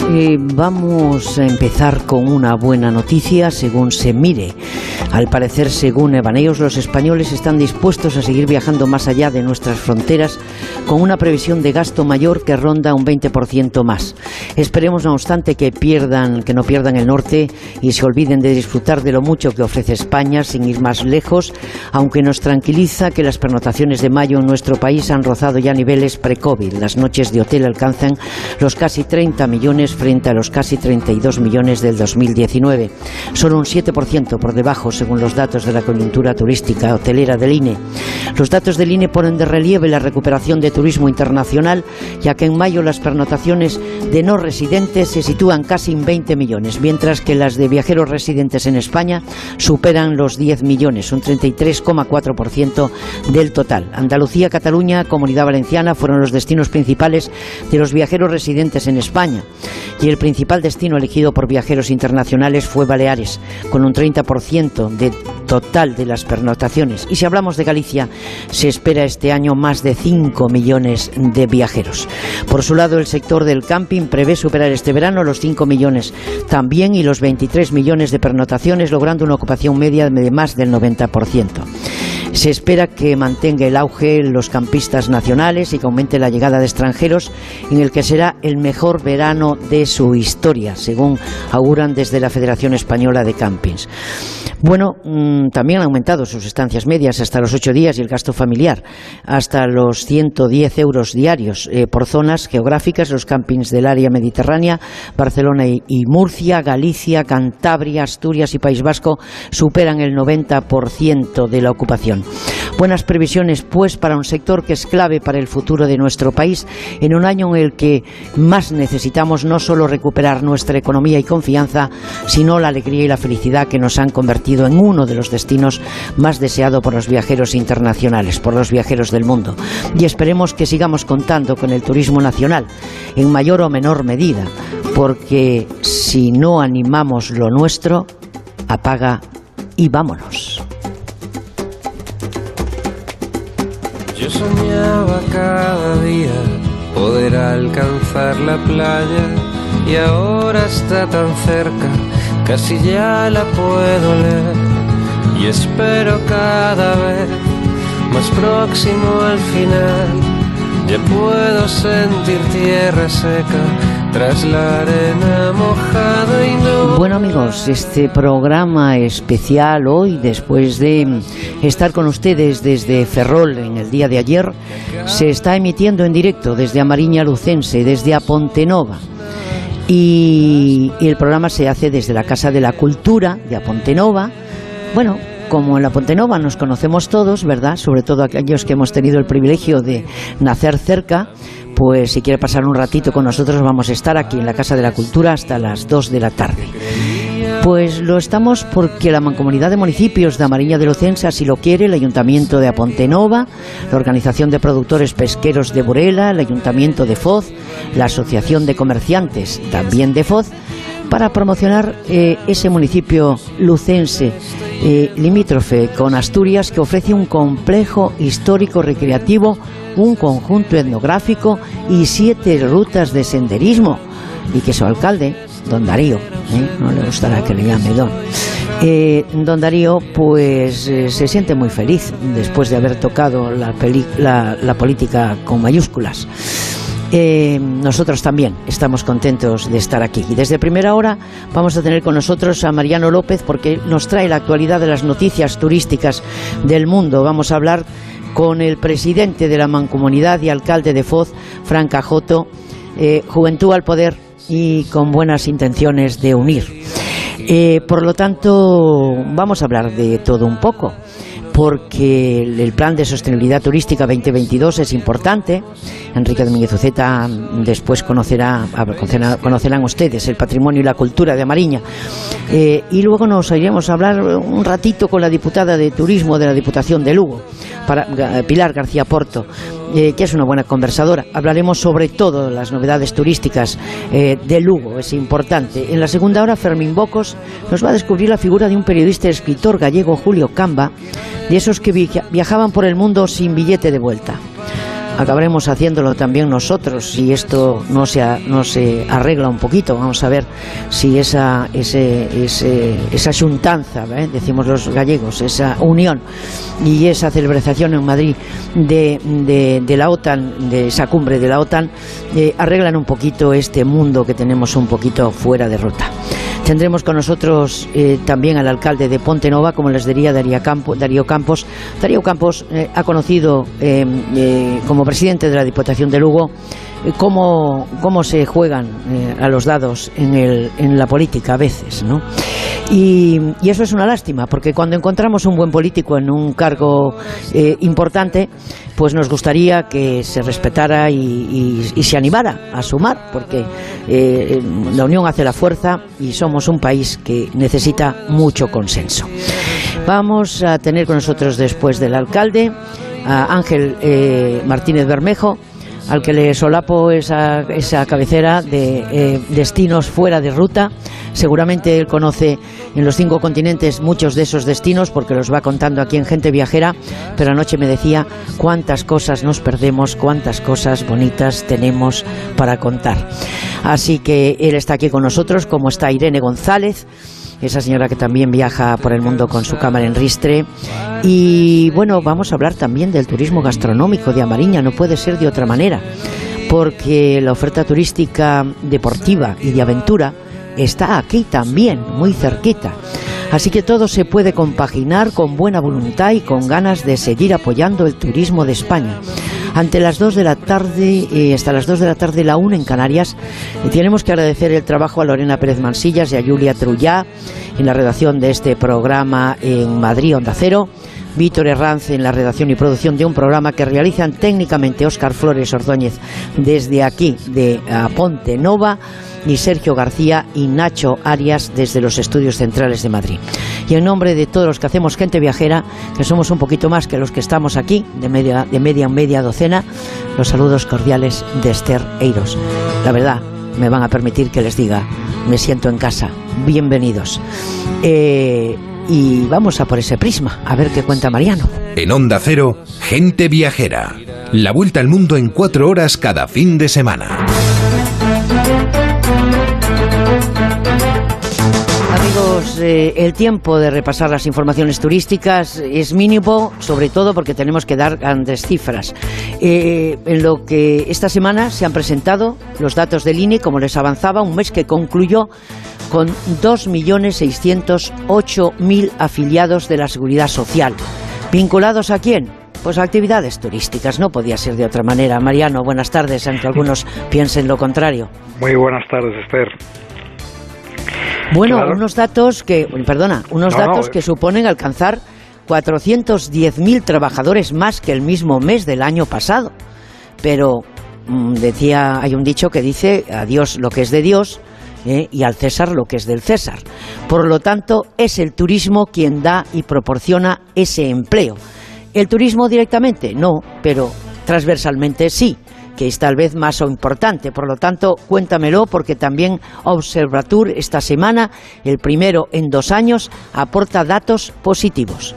Eh, vamos a empezar con una buena noticia según se mire. Al parecer, según Evaneos, los españoles están dispuestos a seguir viajando más allá de nuestras fronteras con una previsión de gasto mayor que ronda un 20% más. Esperemos, no obstante, que pierdan, que no pierdan el norte y se olviden de disfrutar de lo mucho que ofrece España sin ir más lejos, aunque nos tranquiliza que las pernotaciones de mayo en nuestro país han rozado ya niveles pre-COVID. Las noches de hotel alcanzan los casi 30 millones frente a los casi 32 millones del 2019. Solo un 7% por debajo, según los datos de la coyuntura turística hotelera del INE. Los datos del INE ponen de relieve la recuperación de turismo internacional, ya que en mayo las pernotaciones de no residentes se sitúan casi en 20 millones, mientras que las de viajeros residentes en España superan los 10 millones, un 33,4% del total. Andalucía, Cataluña, Comunidad Valenciana fueron los destinos principales de los viajeros residentes en España y el principal destino elegido por viajeros internacionales fue Baleares, con un 30% de total de las pernotaciones. Y si hablamos de Galicia, se espera este año más de 5 millones de viajeros. Por su lado, el sector del camping prevé superar este verano los 5 millones también y los 23 millones de pernotaciones, logrando una ocupación media de más del 90%. Se espera que mantenga el auge los campistas nacionales y que aumente la llegada de extranjeros en el que será el mejor verano de su historia, según auguran desde la Federación Española de Campings. Bueno, mm, también han aumentado sus estancias medias hasta los ocho días y el gasto familiar hasta los 110 euros diarios eh, por zonas geográficas, los campings del área mediterránea, Barcelona y, y Murcia, Galicia, Cantabria, Asturias y País Vasco superan el 90% de la ocupación. Buenas previsiones, pues, para un sector que es clave para el futuro de nuestro país en un año en el que más necesitamos no solo recuperar nuestra economía y confianza, sino la alegría y la felicidad que nos han convertido en uno de los destinos más deseados por los viajeros internacionales, por los viajeros del mundo. Y esperemos que sigamos contando con el turismo nacional, en mayor o menor medida, porque si no animamos lo nuestro, apaga y vámonos. Soñaba cada día poder alcanzar la playa y ahora está tan cerca, casi ya la puedo leer y espero cada vez más próximo al final. Ya puedo sentir tierra seca tras la arena mojada y no... Bueno amigos, este programa especial hoy, después de estar con ustedes desde Ferrol en el día de ayer, se está emitiendo en directo desde Amariña Lucense, desde Apontenova. Y, y el programa se hace desde la Casa de la Cultura de Apontenova. Bueno, como en la Pontenova nos conocemos todos, ¿verdad? Sobre todo aquellos que hemos tenido el privilegio de nacer cerca, pues si quiere pasar un ratito con nosotros vamos a estar aquí en la Casa de la Cultura hasta las 2 de la tarde. Pues lo estamos porque la Mancomunidad de Municipios de Amariña de Lucense así lo quiere, el Ayuntamiento de Apontenova, la Organización de Productores Pesqueros de Burela, el Ayuntamiento de Foz, la Asociación de Comerciantes también de Foz, para promocionar eh, ese municipio lucense limítrofe con Asturias que ofrece un complejo histórico recreativo, un conjunto etnográfico y siete rutas de senderismo y que su alcalde, don Darío, ¿eh? no le gustará que le llame don, eh, don Darío pues eh, se siente muy feliz después de haber tocado la, la política con mayúsculas. Eh, nosotros también estamos contentos de estar aquí. Y desde primera hora vamos a tener con nosotros a Mariano López porque nos trae la actualidad de las noticias turísticas del mundo. Vamos a hablar con el presidente de la Mancomunidad y alcalde de Foz, Fran Cajoto, eh, Juventud al Poder y con buenas intenciones de unir. Eh, por lo tanto, vamos a hablar de todo un poco porque el plan de sostenibilidad turística 2022 es importante. Enrique Domínguez Uceta después conocerá, conocerán ustedes el patrimonio y la cultura de Amariña. Eh, y luego nos iremos a hablar un ratito con la diputada de Turismo de la Diputación de Lugo, Ga- Pilar García Porto, eh, que es una buena conversadora. Hablaremos sobre todo las novedades turísticas eh, de Lugo, es importante. En la segunda hora, Fermín Bocos nos va a descubrir la figura de un periodista y escritor gallego, Julio Camba, de esos que via- viajaban por el mundo sin billete de vuelta. Acabaremos haciéndolo también nosotros si esto no se, no se arregla un poquito. Vamos a ver si esa, ese, ese, esa juntanza, ¿eh? decimos los gallegos, esa unión y esa celebración en Madrid de, de, la OTAN, de esa cumbre de la OTAN, eh, arreglan un poquito este mundo que tenemos un poquito fuera de ruta. Tendremos con nosotros eh, también al alcalde de Ponte Nova, como les diría Darío Campos. Darío Campos, Darío Campos ha conocido como presidente de la Diputación de Lugo cómo, cómo se juegan a los dados en, el, en la política a veces, ¿no? Y, eso es una lástima, porque cuando encontramos un buen político en un cargo eh, importante, pues nos gustaría que se respetara y, se animara a sumar, porque eh, la unión hace la fuerza y somos un país que necesita mucho consenso. Vamos a tener con nosotros después del alcalde a Ángel eh, Martínez Bermejo, al que le solapo esa, esa cabecera de destinos fuera de ruta Seguramente él conoce en los cinco continentes muchos de esos destinos porque los va contando aquí en Gente Viajera, pero anoche me decía cuántas cosas nos perdemos, cuántas cosas bonitas tenemos para contar. Así que él está aquí con nosotros, como está Irene González esa señora que también viaja por el mundo con su cámara en ristre. Y bueno, vamos a hablar también del turismo gastronómico de Amariña, no puede ser de otra manera, porque la oferta turística deportiva y de aventura está aquí también, muy cerquita. Así que todo se puede compaginar con buena voluntad y con ganas de seguir apoyando el turismo de España. Ante las 2 de la tarde, eh, hasta las 2 de la tarde, la 1 en Canarias, eh, tenemos que agradecer el trabajo a Lorena Pérez Mansillas y a Julia Trullá en la redacción de este programa en Madrid, Onda Cero. Víctor Herranz en la redacción y producción de un programa que realizan técnicamente Óscar Flores Ordóñez desde aquí, de Ponte Nova y Sergio García y Nacho Arias desde los estudios centrales de Madrid. Y en nombre de todos los que hacemos gente viajera, que somos un poquito más que los que estamos aquí, de media, de media media docena, los saludos cordiales de Esther Eiros. La verdad, me van a permitir que les diga, me siento en casa, bienvenidos. Eh, y vamos a por ese prisma, a ver qué cuenta Mariano. En Onda Cero, gente viajera. La vuelta al mundo en cuatro horas cada fin de semana. Eh, el tiempo de repasar las informaciones turísticas es mínimo, sobre todo porque tenemos que dar grandes cifras. Eh, en lo que esta semana se han presentado los datos del INE, como les avanzaba, un mes que concluyó con 2.608.000 afiliados de la Seguridad Social. ¿Vinculados a quién? Pues a actividades turísticas, no podía ser de otra manera. Mariano, buenas tardes, aunque algunos piensen lo contrario. Muy buenas tardes, Esther. Bueno, unos datos que, perdona, unos datos que suponen alcanzar 410.000 trabajadores más que el mismo mes del año pasado. Pero mm, decía, hay un dicho que dice a Dios lo que es de Dios eh, y al César lo que es del César. Por lo tanto, es el turismo quien da y proporciona ese empleo. El turismo directamente, no, pero transversalmente sí que es tal vez más importante. Por lo tanto, cuéntamelo porque también Observatur esta semana, el primero en dos años, aporta datos positivos.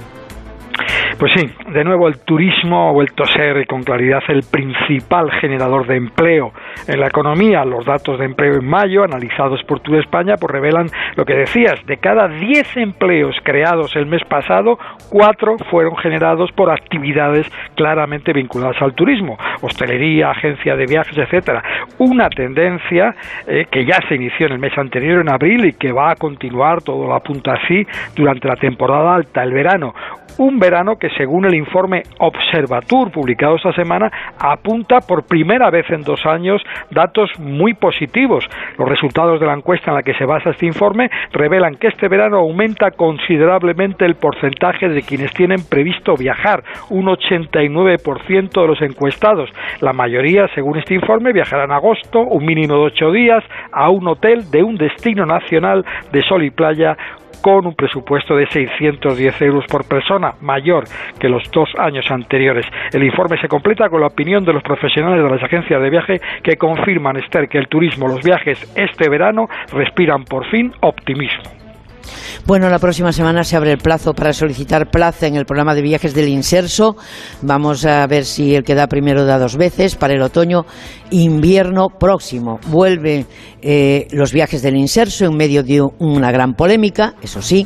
Pues sí, de nuevo el turismo ha vuelto a ser con claridad el principal generador de empleo en la economía. Los datos de empleo en mayo, analizados por Tour España, pues revelan lo que decías, de cada 10 empleos creados el mes pasado, cuatro fueron generados por actividades claramente vinculadas al turismo, hostelería, agencia de viajes, etcétera. Una tendencia eh, que ya se inició en el mes anterior, en abril, y que va a continuar, todo lo apunta así, durante la temporada alta, el verano un verano que según el informe Observatur publicado esta semana apunta por primera vez en dos años datos muy positivos. Los resultados de la encuesta en la que se basa este informe revelan que este verano aumenta considerablemente el porcentaje de quienes tienen previsto viajar, un 89% de los encuestados. La mayoría, según este informe, viajarán en agosto, un mínimo de ocho días, a un hotel de un destino nacional de sol y playa con un presupuesto de 610 euros por persona, mayor que los dos años anteriores. El informe se completa con la opinión de los profesionales de las agencias de viaje que confirman, Esther, que el turismo, los viajes este verano respiran por fin optimismo. Bueno, la próxima semana se abre el plazo para solicitar plaza en el programa de viajes del Inserso. Vamos a ver si el que da primero da dos veces para el otoño invierno próximo. Vuelven eh, los viajes del Inserso en medio de una gran polémica, eso sí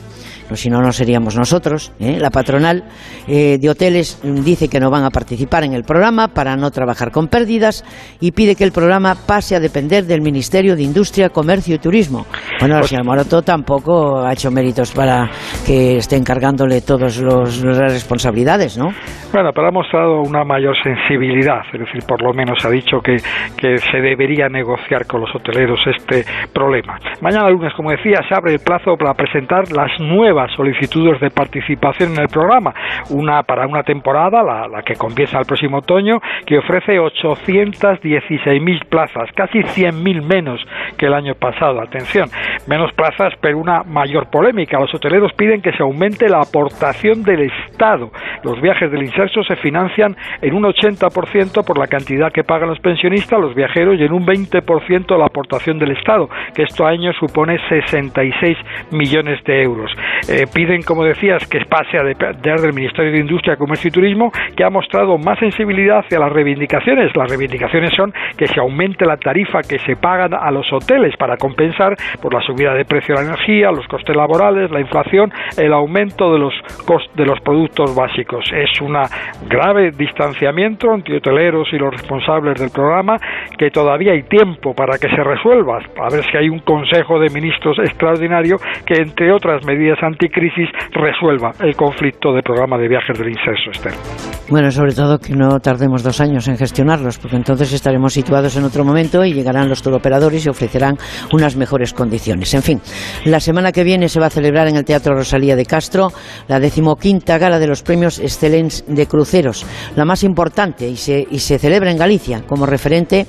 pues si no, no seríamos nosotros. ¿eh? La patronal eh, de hoteles dice que no van a participar en el programa para no trabajar con pérdidas y pide que el programa pase a depender del Ministerio de Industria, Comercio y Turismo. Bueno, la señora Moroto tampoco ha hecho méritos para que esté encargándole todas las responsabilidades, ¿no? Bueno, pero ha mostrado una mayor sensibilidad, es decir, por lo menos ha dicho que, que se debería negociar con los hoteleros este problema. Mañana lunes, como decía, se abre el plazo para presentar las nuevas solicitudes de participación en el programa, una para una temporada, la, que comienza el próximo otoño, que ofrece 816.000 plazas, casi 100.000 menos que el año pasado. Atención, menos plazas, pero una mayor polémica. Los hoteleros piden que se aumente la aportación del Estado. Los viajes del inserso se financian en un 80% por la cantidad que pagan los pensionistas, los viajeros, y en un 20% la aportación del Estado, que esto año supone 66 millones de euros. Eh, piden, como decías, que pase a depender del Ministerio de Industria, Comercio y Turismo, que ha mostrado más sensibilidad hacia las reivindicaciones. Las reivindicaciones son que se aumente la tarifa que se paga a los hoteles para compensar por la subida de precio de la energía, los costes laborales, la inflación, el aumento de los de los productos básicos. Es un grave distanciamiento entre hoteleros y los responsables del programa que todavía hay tiempo para que se resuelva. A ver si hay un Consejo de Ministros extraordinario que, entre otras medidas anticrisis resuelva el conflicto del programa de viajes del inserso, Esther. Bueno, sobre todo que no tardemos dos años en gestionarlos, porque entonces estaremos situados en otro momento y llegarán los turoperadores y ofrecerán unas mejores condiciones. En fin, la semana que viene se va a celebrar en el Teatro Rosalía de Castro la decimoquinta gala de los premios Excellence de Cruceros, la más importante y se, y se celebra en Galicia como referente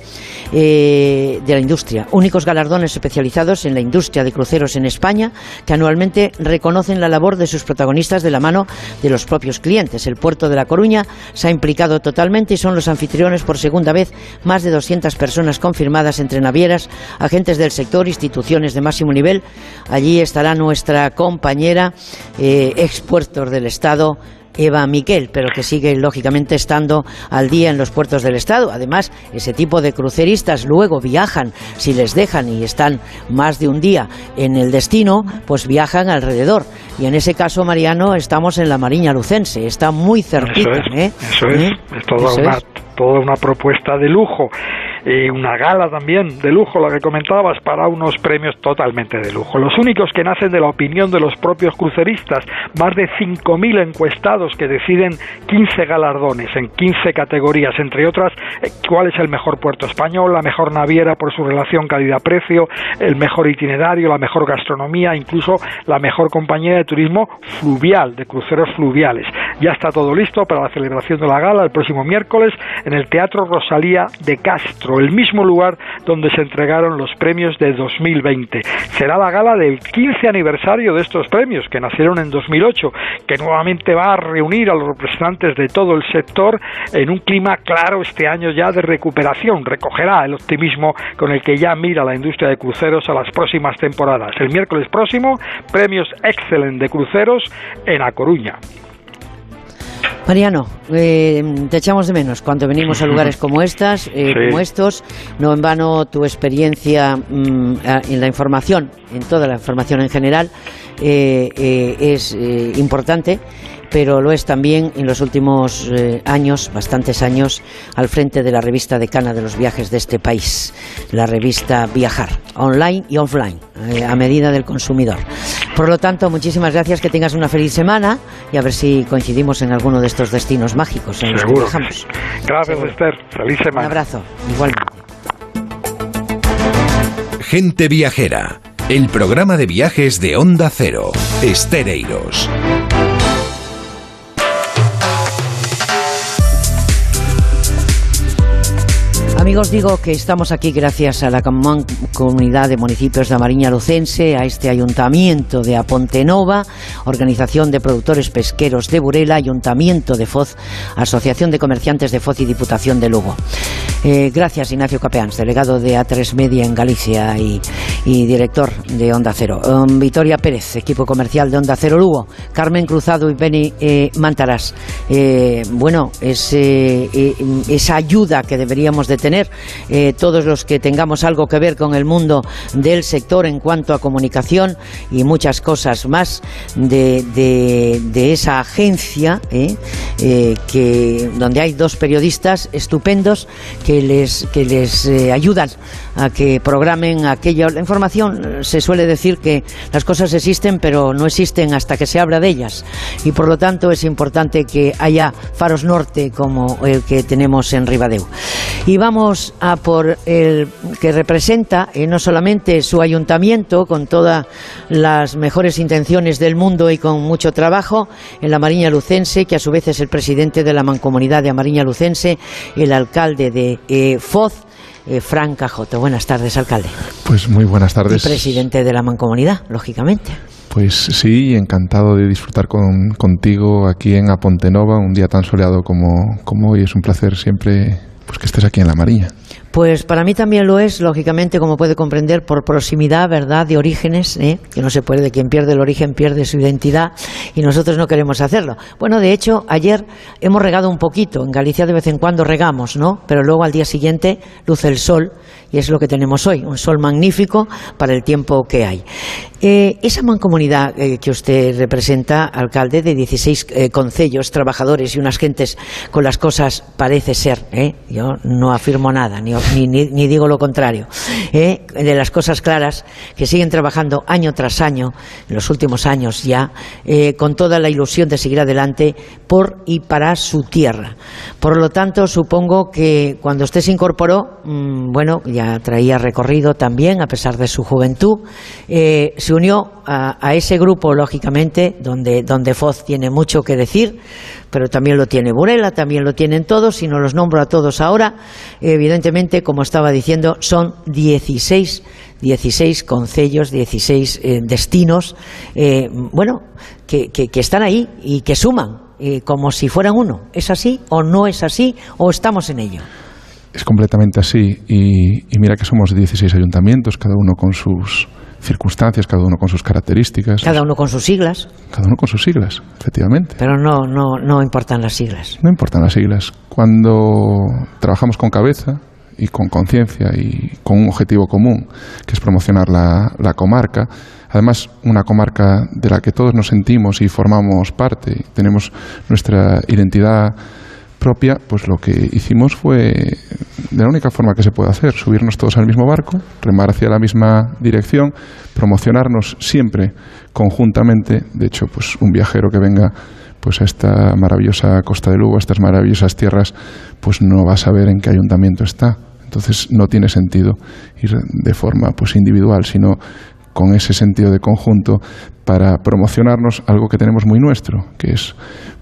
eh, de la industria. Únicos galardones especializados en la industria de cruceros en España que anualmente reconocen la labor de sus protagonistas de la mano de los propios clientes. El puerto de La Coruña se ha implicado totalmente y son los anfitriones por segunda vez más de 200 personas confirmadas entre navieras, agentes del sector, instituciones de máximo nivel. Allí estará nuestra compañera, eh, del Estado, Eva Miquel, pero que sigue lógicamente estando al día en los puertos del Estado. Además, ese tipo de cruceristas luego viajan, si les dejan y están más de un día en el destino, pues viajan alrededor. Y en ese caso, Mariano, estamos en la Mariña Lucense, está muy cerquita. Eso es, ¿eh? eso es, ¿Eh? es toda, una, toda una propuesta de lujo y una gala también de lujo, la que comentabas, para unos premios totalmente de lujo. Los únicos que nacen de la opinión de los propios cruceristas, más de 5.000 encuestados que deciden 15 galardones en 15 categorías, entre otras, eh, cuál es el mejor puerto español, la mejor naviera por su relación calidad-precio, el mejor itinerario, la mejor gastronomía, incluso la mejor compañía de turismo fluvial, de cruceros fluviales. Ya está todo listo para la celebración de la gala el próximo miércoles en el Teatro Rosalía de Castro el mismo lugar donde se entregaron los premios de 2020. Será la gala del 15 aniversario de estos premios, que nacieron en 2008, que nuevamente va a reunir a los representantes de todo el sector en un clima claro este año ya de recuperación. Recogerá el optimismo con el que ya mira la industria de cruceros a las próximas temporadas. El miércoles próximo, premios Excellent de cruceros en A Coruña. Mariano, eh, te echamos de menos cuando venimos a lugares como estas, eh, como estos. No en vano tu experiencia mm, en la información, en toda la información en general, eh, es importante pero lo es también en los últimos eh, años, bastantes años, al frente de la revista decana de los viajes de este país, la revista Viajar, online y offline, eh, a medida del consumidor. Por lo tanto, muchísimas gracias, que tengas una feliz semana y a ver si coincidimos en alguno de estos destinos mágicos en los que viajamos. Gracias, Esther. Feliz semana. Un abrazo, igualmente. Gente Viajera, el programa de viajes de Onda Cero, Estereiros. Amigos, digo que estamos aquí gracias a la Comunidad de Municipios de Mariña Lucense, a este Ayuntamiento de Apontenova, Organización de Productores Pesqueros de Burela, Ayuntamiento de Foz, Asociación de Comerciantes de Foz y Diputación de Lugo. Eh, gracias, Ignacio Capeans, delegado de A3 Media en Galicia y, director de Onda Cero. Um, Victoria Pérez, equipo comercial de Onda Cero Lugo. Carmen Cruzado y Beni eh, Mantarás. Eh, bueno, es, esa ayuda que deberíamos de tener eh, todos los que tengamos algo que ver con el mundo del sector en cuanto a comunicación y muchas cosas más de, esa agencia eh, eh, que donde hay dos periodistas estupendos que les que les ayudan a que programen aquella la información se suele decir que las cosas existen pero no existen hasta que se habla de ellas y por lo tanto es importante que haya faros norte como el que tenemos en Ribadeu y vamos a por el que representa eh, no solamente su ayuntamiento con todas las mejores intenciones del mundo y con mucho trabajo en la Mariña Lucense, que a su vez es el presidente de la Mancomunidad de Amariña Lucense, el alcalde de eh, Foz. Eh, Fran Cajoto. Buenas tardes, alcalde. Pues muy buenas tardes. Y presidente de la Mancomunidad, lógicamente. Pues sí, encantado de disfrutar contigo aquí en Apontenova, un día tan soleado como, como hoy. Es un placer siempre pues que estés aquí en la Marina. Pues para mí también lo es, lógicamente, como puede comprender, por proximidad, ¿verdad?, de orígenes, ¿eh? que no se puede, de quien pierde el origen pierde su identidad, y nosotros no queremos hacerlo. Bueno, de hecho, ayer hemos regado un poquito, en Galicia de vez en cuando regamos, ¿no? Pero luego al día siguiente luce el sol, y es lo que tenemos hoy, un sol magnífico para el tiempo que hay. Eh, esa mancomunidad eh, que usted representa, alcalde, de 16 eh, concellos, trabajadores y unas gentes con las cosas parece ser, yo no afirmo nada, ni, ni, digo lo contrario, de las cosas claras, que siguen trabajando año tras año, en los últimos años ya, con toda la ilusión de seguir adelante por y para su tierra. Por lo tanto, supongo que cuando usted se incorporó, mm, bueno, ya traía recorrido también, a pesar de su juventud, se unió a, ese grupo, lógicamente, donde, donde Foz tiene mucho que decir, pero también lo tiene Burela, también lo tienen todos, y no los nombro a todos ahora. Evidentemente, como estaba diciendo, son 16, 16 concellos, 16 eh, destinos, eh, bueno, que, que, están ahí y que suman, eh, como si fueran uno. ¿Es así o no es así o estamos en ello? Es completamente así. Y, y mira que somos 16 ayuntamientos, cada uno con sus circunstancias, cada uno con sus características. Cada uno con sus siglas. Cada uno con sus siglas, efectivamente. Pero no, no, no importan las siglas. No importan las siglas. Cuando trabajamos con cabeza y con conciencia y con un objetivo común, que es promocionar la, la comarca, además una comarca de la que todos nos sentimos y formamos parte, tenemos nuestra identidad propia, pues lo que hicimos fue de la única forma que se puede hacer, subirnos todos al mismo barco, remar hacia la misma dirección, promocionarnos siempre conjuntamente. De hecho, pues un viajero que venga pues a esta maravillosa costa de Lugo, a estas maravillosas tierras, pues no va a saber en qué ayuntamiento está. Entonces no tiene sentido ir de forma pues individual, sino con ese sentido de conjunto para promocionarnos algo que tenemos muy nuestro, que es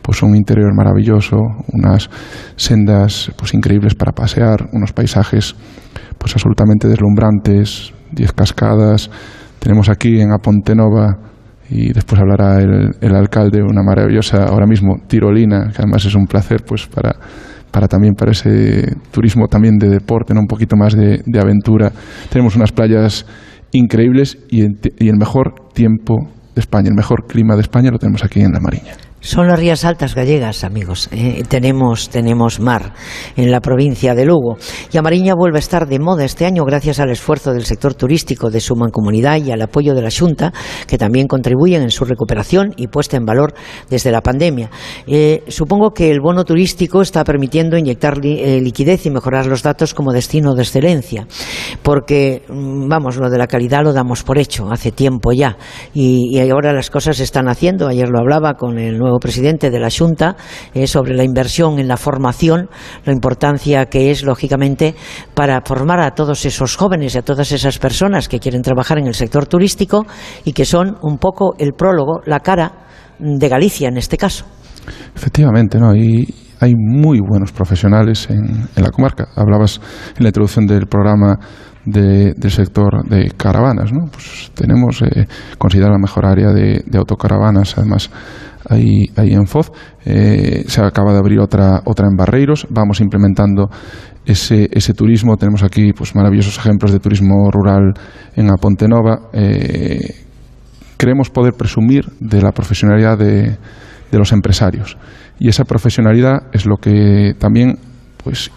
pues un interior maravilloso, unas sendas pues increíbles para pasear, unos paisajes pues absolutamente deslumbrantes, diez cascadas. Tenemos aquí en Apontenova y después hablará el, alcalde una maravillosa ahora mismo tirolina, que además es un placer pues para para también para ese turismo también de deporte, ¿no? un poquito más de, de aventura. Tenemos unas playas increíbles y, y el mejor tiempo de España, el mejor clima de España lo tenemos aquí en la Mariña. Son las Rías Altas gallegas, amigos. Eh, tenemos, tenemos mar en la provincia de Lugo. Y Amariña vuelve a estar de moda este año gracias al esfuerzo del sector turístico de su mancomunidad y al apoyo de la Junta, que también contribuyen en su recuperación y puesta en valor desde la pandemia. Eh, supongo que el bono turístico está permitiendo inyectar eh, liquidez y mejorar los datos como destino de excelencia. Porque, mm, vamos, lo de la calidad lo damos por hecho hace tiempo ya. Y, y ahora las cosas se están haciendo. Ayer lo hablaba con el nuevo nuevo presidente de la Junta eh, sobre la inversión en la formación, la importancia que es, lógicamente, para formar a todos esos jóvenes y a todas esas personas que quieren trabajar en el sector turístico y que son un poco el prólogo, la cara de Galicia en este caso. Efectivamente, ¿no? Hay muy buenos profesionales en, la comarca. Hablabas en la introducción del programa del sector de caravanas, ¿no? Pues tenemos, eh, considerada la mejor área de, autocaravanas, además ahí, ahí en Foz. Eh, se acaba de abrir otra, otra en Barreiros. Vamos implementando ese, ese turismo. Tenemos aquí pues maravillosos ejemplos de turismo rural en Apontenova. Eh, queremos poder presumir de la profesionalidad de, de los empresarios. Y esa profesionalidad es lo que también pues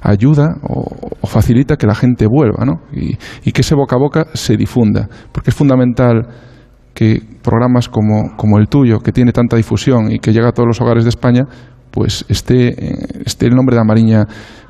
ayuda o, facilita que la gente vuelva ¿no? y, que ese boca a boca se difunda. Porque es fundamental que programas como, como, el tuyo, que tiene tanta difusión y que llega a todos los hogares de España, pues esté, esté el nombre de Amariña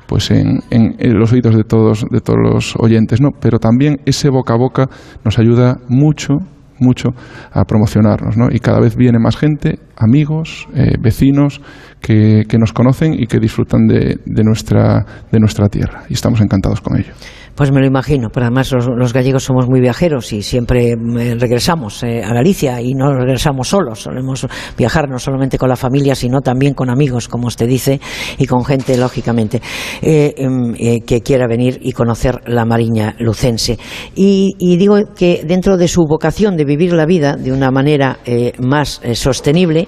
pues en, en, los oídos de todos, de todos los oyentes, ¿no? Pero también ese boca a boca nos ayuda mucho mucho a promocionarnos, ¿no? Y cada vez viene más gente, amigos, eh, vecinos, que, que, nos conocen y que disfrutan de, de, nuestra, de nuestra tierra. Y estamos encantados con ello. Pues me lo imagino, pero además los, gallegos somos muy viajeros y siempre eh, regresamos eh, a Galicia y no regresamos solos, solemos viajar no solamente con la familia, sino también con amigos, como usted dice, y con gente, lógicamente, em, que quiera venir y conocer la Mariña lucense. Y, digo que dentro de su vocación de vivir la vida de una manera más sostenible,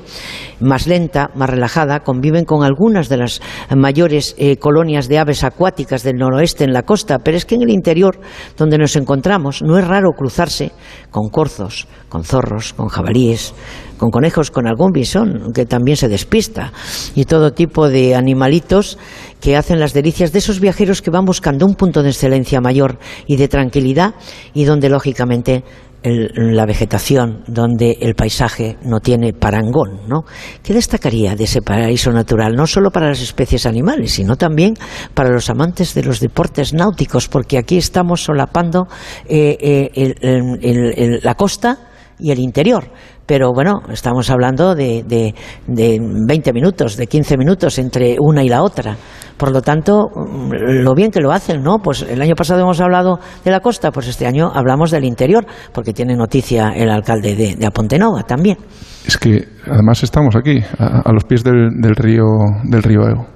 más lenta, más relajada, conviven con algunas de las mayores colonias de aves acuáticas del noroeste en la costa, pero es que en el interior donde nos encontramos no es raro cruzarse con corzos, con zorros, con jabalíes, con conejos, con algún bisón que también se despista y todo tipo de animalitos que hacen las delicias de esos viajeros que van buscando un punto de excelencia mayor y de tranquilidad y donde lógicamente la vegetación, donde el paisaje no tiene parangón, ¿no? ¿Qué destacaría de ese paraíso natural? No solo para las especies animales, sino también para los amantes de los deportes náuticos, porque aquí estamos solapando eh, eh, la costa y el interior pero bueno, estamos hablando de, de, de 20 minutos, de 15 minutos entre una y la otra. Por lo tanto, mm, lo bien que lo hacen, ¿no? Pues el año pasado hemos hablado de la costa, pues este año hablamos del interior, porque tiene noticia el alcalde de, de Apontenova también. Es que además estamos aquí, a, los pies del, río del río Ego.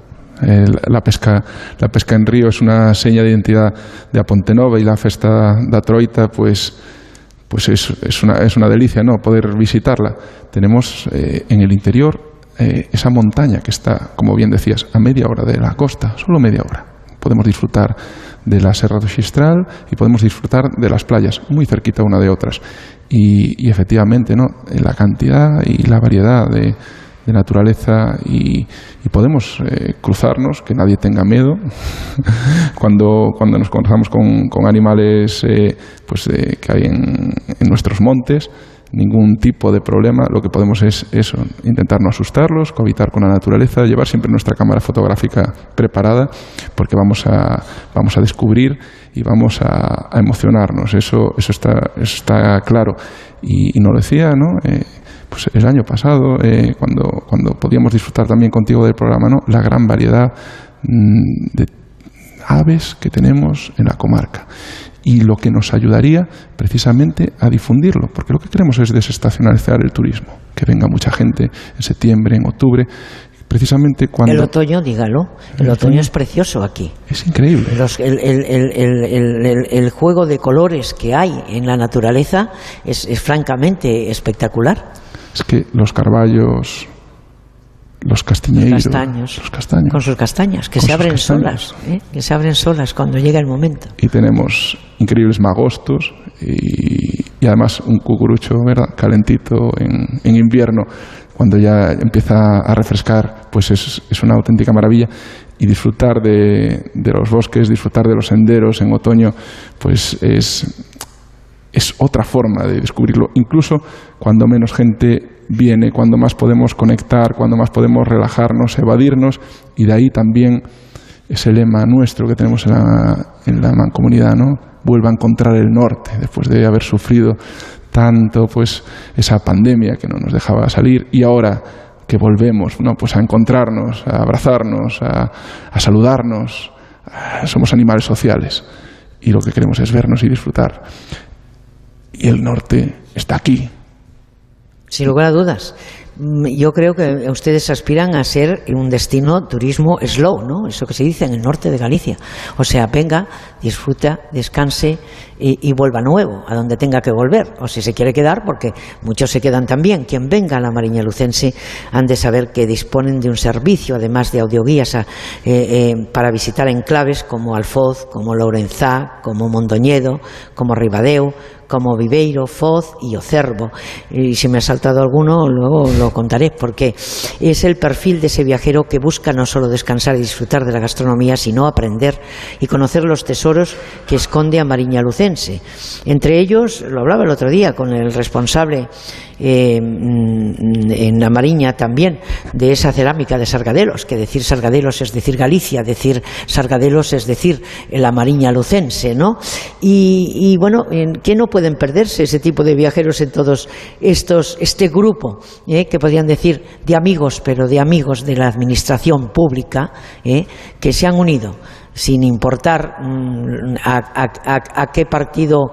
la, pesca, la pesca en río es una seña de identidad de Apontenova y la festa da Troita, pues pues es, una, es una delicia ¿no? poder visitarla. Tenemos eh, en el interior eh, esa montaña que está, como bien decías, a media hora de la costa, solo media hora. Podemos disfrutar de la Serra do Xistral y podemos disfrutar de las playas, muy cerquita una de otras. Y, y efectivamente, ¿no? la cantidad y la variedad de, de naturaleza y, podemos eh, cruzarnos, que nadie tenga miedo. cuando, cuando nos cruzamos con, con animales eh, pues, eh, que hay en, en, nuestros montes, ningún tipo de problema. Lo que podemos es eso, intentar no asustarlos, cohabitar con la naturaleza, llevar siempre nuestra cámara fotográfica preparada, porque vamos a, vamos a descubrir y vamos a, a emocionarnos. Eso, eso, está, eso está claro. Y, y nos lo decía, ¿no? Pues el año pasado, eh, cuando, cuando podíamos disfrutar también contigo del programa, ¿no? la gran variedad mm, de aves que tenemos en la comarca y lo que nos ayudaría precisamente a difundirlo, porque lo que queremos es desestacionalizar el turismo, que venga mucha gente en septiembre, en octubre, precisamente cuando... El otoño, dígalo, el, otoño, es precioso aquí. Es increíble. el, juego de colores que hay en la naturaleza es francamente espectacular es que los carballos, los castañeiros, los castaños, con sus castañas, que se abren solas, ¿eh? que se abren solas cuando llega el momento. Y tenemos increíbles magostos y, además un cucurucho ¿verdad? calentito en, en, invierno, cuando ya empieza a refrescar, pues es, es una auténtica maravilla. Y disfrutar de, de los bosques, disfrutar de los senderos en otoño, pues es, es otra forma de descubrirlo, incluso cuando menos gente viene, cuando más podemos conectar, cuando más podemos relajarnos, evadirnos, y de ahí también ese lema nuestro que tenemos en la, en la mancomunidad, ¿no? Vuelva a encontrar el norte, después de haber sufrido tanto, pues, esa pandemia que no nos dejaba salir, y ahora que volvemos, ¿no? Pues a encontrarnos, a abrazarnos, a, a saludarnos, somos animales sociales, y lo que queremos es vernos y disfrutar y el norte está aquí. Sin lugar a dudas. Mm, yo creo que ustedes aspiran a ser un destino turismo slow, ¿no? Eso que se dice en el norte de Galicia. O sea, venga, disfruta, descanse y, vuelva nuevo, a donde tenga que volver. O si se quiere quedar, porque muchos se quedan también. Quien venga a la Mariña Lucense han de saber que disponen de un servicio, además de audioguías, eh, eh, para visitar enclaves como Alfoz, como Lourenzá, como Mondoñedo, como Ribadeo, como Viveiro, Foz y Ocervo. Y si me ha saltado alguno, luego lo contaré, porque es el perfil de ese viajero que busca no solo descansar y disfrutar de la gastronomía, sino aprender y conocer los tesoros que esconde a Mariña Lucense. Entre ellos, lo hablaba el otro día con el responsable eh, mm, en la Mariña también de esa cerámica de Sargadelos, que decir Sargadelos es decir Galicia, decir Sargadelos es decir la Mariña Lucense, ¿no? Y, bueno, ¿qué no pueden perderse ese tipo de viajeros en todos estos, este grupo, eh, que podrían decir de amigos, pero de amigos de la administración pública, eh, que se han unido sin importar mm, a, qué partido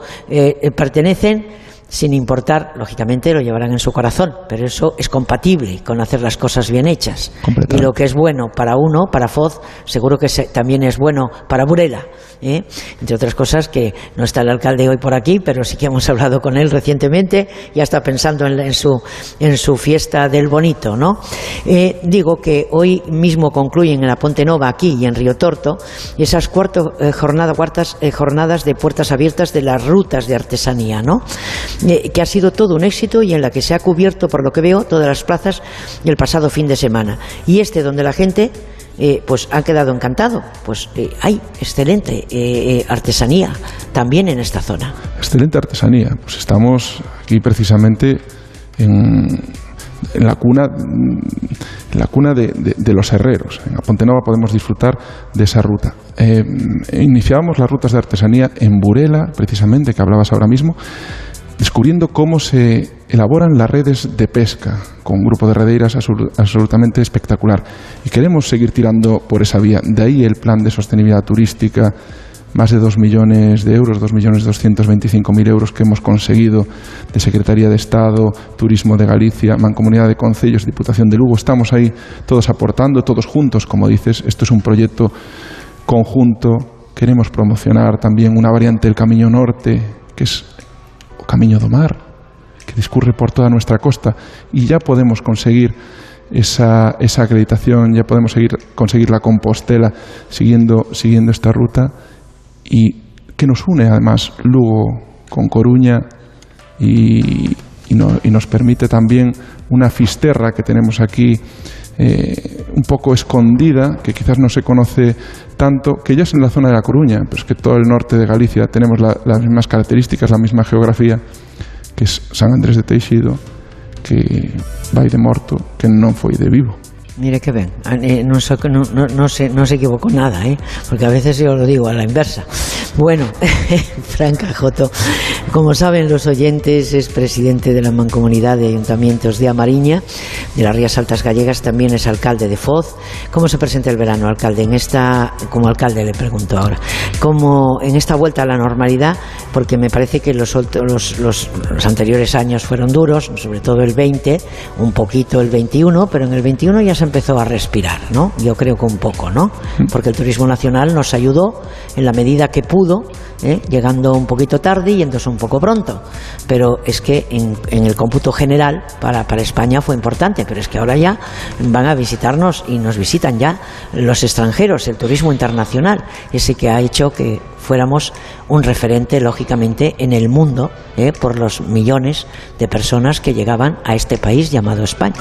pertenecen, sin importar, lógicamente lo llevarán en su corazón, pero eso es compatible con hacer las cosas bien hechas. Y lo que es bueno para uno, para Foz, seguro que también es bueno para Burela. ¿eh? Entre otras cosas que no está el alcalde hoy por aquí, pero sí que hemos hablado con él recientemente, ya está pensando en, su, en su fiesta del bonito. ¿no? Eh, digo que hoy mismo concluyen en la Ponte Nova, aquí y en Río Torto, esas cuarto, eh, cuartas jornadas de puertas abiertas de las rutas de artesanía. ¿no? Eh, que ha sido todo un éxito y en la que se ha cubierto, por lo que veo, todas las plazas el pasado fin de semana. Y este donde la gente eh, pues ha quedado encantado. Pues eh, hay excelente artesanía también en esta zona. Excelente artesanía. Pues estamos aquí precisamente en, la cuna, en la cuna de, los herreros. En Apontenova podemos disfrutar de esa ruta. iniciábamos las rutas de artesanía en Burela, precisamente, que hablabas ahora mismo, descubriendo cómo se elaboran las redes de pesca con un grupo de redeiras absolutamente espectacular. Y queremos seguir tirando por esa vía. De ahí el plan de sostenibilidad turística, más de 2 millones de euros, 2 millones 225 mil euros que hemos conseguido de Secretaría de Estado, Turismo de Galicia, Mancomunidad de Concellos, Diputación de Lugo. Estamos ahí todos aportando, todos juntos, como dices. Esto es un proyecto conjunto. Queremos promocionar también una variante del Camino Norte, que es Camino do Mar, que discurre por toda nuestra costa, y ya podemos conseguir esa, esa acreditación, ya podemos seguir, conseguir la Compostela siguiendo, siguiendo esta ruta, y que nos une además Lugo con Coruña y, y, nos permite también una fisterra que tenemos aquí eh, un poco escondida, que quizás no se conoce tanto, que ya es en la zona de La Coruña, pero es que todo el norte de Galicia tenemos las mismas características, la misma geografía, que es San Andrés de Teixido, que vai de morto, que non foi de vivo. Mire que ven, ah, eh, no, no, no, no, se, no se equivocó nada, ¿eh? porque a veces yo lo digo a la inversa. Bueno, Franca Joto, como saben los oyentes, es presidente de la Mancomunidad de Ayuntamientos de Amariña, de las Rías Altas Gallegas, también es alcalde de Foz. ¿Cómo se presenta el verano, alcalde? En esta, como alcalde le pregunto ahora, como en esta vuelta a la normalidad, porque me parece que los, los, los, los anteriores años fueron duros, sobre todo el 20, un poquito el 21, pero en el 21 ya se empezó a respirar, ¿no? Yo creo que un poco, ¿no? Porque el turismo nacional nos ayudó en la medida que pudo, ¿eh? llegando un poquito tarde y yéndose un poco pronto. Pero es que en, el cómputo general para, para España fue importante, pero es que ahora ya van a visitarnos y nos visitan ya los extranjeros, el turismo internacional, ese que ha hecho que fuéramos un referente, lógicamente, en el mundo ¿eh? por los millones de personas que llegaban a este país llamado España.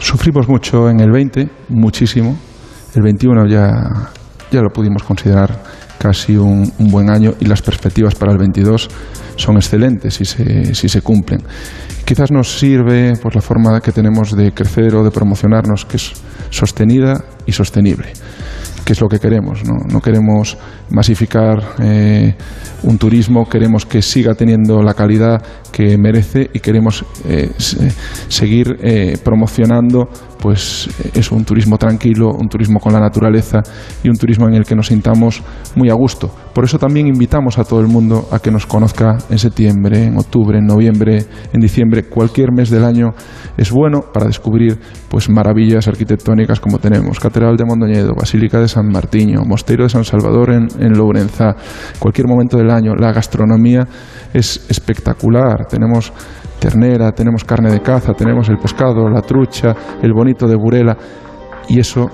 Sufrimos mucho en el 20, muchísimo. El 21 ya, ya lo pudimos considerar casi un, buen año y las perspectivas para el 22 son excelentes si se, si se cumplen. Quizás nos sirve por la forma que tenemos de crecer o de promocionarnos, que es sostenida y sostenible que es lo que queremos. No, no queremos masificar eh, un turismo, queremos que siga teniendo la calidad que merece y queremos eh, seguir eh, promocionando pues es un turismo tranquilo, un turismo con la naturaleza y un turismo en el que nos sintamos muy a gusto. Por eso también invitamos a todo el mundo a que nos conozca en septiembre, en octubre, en noviembre, en diciembre, cualquier mes del año es bueno para descubrir pues maravillas arquitectónicas como tenemos Catedral de Mondoñedo, Basílica de San Martiño, Mosteiro de San Salvador en, en Lourenza, cualquier momento del año. La gastronomía es espectacular. Tenemos ternera, tenemos carne de caza, tenemos el pescado, la trucha, el bonito de Burela y eso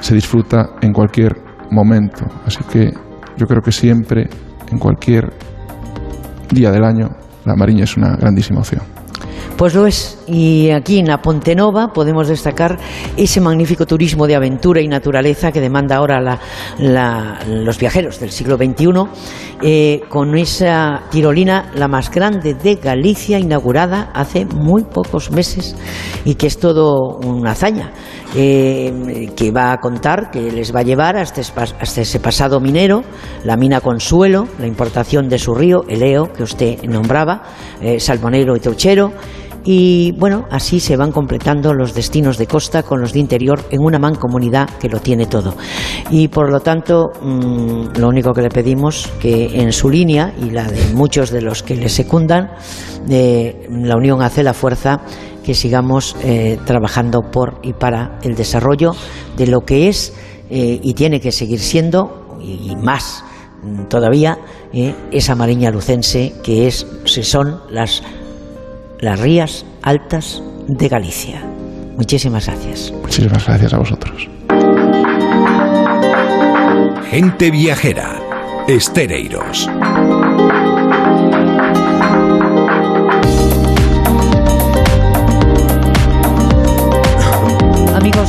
se disfruta en cualquier momento. Así que yo creo que siempre, en cualquier día del año, la Mariña es una grandísima opción. Pues lo es. Y aquí en la Ponte Nova podemos destacar ese magnífico turismo de aventura y naturaleza que demanda ahora los viajeros del siglo XXI, eh, con esa tirolina, la más grande de Galicia, inaugurada hace muy pocos meses y que es todo una hazaña. Que va a contar, que les va a llevar hasta, hasta ese pasado minero, la mina Consuelo, la importación de su río, el Eo, que usted nombraba, eh, salmonero y truchero, y bueno, así se van completando los destinos de costa con los de interior en una mancomunidad que lo tiene todo. Y por lo tanto, mm, lo único que le pedimos que en su línea y la de muchos de los que le secundan, eh, la unión hace la fuerza, que sigamos eh, trabajando por y para el desarrollo de lo que es eh, y tiene que seguir siendo y, más todavía esa mariña lucense que es, si son las las rías altas de Galicia. Muchísimas gracias. Muchísimas gracias a vosotros. Gente viajera. Estereiros.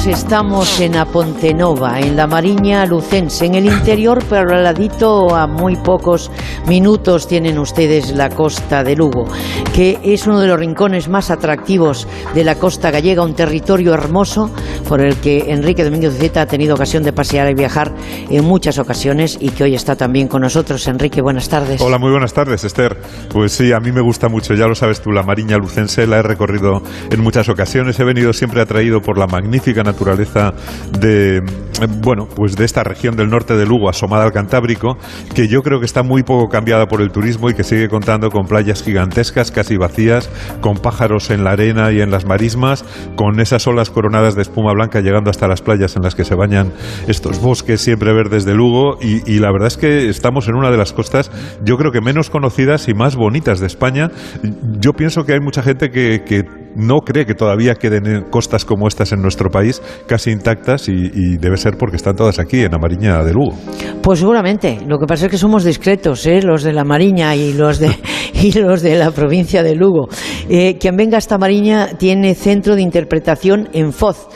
Estamos en Apontenova, en la Mariña Lucense, en el interior, pero al ladito, a muy pocos minutos, tienen ustedes la costa de Lugo, que es uno de los rincones más atractivos de la costa gallega, un territorio hermoso por el que Enrique Domínguez Zeta ha tenido ocasión de pasear y viajar en muchas ocasiones y que hoy está también con nosotros. Enrique, buenas tardes. Hola, muy buenas tardes, Esther. Pues sí, a mí me gusta mucho, ya lo sabes tú, la Mariña Lucense, la he recorrido en muchas ocasiones, he venido siempre atraído por la magnífica naturaleza de, bueno, pues de esta región del norte de Lugo, asomada al Cantábrico, que yo creo que está muy poco cambiada por el turismo y que sigue contando con playas gigantescas, casi vacías, con pájaros en la arena y en las marismas, con esas olas coronadas de espuma blanca llegando hasta las playas en las que se bañan estos bosques siempre verdes de Lugo y, la verdad es que estamos en una de las costas yo creo que menos conocidas y más bonitas de España. Yo pienso que hay mucha gente que, que no cree que todavía queden costas como estas en nuestro país casi intactas y, debe ser porque están todas aquí en la Mariña de Lugo. Pues seguramente. Lo que pasa es que somos discretos, ¿eh? los de la Mariña y los de, y los de la provincia de Lugo. Eh, quien venga a esta Mariña tiene centro de interpretación en Foz.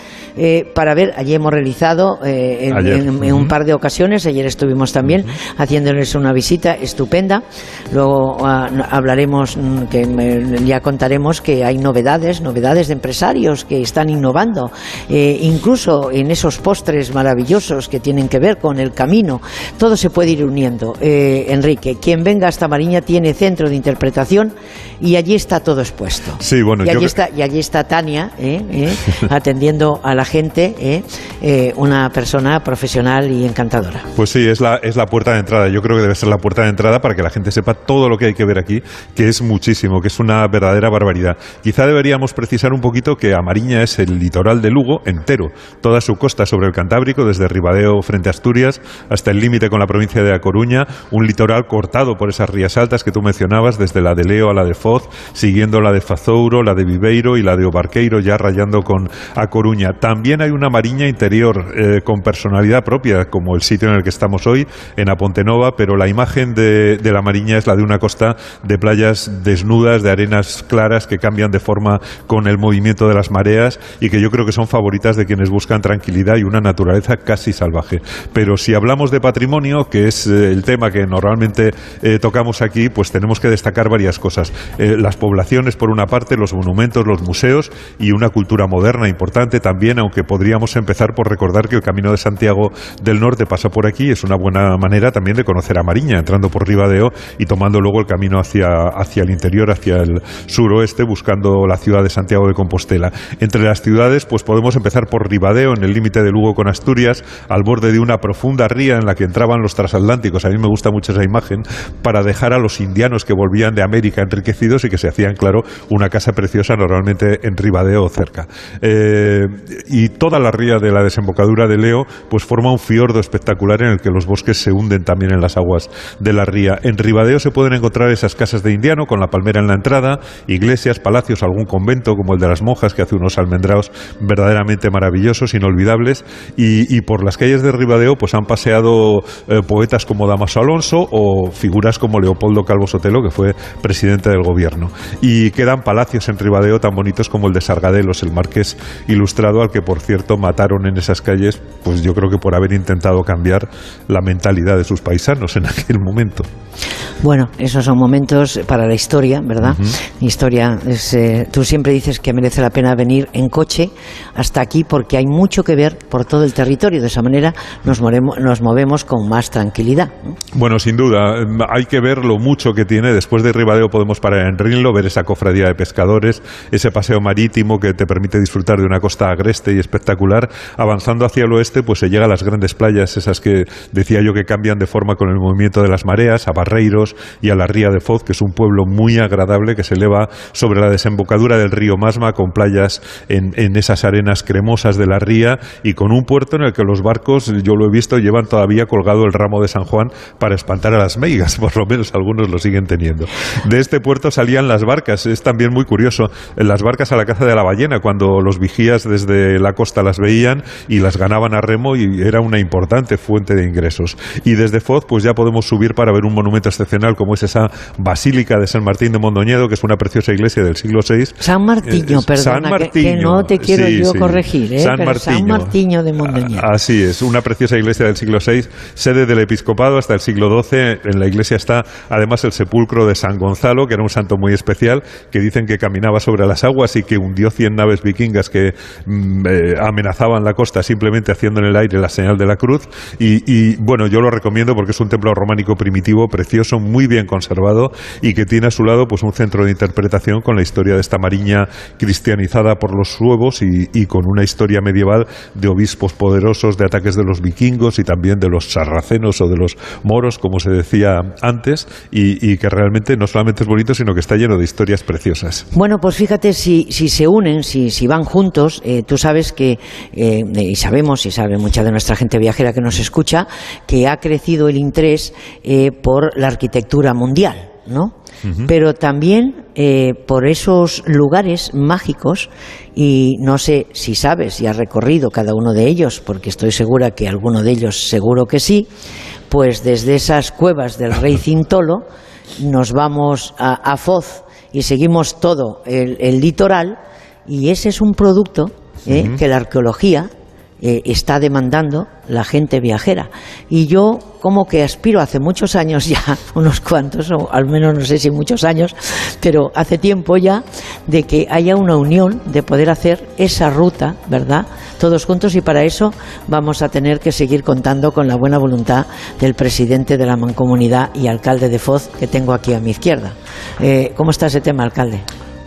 Eh, para ver, allí hemos realizado eh, en, un par de ocasiones, ayer estuvimos también haciéndoles una visita estupenda, luego ah, hablaremos, mm, que ya contaremos que hay novedades, novedades de empresarios que están innovando, eh, incluso en esos postres maravillosos que tienen que ver con el camino, todo se puede ir uniendo. Enrique, quien venga a esta Mariña tiene centro de interpretación y allí está todo expuesto. Sí, bueno, y allí, está, y allí está Tania atendiendo a la gente, ¿eh? Eh, una persona profesional y encantadora. Pues sí, es la, es la puerta de entrada. Yo creo que debe ser la puerta de entrada para que la gente sepa todo lo que hay que ver aquí, que es muchísimo, que es una verdadera barbaridad. Quizá deberíamos precisar un poquito que Amariña es el litoral de Lugo entero, toda su costa sobre el Cantábrico, desde Ribadeo frente a Asturias hasta el límite con la provincia de A Coruña, un litoral cortado por esas rías altas que tú mencionabas, desde la de Leo a la de Siguiendo la de Fazouro, la de Viveiro y la de Obarqueiro, ya rayando con A Coruña. También hay una mariña interior eh, con personalidad propia, como el sitio en el que estamos hoy, en Apontenova, pero la imagen de, de, la mariña es la de una costa de playas desnudas, de arenas claras que cambian de forma con el movimiento de las mareas y que yo creo que son favoritas de quienes buscan tranquilidad y una naturaleza casi salvaje. Pero si hablamos de patrimonio, que es eh, el tema que normalmente eh, tocamos aquí, pues tenemos que destacar varias cosas. Las poblaciones, por una parte, los monumentos, los museos y una cultura moderna importante también aunque podríamos empezar por recordar que el Camino de Santiago del Norte pasa por aquí, es una buena manera también de conocer a Mariña, entrando por Ribadeo y tomando luego el camino hacia, hacia el interior, hacia el suroeste, buscando la ciudad de Santiago de Compostela. Entre las ciudades, pues podemos empezar por Ribadeo, en el límite de Lugo con Asturias, al borde de una profunda ría en la que entraban los transatlánticos. A mí me gusta mucho esa imagen, para dejar a los indianos que volvían de América enriquecidos y que se hacían, claro, una casa preciosa normalmente en Ribadeo o cerca. Eh, y toda la ría de la desembocadura de Leo, pues forma un fiordo espectacular en el que los bosques se hunden también en las aguas de la ría. En Ribadeo se pueden encontrar esas casas de indiano con la palmera en la entrada, iglesias, palacios, algún convento como el de las monjas que hace unos almendraos verdaderamente maravillosos, inolvidables. Y, por las calles de Ribadeo pues han paseado eh, poetas como Damaso Alonso o figuras como Leopoldo Calvo Sotelo, que fue presidente del gobierno. Y quedan palacios en Ribadeo tan bonitos como el de Sargadelos, el marqués ilustrado, al que por cierto mataron en esas calles, pues yo creo que por haber intentado cambiar la mentalidad de sus paisanos en aquel momento. Bueno, esos son momentos para la historia, ¿verdad? Historia, eh, tú siempre dices que merece la pena venir en coche hasta aquí porque hay mucho que ver por todo el territorio. De esa manera nos, nos movemos con más tranquilidad. Bueno, sin duda, hay que ver lo mucho que tiene. Después de Ribadeo podemos parar en Rinlo, ver esa cofradía de pescadores, ese paseo marítimo que te permite disfrutar de una costa agreste y espectacular. Avanzando hacia el oeste, pues se llega a las grandes playas, esas que decía yo que cambian de forma con el movimiento de las mareas, a Barreiros y a la Ría de Foz, que es un pueblo muy agradable que se eleva sobre la desembocadura del río Masma, con playas en, en esas arenas cremosas de la ría y con un puerto en el que los barcos, yo lo he visto, llevan todavía colgado el ramo de San Juan para espantar a las meigas, por lo menos algunos lo siguen teniendo. De este puerto salían las barcas, es también muy curioso, las barcas a la caza de la ballena, cuando los vigías desde la costa las veían y las ganaban a remo y era una importante fuente de ingresos. Y desde Foz, pues ya podemos subir para ver un monumento excepcional como es esa Basílica de San Martín de Mondoñedo, que es una preciosa iglesia del siglo VI. San Martiño, eh, perdona, que, no te quiero yo corregir, ¿eh? San, Martiño. de Mondoñedo. Así es, una preciosa iglesia del siglo VI, sede del episcopado hasta el siglo XII. En la iglesia está además el sepulcro de San Gonzalo, que era un santo muy especial, que dicen que caminaba sobre las aguas y que hundió cien naves vikingas que mm, eh, amenazaban la costa simplemente haciendo en el aire la señal de la cruz. Y, y bueno, yo lo recomiendo porque es un templo románico primitivo, precioso, muy bien conservado y que tiene a su lado pues un centro de interpretación con la historia de esta mariña cristianizada por los suevos y, con una historia medieval de obispos poderosos, de ataques de los vikingos y también de los sarracenos o de los moros, como se decía antes, y, que realmente no solamente es bonito, sino que está lleno de historias preciosas. Bueno, pues fíjate, si, si se unen, si, si van juntos, eh, tú sabes que, eh, y sabemos, y sabe mucha de nuestra gente viajera que nos escucha, que ha crecido el interés eh, por la arquitectura mundial, ¿no? Pero también eh, por esos lugares mágicos, y no sé si sabes si has recorrido cada uno de ellos, porque estoy segura que alguno de ellos seguro que sí, pues desde esas cuevas del rey Cintolo nos vamos a, Foz y seguimos todo el, litoral, y ese es un producto eh, que la arqueología eh, está demandando la gente viajera. Y yo como que aspiro hace muchos años ya, unos cuantos, o al menos no sé si muchos años, pero hace tiempo ya, de que haya una unión de poder hacer esa ruta, ¿verdad? Todos juntos y para eso vamos a tener que seguir contando con la buena voluntad del presidente de la mancomunidad y alcalde de Foz que tengo aquí a mi izquierda. Eh, ¿Cómo está ese tema, alcalde?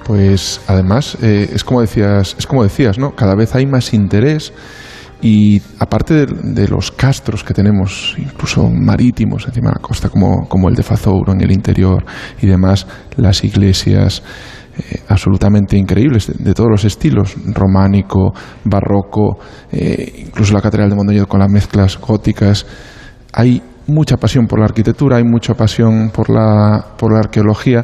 Pues además eh, es como decías, es como decías, ¿no? Cada vez hay más interés y aparte de, los castros que tenemos, incluso marítimos encima de la costa, como, como el de Fazouro en el interior y demás, las iglesias eh, absolutamente increíbles, de, todos los estilos, románico, barroco, eh, incluso la Catedral de Mondoñedo con las mezclas góticas. Hay mucha pasión por la arquitectura, hay mucha pasión por la, por la arqueología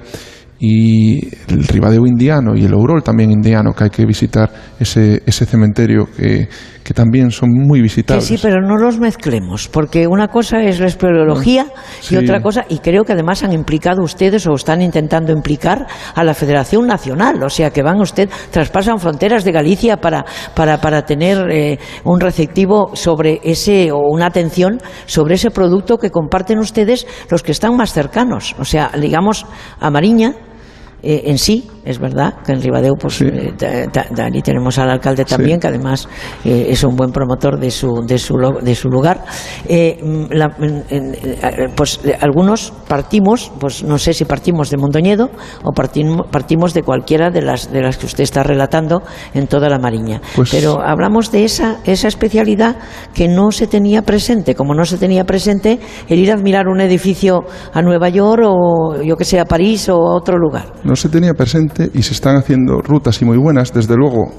y el Ribadeo indiano y el Aurol también indiano, que hay que visitar ese, ese cementerio que, que también son muy visitables. sí, pero no los mezclemos, porque una cosa es la espeleología y otra cosa, y creo que además han implicado ustedes o están intentando implicar a la Federación Nacional, o sea que van usted, traspasan fronteras de Galicia para, para, para tener eh, un receptivo sobre ese, o una atención sobre ese producto que comparten ustedes los que están más cercanos, o sea, digamos, a Mariña eh, en sí es verdad que en Ribadeo, pues eh, allí tenemos al alcalde también, que además eh, es un buen promotor de su, de su, de su lugar. Eh, mm, pues algunos partimos, pues no sé si partimos de Mondoñedo o partimos, partimos de cualquiera de las, de las que usted está relatando en toda la Mariña. Pues Pero hablamos de esa, esa especialidad que no se tenía presente, como no se tenía presente el ir a admirar un edificio a Nueva York o yo que sé, a París o a otro lugar. No se tenía presente y se están haciendo rutas y muy buenas. Desde luego,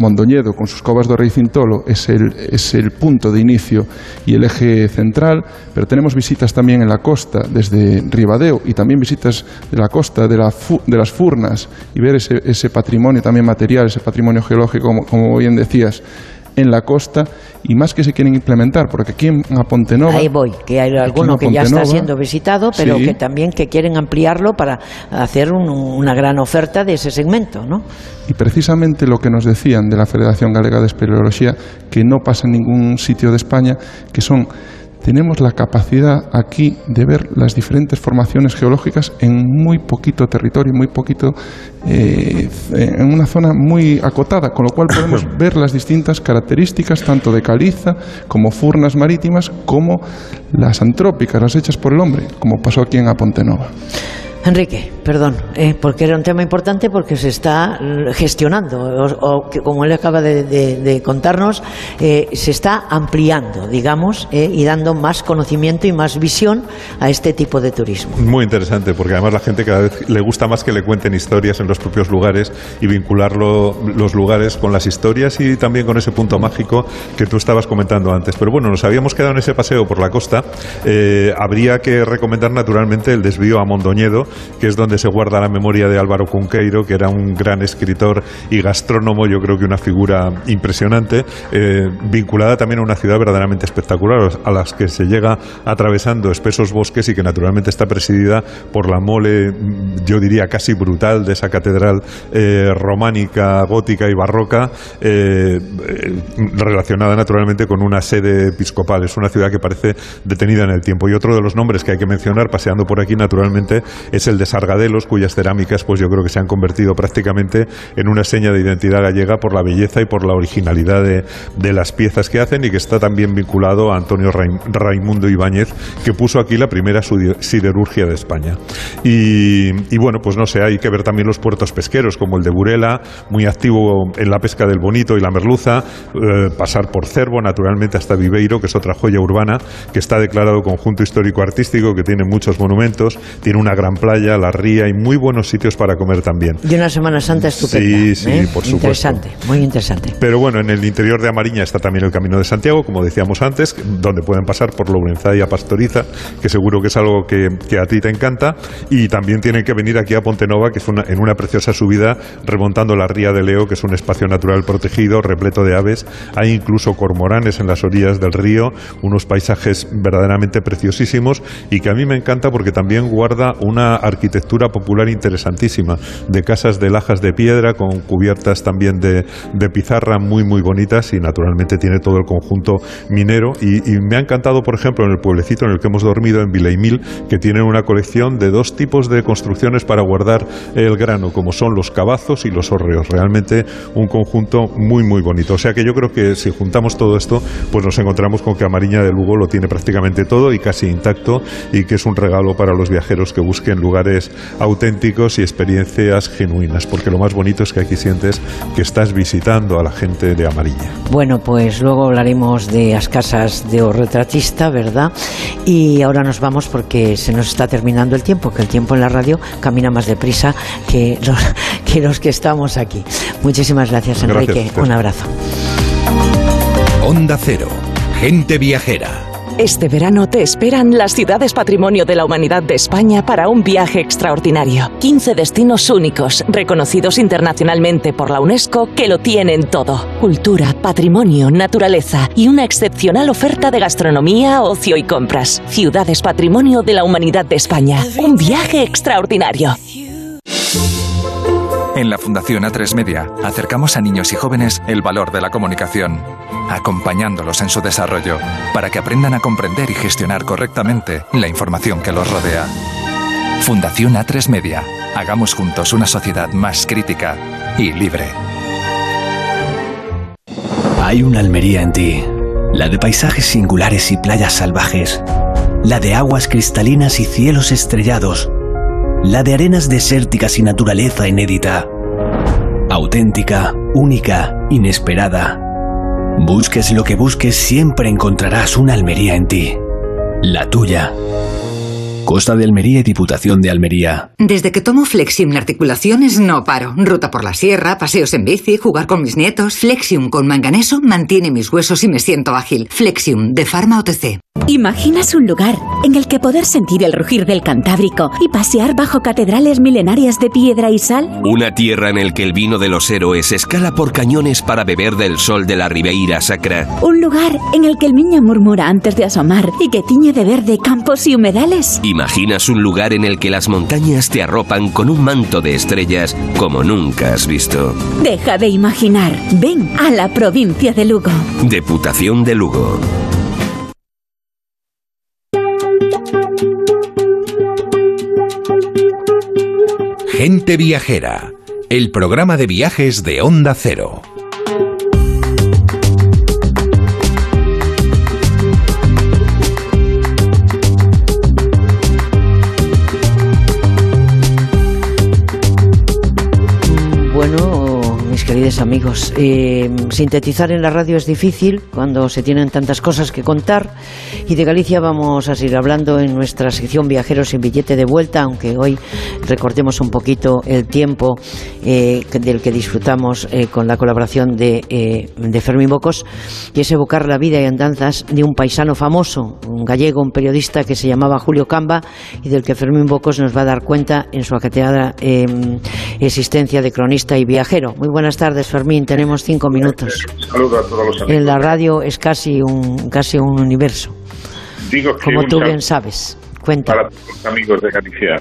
Mondoñedo con sus covas de Rey Cintolo es el, es el punto de inicio y el eje central, pero tenemos visitas también en la costa desde Ribadeo y también visitas de la costa de, la de las Furnas y ver ese, ese, patrimonio también material, ese patrimonio geológico, como, como bien decías, en la costa y más que se quieren implementar, porque aquí en Pontenova... Ahí voy, que hay alguno que ya está siendo visitado, pero que también que quieren ampliarlo para hacer una gran oferta de ese segmento, ¿no? Y precisamente lo que nos decían de la Federación Galega de Espeleología, que no pasa en ningún sitio de España, que son tenemos la capacidad aquí de ver las diferentes formaciones geológicas en muy poquito territorio, muy poquito, eh, en una zona muy acotada, con lo cual podemos ver las distintas características tanto de caliza como furnas marítimas, como las antrópicas, las hechas por el hombre, como pasó aquí en Apontenova. Enrique, perdón, eh, porque era un tema importante porque se está gestionando, o, como él acaba de, contarnos, eh, se está ampliando, digamos, eh, y dando más conocimiento y más visión a este tipo de turismo. Muy interesante, porque además la gente cada vez le gusta más que le cuenten historias en los propios lugares y vincularlo los lugares con las historias y también con ese punto mágico que tú estabas comentando antes. Pero bueno, nos habíamos quedado en ese paseo por la costa. habría que recomendar naturalmente el desvío a Mondoñedo que es donde se guarda la memoria de Álvaro Cunqueiro, que era un gran escritor y gastrónomo, yo creo que una figura impresionante, eh, vinculada también a una ciudad verdaderamente espectacular, a las que se llega atravesando espesos bosques y que naturalmente está presidida por la mole, yo diría casi brutal, de esa catedral eh, románica, gótica y barroca, eh, relacionada naturalmente con una sede episcopal. Es una ciudad que parece detenida en el tiempo. Y otro de los nombres que hay que mencionar, paseando por aquí naturalmente, es el de Cuyas cerámicas pues yo creo que se han convertido prácticamente en una seña de identidad gallega por la belleza y por la originalidad de, las piezas que hacen y que está también vinculado a Antonio Raimundo Ibáñez, que puso aquí la primera siderurgia de España. Y, y, bueno, pues no sé, hay que ver también los puertos pesqueros, como el de Burela, muy activo en la pesca del bonito y la merluza, eh, pasar por Cervo, naturalmente hasta Viveiro, que es otra joya urbana, que está declarado conjunto histórico-artístico, que tiene muchos monumentos, tiene una gran playa la ría y muy buenos sitios para comer también. Y una Semana Santa estupenda. Sí, sí, ¿eh? por supuesto. Interesante, muy interesante. Pero bueno, en el interior de Amariña está también el Camino de Santiago, como decíamos antes, donde pueden pasar por Lourenzá y a Pastoriza, que seguro que es algo que, a ti te encanta. Y también tienen que venir aquí a Pontenova, que es una, en una preciosa subida, remontando la ría de Leo, que es un espacio natural protegido, repleto de aves. Hay incluso cormoranes en las orillas del río, unos paisajes verdaderamente preciosísimos y que a mí me encanta porque también guarda una arquitectura popular interesantísima, de casas de lajas de piedra con cubiertas también de, pizarra muy muy bonitas y naturalmente tiene todo el conjunto minero. Y, me ha encantado por ejemplo en el pueblecito en el que hemos dormido en Vileimil que tienen una colección de dos tipos de construcciones para guardar el grano como son los cabazos y los horreos realmente un conjunto muy muy bonito. O sea que yo creo que si juntamos todo esto pues nos encontramos con que Amariña de Lugo lo tiene prácticamente todo y casi intacto y que es un regalo para los viajeros que busquen lugar lugares auténticos y experiencias genuinas, porque lo más bonito es que aquí sientes que estás visitando a la gente de Amarilla. Bueno, pues luego hablaremos de las casas de retratista, ¿verdad? Y ahora nos vamos porque se nos está terminando el tiempo, que el tiempo en la radio camina más deprisa que los que, los que estamos aquí. Muchísimas gracias, Enrique. Un abrazo. Onda Cero, gente viajera. Este verano te esperan las ciudades patrimonio de la humanidad de España para un viaje extraordinario. 15 destinos únicos, reconocidos internacionalmente por la UNESCO, que lo tienen todo. Cultura, patrimonio, naturaleza y una excepcional oferta de gastronomía, ocio y compras. Ciudades patrimonio de la humanidad de España. Un viaje extraordinario. En la Fundación A3 Media acercamos a niños y jóvenes el valor de la comunicación, acompañándolos en su desarrollo para que aprendan a comprender y gestionar correctamente la información que los rodea. Fundación A3 Media Hagamos juntos una sociedad más crítica y libre. Hay una Almería en ti, la de paisajes singulares y playas salvajes, la de aguas cristalinas y cielos estrellados, la de arenas desérticas y naturaleza inédita. Auténtica, única, inesperada. Busques lo que busques, siempre encontrarás una Almería en ti. La tuya. Costa de Almería y Diputación de Almería. Desde que tomo Flexium Articulaciones no paro. Ruta por la sierra, paseos en bici, jugar con mis nietos. Flexium con manganeso mantiene mis huesos y me siento ágil. Flexium de Pharma OTC. ¿Imaginas un lugar en el que poder sentir el rugir del Cantábrico y pasear bajo catedrales milenarias de piedra y sal? Una tierra en el que el vino de los héroes escala por cañones para beber del sol de la Ribeira Sacra. ¿Un lugar en el que el niño murmura antes de asomar y que tiñe de verde campos y humedales? ¿Imaginas un lugar en el que las montañas te arropan con un manto de estrellas como nunca has visto? Deja de imaginar. Ven a la provincia de Lugo. Deputación de Lugo. Gente Viajera, el programa de viajes de Onda Cero. Amigos, eh, sintetizar en la radio es difícil cuando se tienen tantas cosas que contar y de Galicia vamos a seguir hablando en nuestra sección Viajeros sin billete de vuelta, aunque hoy recortemos un poquito el tiempo eh, del que disfrutamos eh, con la colaboración de, Fermín Bocos, y es evocar la vida y andanzas de un paisano famoso, un gallego, un periodista que se llamaba Julio Camba y del que Fermín Bocos nos va a dar cuenta en su acateada existencia de cronista y viajero. Muy buenas tardes, Fermín. Tenemos cinco minutos. Saludos a todos los amigos. En la radio es casi un, casi un universo. Digo que Como tú bien sabes. Cuenta. Para todos los amigos de Galicia.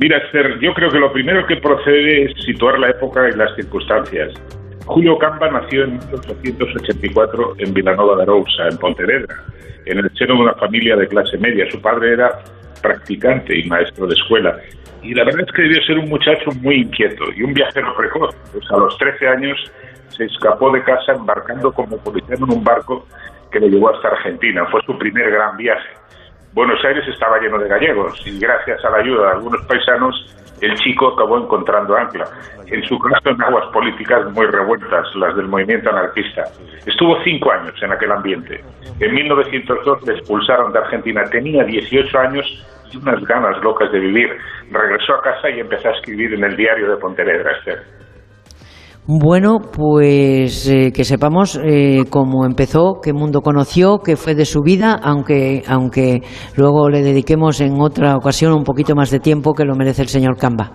Mira, Esther, yo creo que lo primero que procede es situar la época y las circunstancias. Julio Camba nació en 1884 en Vilanova de Arousa, en Pontevedra, en el seno de una familia de clase media. Su padre era practicante y maestro de escuela. Y la verdad es que debió ser un muchacho muy inquieto y un viajero precoz. Pues a los 13 años se escapó de casa embarcando como policía en un barco que le llevó hasta Argentina. Fue su primer gran viaje. Buenos Aires estaba lleno de gallegos y gracias a la ayuda de algunos paisanos el chico acabó encontrando ancla. En su caso en aguas políticas muy revueltas, las del movimiento anarquista. Estuvo cinco años en aquel ambiente. En 1902 le expulsaron de Argentina. Tenía 18 años y unas ganas locas de vivir. Regresó a casa y empezó a escribir en el diario de Pontevedra, Esther. Bueno, pues eh, que sepamos eh, cómo empezó, qué mundo conoció, qué fue de su vida, aunque, aunque luego le dediquemos en otra ocasión un poquito más de tiempo que lo merece el señor Camba.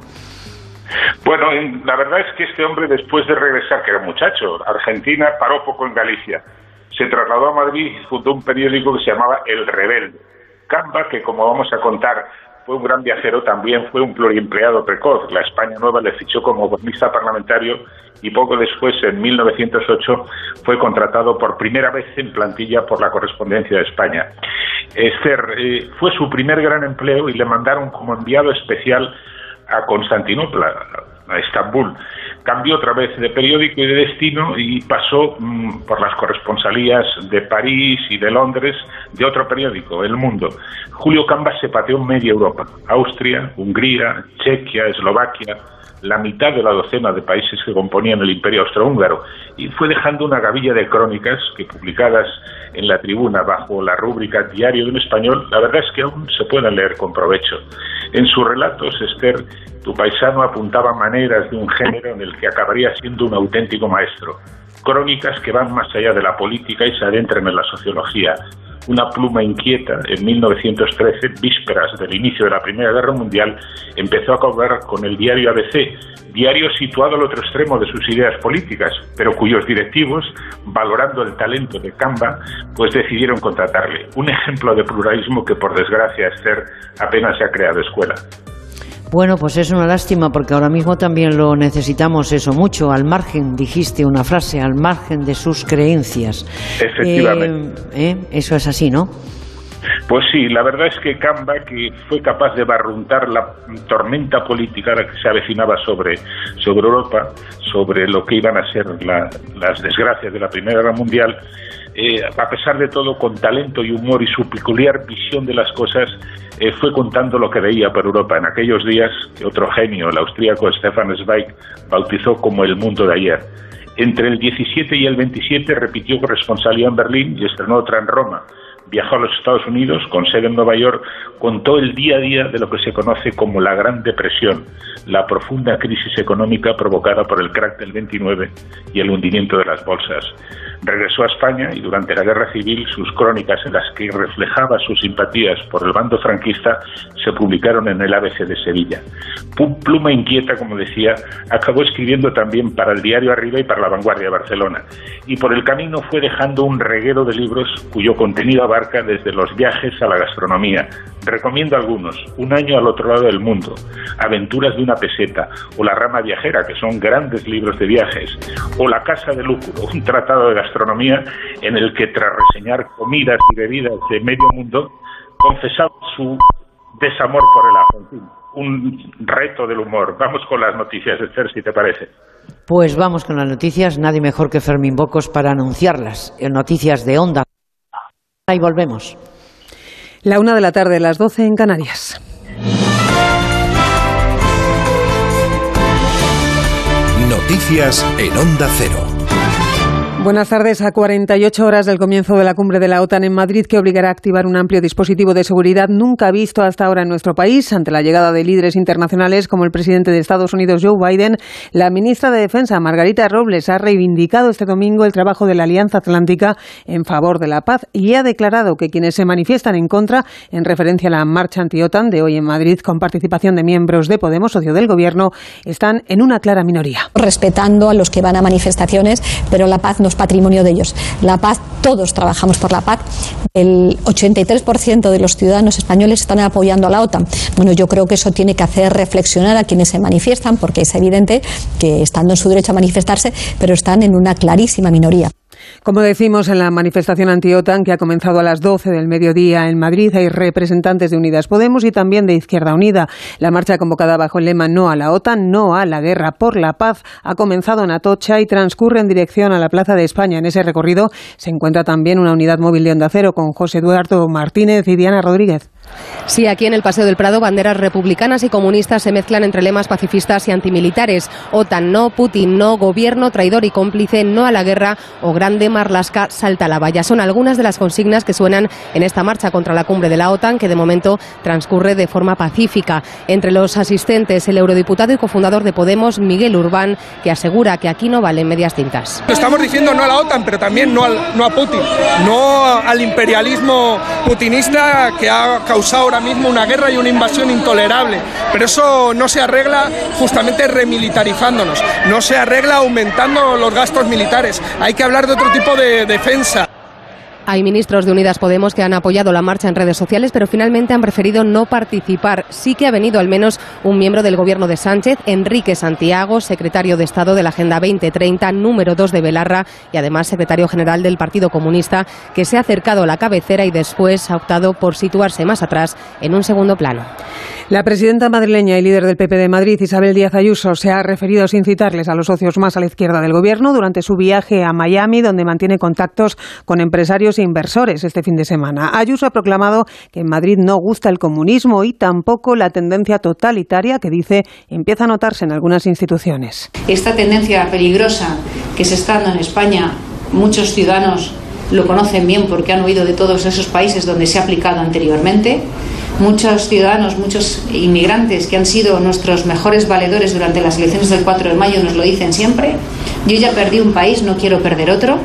Bueno, en- la verdad es que este hombre, después de regresar, que era muchacho, Argentina, paró poco en Galicia. Se trasladó a Madrid y fundó un periódico que se llamaba El Rebelde. Camba, que como vamos a contar, fue un gran viajero, también fue un pluriempleado precoz. La España Nueva le fichó como cronista parlamentario y poco después, en 1908, fue contratado por primera vez en plantilla por la Correspondencia de España. Esther, eh, fue su primer gran empleo y le mandaron como enviado especial a Constantinopla, a Estambul. Cambió otra vez de periódico y de destino y pasó mm, por las corresponsalías de París y de Londres de otro periódico, El Mundo. Julio Cambas se pateó media Europa, Austria, Hungría, Chequia, Eslovaquia, la mitad de la docena de países que componían el imperio austrohúngaro y fue dejando una gavilla de crónicas que publicadas en la tribuna bajo la rúbrica Diario de un Español, la verdad es que aún se pueden leer con provecho. En sus relatos, Esther, tu paisano apuntaba maneras de un género en el que acabaría siendo un auténtico maestro. Crónicas que van más allá de la política y se adentran en la sociología. Una pluma inquieta, en 1913, vísperas del inicio de la Primera Guerra Mundial, empezó a cobrar con el diario ABC, diario situado al otro extremo de sus ideas políticas, pero cuyos directivos, valorando el talento de Camba, pues decidieron contratarle. Un ejemplo de pluralismo que, por desgracia, Esther, apenas se ha creado escuela. Bueno, pues es una lástima porque ahora mismo también lo necesitamos eso mucho, al margen, dijiste una frase, al margen de sus creencias. Efectivamente. Eh, eh, Eso es así, ¿no? Pues sí, la verdad es que Camba, que fue capaz de barruntar la tormenta política que se avecinaba sobre, sobre Europa, sobre lo que iban a ser las desgracias de la Primera Guerra Mundial, eh, a pesar de todo, con talento y humor y su peculiar visión de las cosas, eh, fue contando lo que veía por Europa en aquellos días que otro genio, el austríaco Stefan Zweig, bautizó como el mundo de ayer. Entre el 17 y el 27 repitió corresponsalía en Berlín y estrenó otra en Roma viajó a los Estados Unidos con sede en Nueva York, contó el día a día de lo que se conoce como la Gran Depresión, la profunda crisis económica provocada por el crack del 29 y el hundimiento de las bolsas. Regresó a España y durante la Guerra Civil sus crónicas en las que reflejaba sus simpatías por el bando franquista se publicaron en el ABC de Sevilla. Pluma inquieta, como decía, acabó escribiendo también para el diario Arriba y para la Vanguardia de Barcelona. Y por el camino fue dejando un reguero de libros cuyo contenido abarca desde los viajes a la gastronomía. Recomiendo algunos, Un año al otro lado del mundo, Aventuras de una peseta o La rama viajera, que son grandes libros de viajes, o La casa de lúculo, un tratado de gastronomía en el que tras reseñar comidas y bebidas de medio mundo, confesaba su desamor por el ajo. un reto del humor. Vamos con las noticias, Esther, si te parece. Pues vamos con las noticias. Nadie mejor que Fermín Bocos para anunciarlas. Noticias de Onda. Ahí volvemos. La una de la tarde, las doce en Canarias. Noticias en Onda Cero. Buenas tardes. A 48 horas del comienzo de la cumbre de la OTAN en Madrid, que obligará a activar un amplio dispositivo de seguridad nunca visto hasta ahora en nuestro país, ante la llegada de líderes internacionales como el presidente de Estados Unidos, Joe Biden, la ministra de Defensa, Margarita Robles, ha reivindicado este domingo el trabajo de la Alianza Atlántica en favor de la paz y ha declarado que quienes se manifiestan en contra, en referencia a la marcha anti-OTAN de hoy en Madrid, con participación de miembros de Podemos, socio del Gobierno, están en una clara minoría. Respetando a los que van a manifestaciones, pero la paz no patrimonio de ellos. La paz, todos trabajamos por la paz. El 83% de los ciudadanos españoles están apoyando a la OTAN. Bueno, yo creo que eso tiene que hacer reflexionar a quienes se manifiestan, porque es evidente que estando en su derecho a manifestarse, pero están en una clarísima minoría. Como decimos en la manifestación anti-OTAN que ha comenzado a las 12 del mediodía en Madrid, hay representantes de Unidas Podemos y también de Izquierda Unida. La marcha convocada bajo el lema No a la OTAN, no a la guerra por la paz ha comenzado en Atocha y transcurre en dirección a la Plaza de España. En ese recorrido se encuentra también una unidad móvil de Onda Cero con José Eduardo Martínez y Diana Rodríguez. Sí, aquí en el Paseo del Prado, banderas republicanas y comunistas se mezclan entre lemas pacifistas y antimilitares. OTAN no, Putin no, gobierno traidor y cómplice no a la guerra o grande Marlaska salta la valla. Son algunas de las consignas que suenan en esta marcha contra la cumbre de la OTAN, que de momento transcurre de forma pacífica. Entre los asistentes, el eurodiputado y cofundador de Podemos, Miguel Urbán, que asegura que aquí no valen medias tintas. Estamos diciendo no a la OTAN, pero también no, al, no a Putin, no al imperialismo putinista que ha causado ahora mismo una guerra y una invasión intolerable. Pero eso no se arregla justamente remilitarizándonos, no se arregla aumentando los gastos militares. Hay que hablar de otro tipo de defensa. Hay ministros de Unidas Podemos que han apoyado la marcha en redes sociales, pero finalmente han preferido no participar. Sí que ha venido al menos un miembro del gobierno de Sánchez, Enrique Santiago, secretario de Estado de la Agenda 2030, número 2 de Belarra y además secretario general del Partido Comunista, que se ha acercado a la cabecera y después ha optado por situarse más atrás en un segundo plano. La presidenta madrileña y líder del PP de Madrid, Isabel Díaz Ayuso, se ha referido sin citarles a los socios más a la izquierda del gobierno durante su viaje a Miami, donde mantiene contactos con empresarios e inversores este fin de semana. Ayuso ha proclamado que en Madrid no gusta el comunismo y tampoco la tendencia totalitaria que dice empieza a notarse en algunas instituciones. Esta tendencia peligrosa que se está dando en España, muchos ciudadanos lo conocen bien porque han oído de todos esos países donde se ha aplicado anteriormente muchos ciudadanos, muchos inmigrantes que han sido nuestros mejores valedores durante las elecciones del 4 de mayo nos lo dicen siempre. Yo ya perdí un país, no quiero perder otro.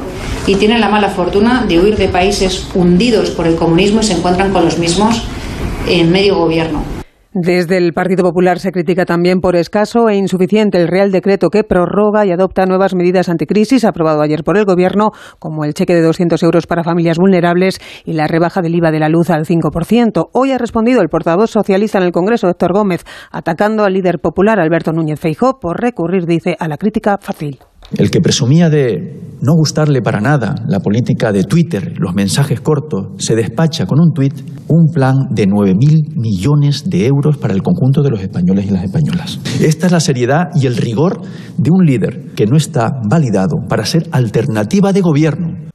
Y tienen la mala fortuna de huir de países hundidos por el comunismo y se encuentran con los mismos en medio gobierno. Desde el Partido Popular se critica también por escaso e insuficiente el Real Decreto que prorroga y adopta nuevas medidas anticrisis aprobado ayer por el Gobierno, como el cheque de 200 euros para familias vulnerables y la rebaja del IVA de la luz al 5%. Hoy ha respondido el portavoz socialista en el Congreso, Héctor Gómez, atacando al líder popular Alberto Núñez Feijó por recurrir, dice, a la crítica fácil. El que presumía de no gustarle para nada la política de Twitter, los mensajes cortos, se despacha con un tuit un plan de 9.000 millones de euros para el conjunto de los españoles y las españolas. Esta es la seriedad y el rigor de un líder que no está validado para ser alternativa de gobierno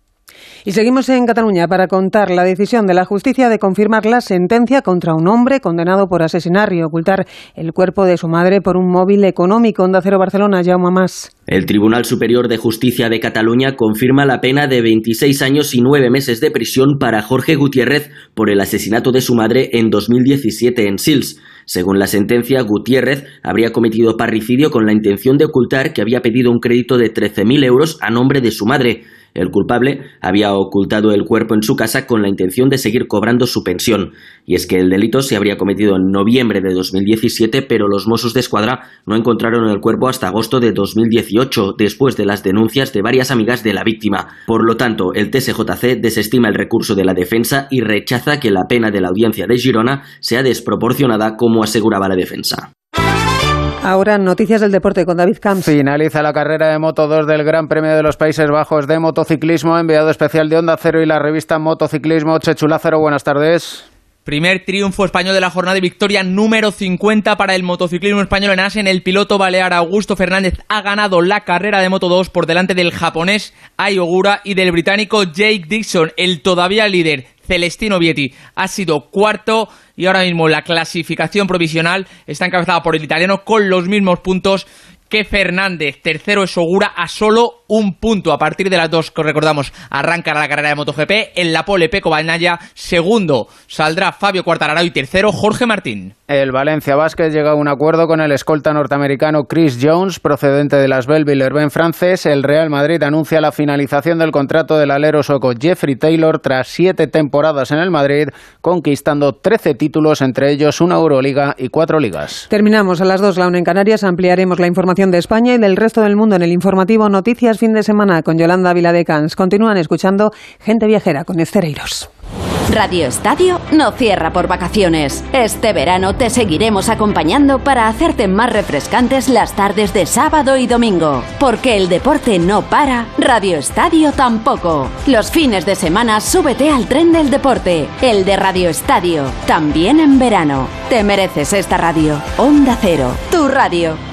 y seguimos en Cataluña para contar la decisión de la justicia de confirmar la sentencia contra un hombre condenado por asesinar y ocultar el cuerpo de su madre por un móvil económico. Onda Cero Barcelona, Jaume Más. El Tribunal Superior de Justicia de Cataluña confirma la pena de 26 años y 9 meses de prisión para Jorge Gutiérrez por el asesinato de su madre en 2017 en Sils. Según la sentencia, Gutiérrez habría cometido parricidio con la intención de ocultar que había pedido un crédito de 13.000 euros a nombre de su madre. El culpable había ocultado el cuerpo en su casa con la intención de seguir cobrando su pensión. Y es que el delito se habría cometido en noviembre de 2017, pero los Mossos de Escuadra no encontraron el cuerpo hasta agosto de 2018, después de las denuncias de varias amigas de la víctima. Por lo tanto, el TSJC desestima el recurso de la defensa y rechaza que la pena de la audiencia de Girona sea desproporcionada como aseguraba la defensa. Ahora noticias del deporte con David Camps. Finaliza la carrera de Moto 2 del Gran Premio de los Países Bajos de motociclismo, enviado especial de Onda Cero y la revista Motociclismo. Chechu Lázaro, buenas tardes. Primer triunfo español de la jornada de victoria número 50 para el motociclismo español en Asen. El piloto balear Augusto Fernández ha ganado la carrera de Moto 2 por delante del japonés Ayogura y del británico Jake Dixon, el todavía líder. Celestino Vietti ha sido cuarto y ahora mismo la clasificación provisional está encabezada por el italiano con los mismos puntos que Fernández. Tercero es Ogura a solo un punto. A partir de las dos que recordamos, arranca la carrera de MotoGP. En la pole Peco Bañaya. Segundo saldrá Fabio Quartararo y tercero Jorge Martín. El Valencia Vázquez llega a un acuerdo con el escolta norteamericano Chris Jones, procedente de las Belleville francés. El Real Madrid anuncia la finalización del contrato del alero sueco Jeffrey Taylor tras siete temporadas en el Madrid, conquistando 13 títulos, entre ellos una Euroliga y cuatro ligas. Terminamos a las dos, la una en Canarias. Ampliaremos la información de España y del resto del mundo en el informativo Noticias Fin de Semana con Yolanda Viladecans. Continúan escuchando Gente Viajera con Estereiros. Radio Estadio no cierra por vacaciones. Este verano te seguiremos acompañando para hacerte más refrescantes las tardes de sábado y domingo. Porque el deporte no para, Radio Estadio tampoco. Los fines de semana súbete al tren del deporte, el de Radio Estadio, también en verano. Te mereces esta radio. Onda Cero, tu radio.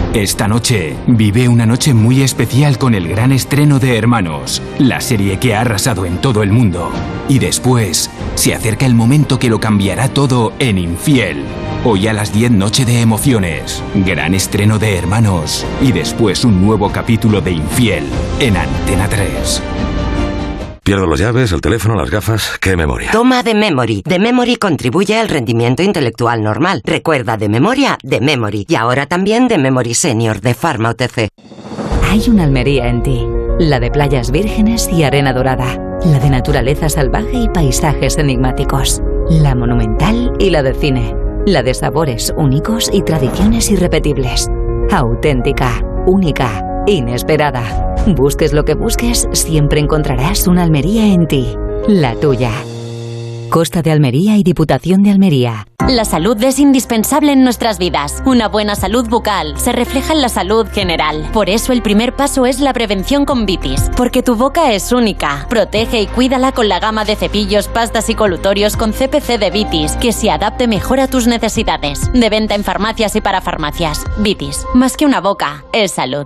Esta noche vive una noche muy especial con el gran estreno de Hermanos, la serie que ha arrasado en todo el mundo. Y después se acerca el momento que lo cambiará todo en Infiel. Hoy a las 10 noche de emociones, gran estreno de Hermanos y después un nuevo capítulo de Infiel en Antena 3. Pierdo las llaves, el teléfono, las gafas. ¿Qué memoria? Toma de Memory. De Memory contribuye al rendimiento intelectual normal. Recuerda de memoria, de Memory. Y ahora también de Memory Senior de Pharma OTC. Hay una Almería en ti. La de playas vírgenes y arena dorada. La de naturaleza salvaje y paisajes enigmáticos. La monumental y la de cine. La de sabores únicos y tradiciones irrepetibles. Auténtica, única Inesperada. Busques lo que busques, siempre encontrarás una Almería en ti. La tuya. Costa de Almería y Diputación de Almería. La salud es indispensable en nuestras vidas. Una buena salud bucal se refleja en la salud general. Por eso el primer paso es la prevención con Vitis, porque tu boca es única. Protege y cuídala con la gama de cepillos, pastas y colutorios con CPC de Vitis, que se adapte mejor a tus necesidades. De venta en farmacias y para farmacias. Vitis, más que una boca, es salud.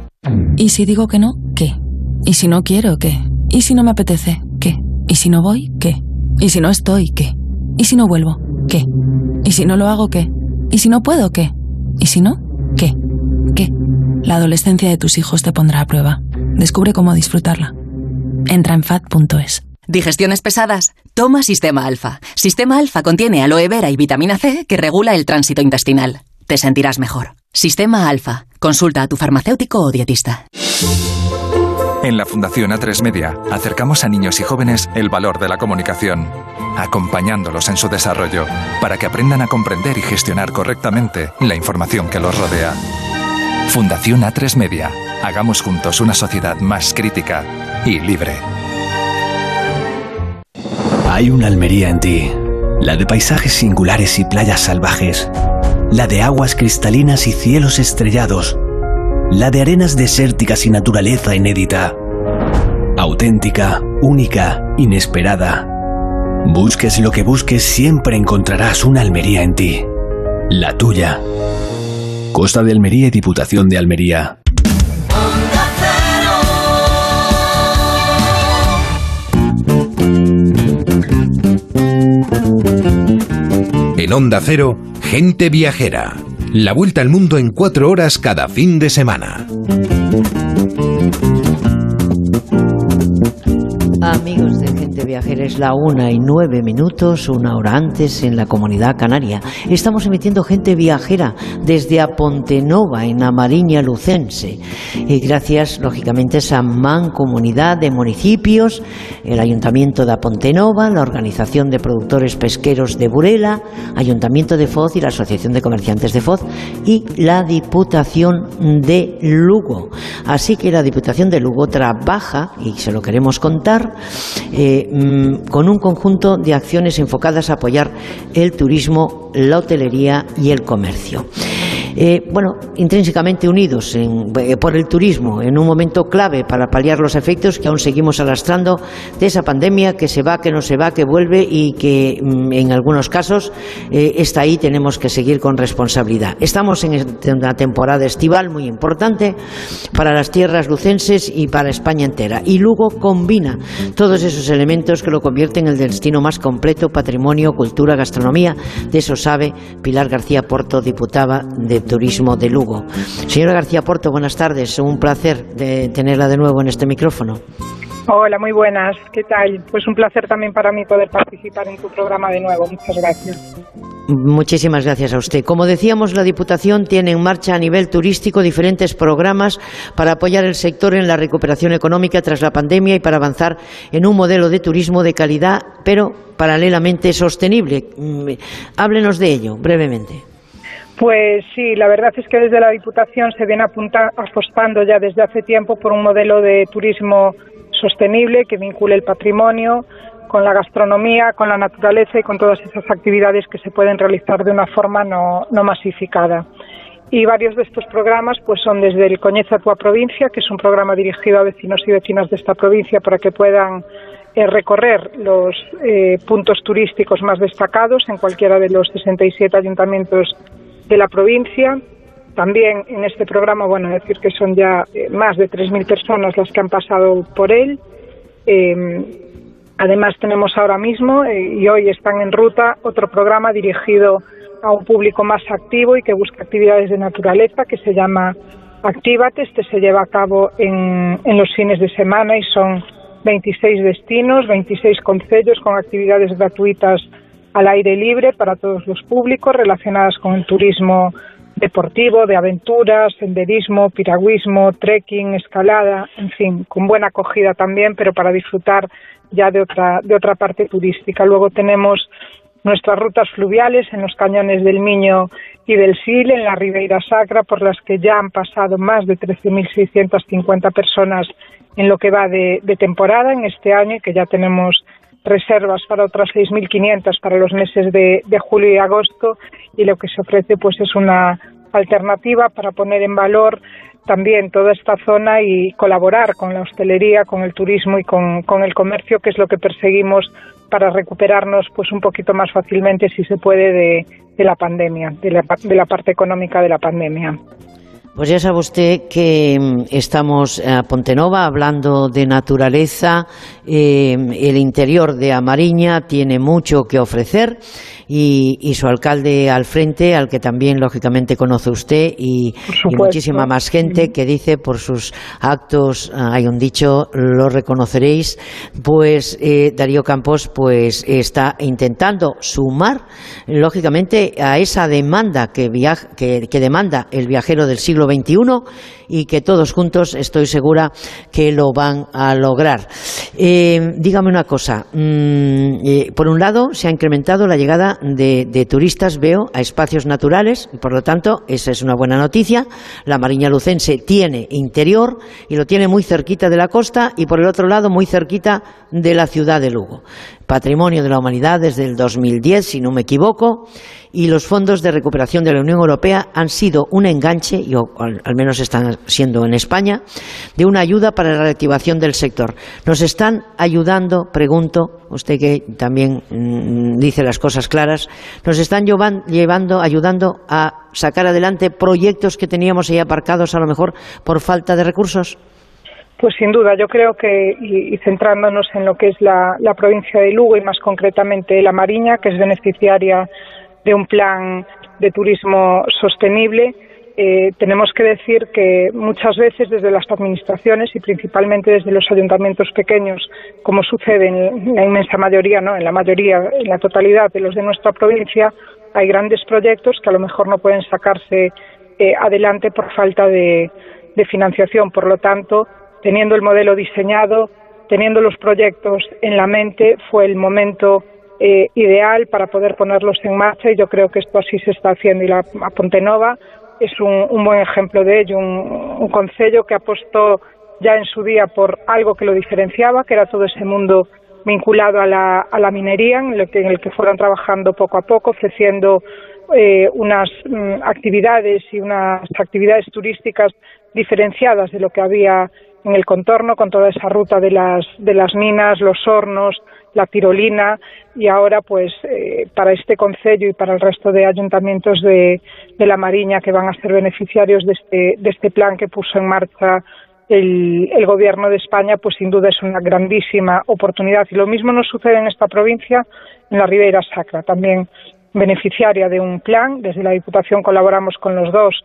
¿Y si digo que no? ¿Qué? ¿Y si no quiero? ¿Qué? ¿Y si no me apetece? ¿Qué? ¿Y si no voy? ¿Qué? ¿Y si no estoy? ¿Qué? ¿Y si no vuelvo? ¿Qué? ¿Y si no lo hago? ¿Qué? ¿Y si no puedo? ¿Qué? ¿Y si no? ¿Qué? ¿Qué? La adolescencia de tus hijos te pondrá a prueba. Descubre cómo disfrutarla. Entra en fat.es. Digestiones pesadas. Toma Sistema Alfa. Sistema Alfa contiene aloe vera y vitamina C que regula el tránsito intestinal. Te sentirás mejor. Sistema Alfa. Consulta a tu farmacéutico o dietista. En la Fundación A3 Media acercamos a niños y jóvenes el valor de la comunicación, acompañándolos en su desarrollo para que aprendan a comprender y gestionar correctamente la información que los rodea. Fundación A3 Media. Hagamos juntos una sociedad más crítica y libre. Hay una Almería en ti, la de paisajes singulares y playas salvajes, la de aguas cristalinas y cielos estrellados, la de arenas desérticas y naturaleza inédita. Auténtica, única, inesperada. Busques lo que busques, siempre encontrarás una Almería en ti. La tuya. Costa de Almería y Diputación de Almería. En Onda Cero, Gente Viajera. La vuelta al mundo en cuatro horas cada fin de semana. Amigos de Gente Viajera, es la una y nueve minutos, una hora antes en la comunidad canaria. Estamos emitiendo Gente Viajera desde Apontenova, en Amariña Lucense. Y gracias, lógicamente, a esa mancomunidad de municipios, el Ayuntamiento de Apontenova, la Organización de Productores Pesqueros de Burela, Ayuntamiento de Foz y la Asociación de Comerciantes de Foz y la Diputación de Lugo. Así que la Diputación de Lugo trabaja, y se lo queremos contar, eh, con un conjunto de acciones enfocadas a apoyar el turismo, la hotelería y el comercio. Eh, bueno, intrínsecamente unidos eh, por el turismo, en un momento clave para paliar los efectos que aún seguimos arrastrando de esa pandemia que se va, que no se va, que vuelve y que mm, en algunos casos eh, está ahí, tenemos que seguir con responsabilidad. Estamos en una temporada estival muy importante para las tierras lucenses y para España entera. Y Lugo combina todos esos elementos que lo convierten en el destino más completo, patrimonio, cultura, gastronomía. De eso sabe Pilar García Porto, diputada de Turismo de Lugo. Señora García Porto, buenas tardes. Un placer de tenerla de nuevo en este micrófono. Hola, muy buenas. ¿Qué tal? Pues un placer también para mí poder participar en tu programa de nuevo. Muchas gracias. Muchísimas gracias a usted. Como decíamos, la Diputación tiene en marcha a nivel turístico diferentes programas para apoyar el sector en la recuperación económica tras la pandemia y para avanzar en un modelo de turismo de calidad, pero paralelamente sostenible. Mm, Háblenos de ello brevemente. Pues sí, la verdad es que desde la Diputación se viene apunta- apostando ya desde hace tiempo por un modelo de turismo sostenible que vincule el patrimonio con la gastronomía, con la naturaleza y con todas esas actividades que se pueden realizar de una forma no, no masificada. Y varios de estos programas pues son desde el Coñeza Tua Provincia, que es un programa dirigido a vecinos y vecinas de esta provincia para que puedan eh, recorrer los eh, puntos turísticos más destacados en cualquiera de los 67 ayuntamientos de la provincia. También en este programa, bueno, decir que son ya eh, más de 3.000 personas las que han pasado por él. Eh, además, tenemos ahora mismo, eh, y hoy están en ruta, otro programa dirigido a un público más activo y que busca actividades de naturaleza, que se llama Actívate. Este se lleva a cabo en, en los fines de semana y son 26 destinos, 26 concellos con actividades gratuitas al aire libre para todos los públicos relacionadas con el turismo deportivo, de aventuras, senderismo, piragüismo, trekking, escalada, en fin, con buena acogida también, pero para disfrutar ya de otra, de otra parte turística. Luego tenemos nuestras rutas fluviales en los cañones del Miño y del Sil, en la Ribeira Sacra, por las que ya han pasado más de 13.650 personas en lo que va de, de temporada en este año y que ya tenemos reservas para otras 6.500 para los meses de, de julio y agosto y lo que se ofrece pues es una alternativa para poner en valor también toda esta zona y colaborar con la hostelería, con el turismo y con, el comercio, que es lo que perseguimos para recuperarnos pues un poquito más fácilmente, si se puede, de, de la pandemia, de la, de la parte económica de la pandemia. Pues ya sabe usted que mm, estamos a Pontenova hablando de naturaleza. Eh, el interior de Amariña tiene mucho que ofrecer y, su alcalde al frente, al que también lógicamente conoce usted y, muchísima más gente que dice por sus actos, ah, hay un dicho, lo reconoceréis, pues eh, Darío Campos pues está intentando sumar lógicamente a esa demanda que, que demanda el viajero del siglo XXI y que todos juntos estoy segura que lo van a lograr. Eh, dígame una cosa. Mm, eh, por un lado, se ha incrementado la llegada de, turistas, veo, a espacios naturales y por lo tanto esa es una buena noticia. La Mariña Lucense tiene interior y lo tiene muy cerquita de la costa y por el otro lado muy cerquita de la ciudad de Lugo. Patrimonio de la Humanidad desde el 2010, si no me equivoco y los fondos de recuperación de la Unión Europea han sido un enganche, y al menos están siendo en España, de una ayuda para la reactivación del sector. Nos están ayudando, pregunto, usted que también mm, dice las cosas claras, nos están llevando, ayudando a sacar adelante proyectos que teníamos ahí aparcados a lo mejor por falta de recursos. Pues sin duda, yo creo que, y, centrándonos en lo que es la, la, provincia de Lugo y más concretamente la Mariña, que es beneficiaria de un plan de turismo sostenible, eh, tenemos que decir que muchas veces desde las administraciones y principalmente desde los ayuntamientos pequeños, como sucede en la inmensa mayoría, ¿no? en la mayoría, en la totalidad de los de nuestra provincia, hay grandes proyectos que a lo mejor no pueden sacarse eh, adelante por falta de, financiación. Por lo tanto, teniendo el modelo diseñado, teniendo los proyectos en la mente, fue el momento eh, ideal para poder ponerlos en marcha y yo creo que esto así se está haciendo y la Pontenova es un, buen ejemplo de ello, un, un concello que apostó ya en su día por algo que lo diferenciaba, que era todo ese mundo vinculado a la, a la minería, en el, que, en el que fueron trabajando poco a poco, ofreciendo eh, unas mm, actividades y unas actividades turísticas diferenciadas de lo que había en el contorno, con toda esa ruta de las, de las minas, los hornos, la tirolina y ahora pues eh, para este concello y para el resto de ayuntamientos de, de, la Mariña que van a ser beneficiarios de este, de este plan que puso en marcha el, el, gobierno de España pues sin duda es una grandísima oportunidad. Y lo mismo nos sucede en esta provincia en la Ribeira Sacra también beneficiaria de un plan. Desde la Diputación colaboramos con los dos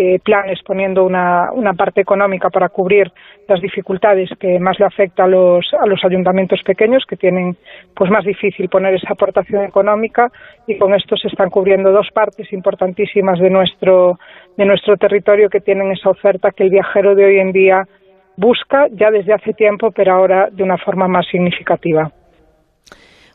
eh, planes poniendo una, una, parte económica para cubrir las dificultades que más le afecta a los, a los ayuntamientos pequeños que tienen pues más difícil poner esa aportación económica y con esto se están cubriendo dos partes importantísimas de nuestro de nuestro territorio que tienen esa oferta que el viajero de hoy en día busca ya desde hace tiempo pero ahora de una forma más significativa.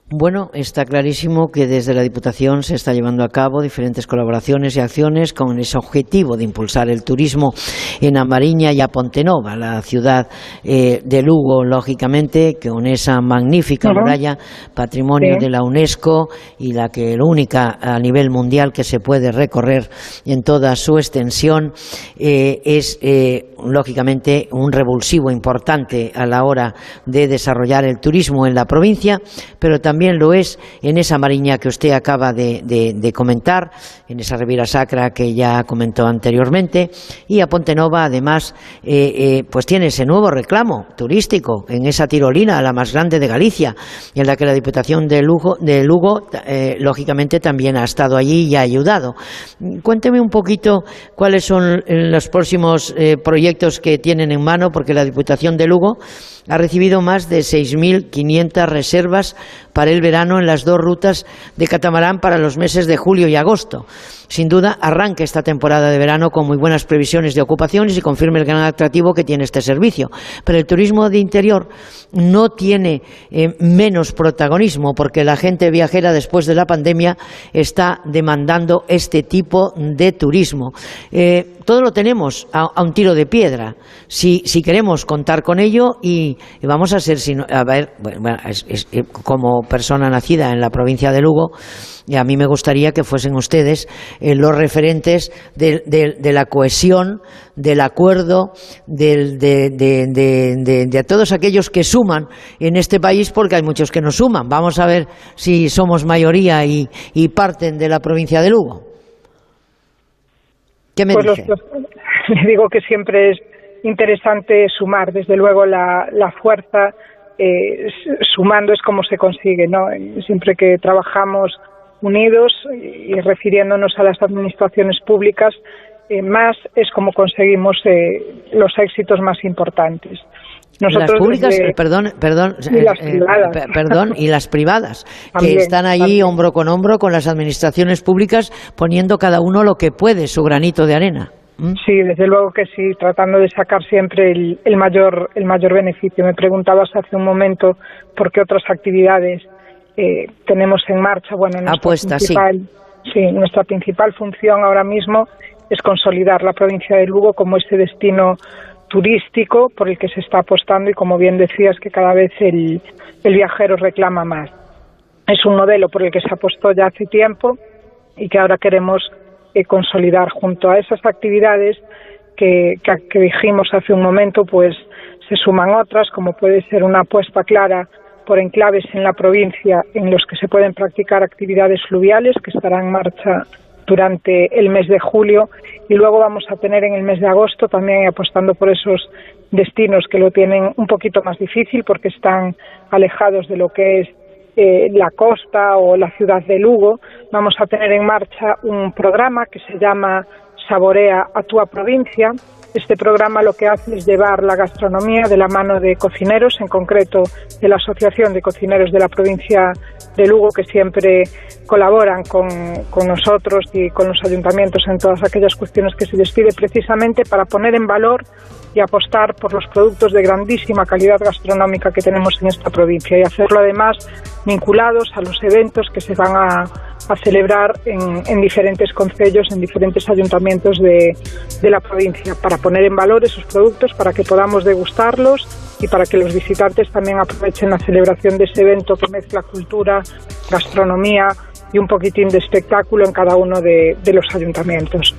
Bueno, está clarísimo que desde la Diputación se está llevando a cabo diferentes colaboraciones y acciones con ese objetivo de impulsar el turismo en Amariña y a Pontenova, la ciudad eh, de Lugo, lógicamente, con esa magnífica muralla, patrimonio de la UNESCO y la que la única a nivel mundial que se puede recorrer en toda su extensión, eh, es eh, lógicamente un revulsivo importante a la hora de desarrollar el turismo en la provincia, pero también lo es en esa mariña que usted acaba de, comentar, en esa Riviera Sacra que ya comentó anteriormente, y a Pontenova además eh, eh, pues tiene ese nuevo reclamo turístico en esa tirolina, la más grande de Galicia, en la que la Diputación de Lugo, de Lugo eh, lógicamente también ha estado allí y ha ayudado. Cuénteme un poquito cuáles son los próximos proyectos que tienen en mano, porque la Diputación de Lugo ha recibido más de 6.500 reservas para el verano en las dos rutas de catamarán para los meses de julio y agosto. Sin duda, arranca esta temporada de verano con muy buenas previsiones de ocupaciones y confirma el gran atractivo que tiene este servicio. Pero el turismo de interior no tiene eh, menos protagonismo porque la gente viajera después de la pandemia está demandando este tipo de turismo. Eh, todo lo tenemos a, un tiro de piedra si, queremos contar con ello y, vamos a ser, a ver, eh, como persona nacida en la provincia de Lugo, y a mí me gustaría que fuesen ustedes eh, los referentes de, la cohesión, del acuerdo, de, de, todos aquellos que suman en este país, porque hay muchos que no suman. Vamos a ver si somos mayoría y, parten de la provincia de Lugo. ¿Qué me pues dice? le digo que siempre es interesante sumar. Desde luego la, la fuerza eh, sumando es como se consigue, ¿no? Siempre que trabajamos unidos y refiriéndonos a las administraciones públicas, eh, más es como conseguimos eh, los éxitos más importantes. Nosotros las públicas, perdón, perdón, y las privadas. perdón, y las privadas, que están allí hombro con hombro con las administraciones públicas, poniendo cada uno lo que puede, su granito de arena. ¿Mm? Sí, desde luego que sí, tratando de sacar siempre el, el, mayor el mayor beneficio. Me preguntabas hace un momento por qué otras actividades eh, tenemos en marcha. Bueno, nuestra principal, sí. nuestra principal función ahora mismo es consolidar la provincia de Lugo como este destino turístico por el que se está apostando y como bien decías que cada vez el, el viajero reclama más. Es un modelo por el que se apostó ya hace tiempo y que ahora queremos consolidar junto a esas actividades que, que, dijimos hace un momento, pues se suman otras, como puede ser una apuesta clara por enclaves en la provincia en los que se pueden practicar actividades fluviales que estarán en marcha durante el mes de julio y luego vamos a tener en el mes de agosto también apostando por esos destinos que lo tienen un poquito más difícil porque están alejados de lo que es eh, la costa o la ciudad de Lugo, vamos a tener en marcha un programa que se llama Saborea a tu provincia. Este programa lo que hace es llevar la gastronomía de la mano de cocineros, en concreto de la Asociación de Cocineros de la provincia de Lugo, que siempre colaboran con, con nosotros y con los ayuntamientos en todas aquellas cuestiones que se les pide precisamente para poner en valor y apostar por los productos de grandísima calidad gastronómica que tenemos en esta provincia y hacerlo además vinculados a los eventos que se van a, celebrar en, diferentes concellos, en diferentes ayuntamientos de, de la provincia, para poner en valor esos productos, para que podamos degustarlos y para que los visitantes también aprovechen la celebración de ese evento que mezcla cultura, gastronomía y un poquitín de espectáculo en cada uno de los ayuntamientos.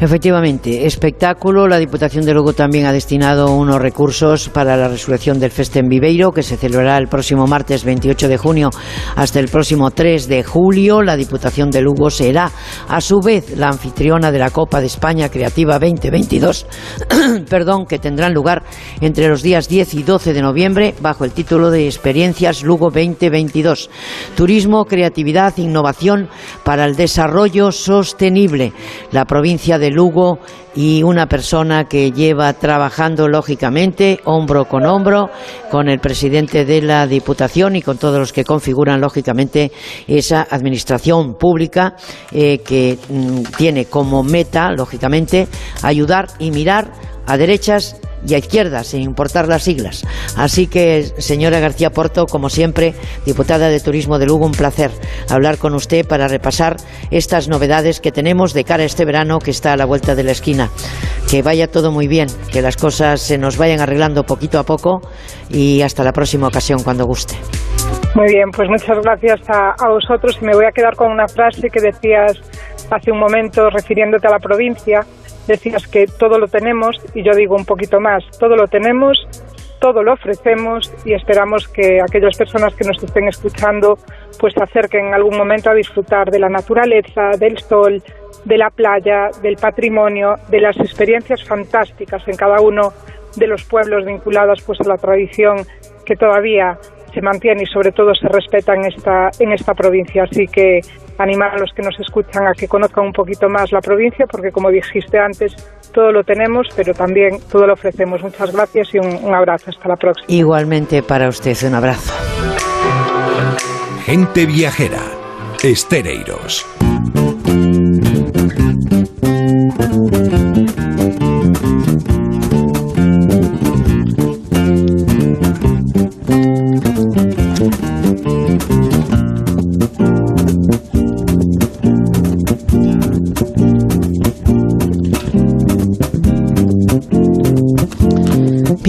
Efectivamente, espectáculo. La Diputación de Lugo también ha destinado unos recursos para la resurrección del Festen Viveiro, que se celebrará el próximo martes 28 de junio hasta el próximo 3 de julio. La Diputación de Lugo será, a su vez, la anfitriona de la Copa de España Creativa 2022, perdón, que tendrán lugar entre los días 10 y 12 de noviembre bajo el título de Experiencias Lugo 2022. Turismo, creatividad, innovación para el desarrollo sostenible. La provincia de Lugo y una persona que lleva trabajando lógicamente hombro con hombro con el presidente de la Diputación y con todos los que configuran lógicamente esa administración pública eh, que mm, tiene como meta lógicamente ayudar y mirar a derechas y a izquierda, sin importar las siglas. Así que, señora García Porto, como siempre, diputada de Turismo de Lugo, un placer hablar con usted para repasar estas novedades que tenemos de cara a este verano que está a la vuelta de la esquina. Que vaya todo muy bien, que las cosas se nos vayan arreglando poquito a poco y hasta la próxima ocasión, cuando guste. Muy bien, pues muchas gracias a, a vosotros y me voy a quedar con una frase que decías hace un momento refiriéndote a la provincia decías que todo lo tenemos y yo digo un poquito más, todo lo tenemos, todo lo ofrecemos y esperamos que aquellas personas que nos estén escuchando pues se acerquen en algún momento a disfrutar de la naturaleza, del sol, de la playa, del patrimonio, de las experiencias fantásticas en cada uno de los pueblos vinculados pues a la tradición que todavía se mantiene y sobre todo se respeta en esta, en esta provincia. Así que animar a los que nos escuchan a que conozcan un poquito más la provincia, porque como dijiste antes, todo lo tenemos, pero también todo lo ofrecemos. Muchas gracias y un, un abrazo. Hasta la próxima. Igualmente para usted, un abrazo. Gente viajera. Estereiros.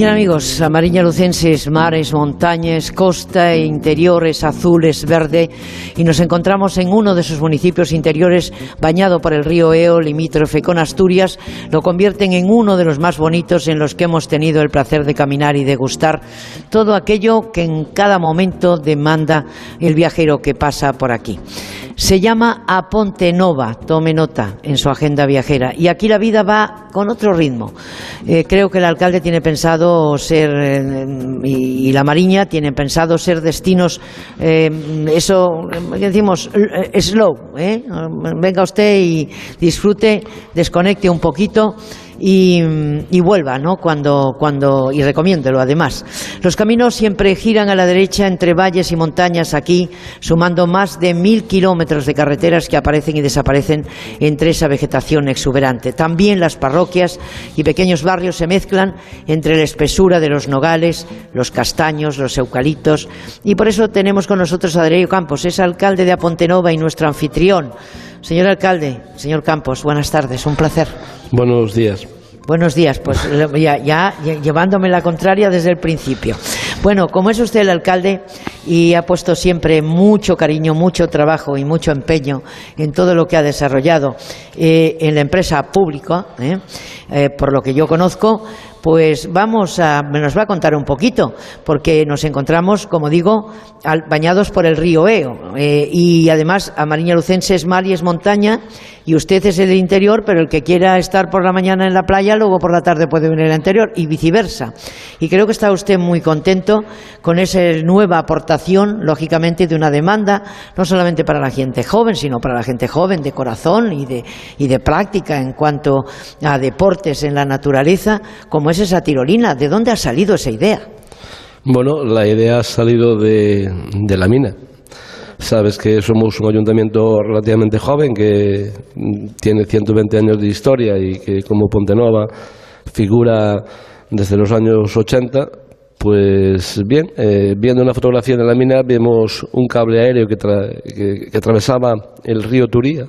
Yeah. Amigos, amarilla lucenses, mares, montañas, costa, e interiores, azules, verde y nos encontramos en uno de sus municipios interiores bañado por el río Eo, limítrofe con Asturias, lo convierten en uno de los más bonitos en los que hemos tenido el placer de caminar y degustar todo aquello que en cada momento demanda el viajero que pasa por aquí. Se llama Aponte Nova, tome nota en su agenda viajera. Y aquí la vida va con otro ritmo. Eh, creo que el alcalde tiene pensado ser, eh, y, la Mariña tienen pensado ser destinos, eh, eso, decimos, slow. Venga usted y disfrute, desconecte un poquito y, vuelva, ¿no? Cuando, cuando, y recomiéndelo además. Los caminos siempre giran a la derecha entre valles y montañas aquí, sumando más de mil kilómetros de carreteras que aparecen y desaparecen entre esa vegetación exuberante. También las parroquias y pequeños barrios se mezclan entre la espesura de los nogales, los castaños, los eucaliptos, y por eso tenemos con nosotros a Adriano Campos, es alcalde de Apontenova y nuestro anfitrión. Señor alcalde, señor Campos, buenas tardes, un placer. Buenos días. Buenos días, pues ya, ya, llevándome la contraria desde el principio. Bueno, como es usted el alcalde y ha puesto siempre mucho cariño, mucho trabajo y mucho empeño en todo lo que ha desarrollado eh, en la empresa pública, eh, eh, por lo que yo conozco, pues vamos a, nos va a contar un poquito, porque nos encontramos, como digo, bañados por el río Eo. Eh, y además, a Mariña Lucense es mar y es montaña, y usted es el interior, pero el que quiera estar por la mañana en la playa, luego por la tarde puede venir al interior, y viceversa. Y creo que está usted muy contento con esa nueva aportación, lógicamente, de una demanda, no solamente para la gente joven, sino para la gente joven de corazón y de, y de práctica en cuanto a deportes en la naturaleza, como es esa tirolina? ¿De dónde ha salido esa idea? Bueno, la idea ha salido de, la mina. Sabes que somos un ayuntamiento relativamente joven que tiene 120 años de historia y que como Pontenova figura desde los años 80. Pues bien, eh, viendo una fotografía de la mina vemos un cable aéreo que, que atravesaba el río Turía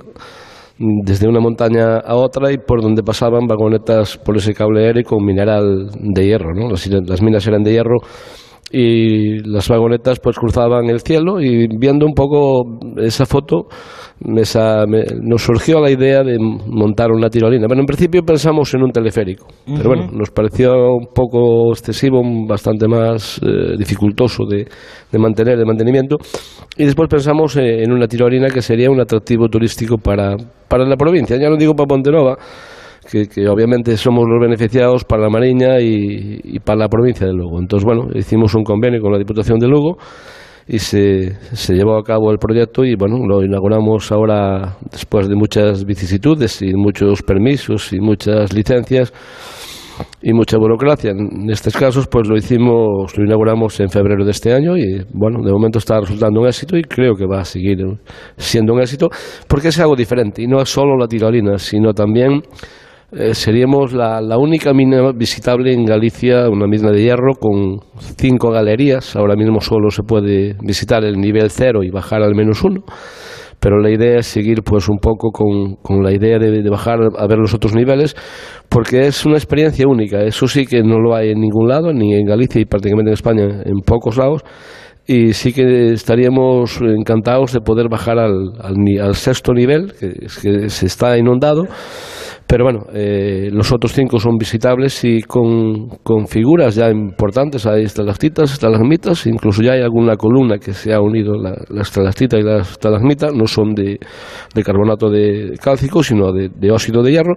desde una montaña a otra y por donde pasaban vagonetas por ese cable aéreo con mineral de hierro. ¿no? Las, minas eran de hierro y las vagonetas pues cruzaban el cielo y viendo un poco esa foto nos surgió la idea de montar una tirolina. Bueno, en principio pensamos en un teleférico, pero bueno, nos pareció un poco excesivo, bastante más eh, dificultoso de, de, mantener, de mantenimiento, y después pensamos en una tirolina que sería un atractivo turístico para, para la provincia, ya no digo para Pontenova, que, que, obviamente somos los beneficiados para la Mariña y, y, para la provincia de Lugo. Entonces, bueno, hicimos un convenio con la Diputación de Lugo y se, se llevó a cabo el proyecto y, bueno, lo inauguramos ahora después de muchas vicisitudes y muchos permisos y muchas licencias y mucha burocracia. En estos casos, pues lo hicimos, lo inauguramos en febrero de este año y, bueno, de momento está resultando un éxito y creo que va a seguir siendo un éxito porque es algo diferente y no es solo la tirolina, sino también eh, seríamos la, la, única mina visitable en Galicia, una mina de hierro con cinco galerías. Ahora mismo solo se puede visitar el nivel cero y bajar al menos uno pero la idea es seguir pues un poco con, con la idea de, bajar a ver los otros niveles, porque es una experiencia única. Eso sí que no lo hay en ningún lado, ni en Galicia y prácticamente en España, en pocos lados. Y sí que estaríamos encantados de poder bajar al, al, al sexto nivel, que, que se está inundado pero bueno, eh, los otros cinco son visitables y con, figuras ya importantes. Hay estalactitas, estalagmitas, incluso ya hay alguna columna que se ha unido, la, la estalactita y la estalagmita, no son de, de carbonato de cálcico, sino de, de, óxido de hierro,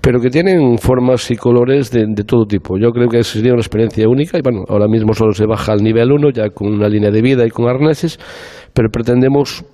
pero que tienen formas y colores de, de, todo tipo. Yo creo que sería una experiencia única y bueno, ahora mismo solo se baja al nivel 1, ya con una línea de vida y con arneses, pero pretendemos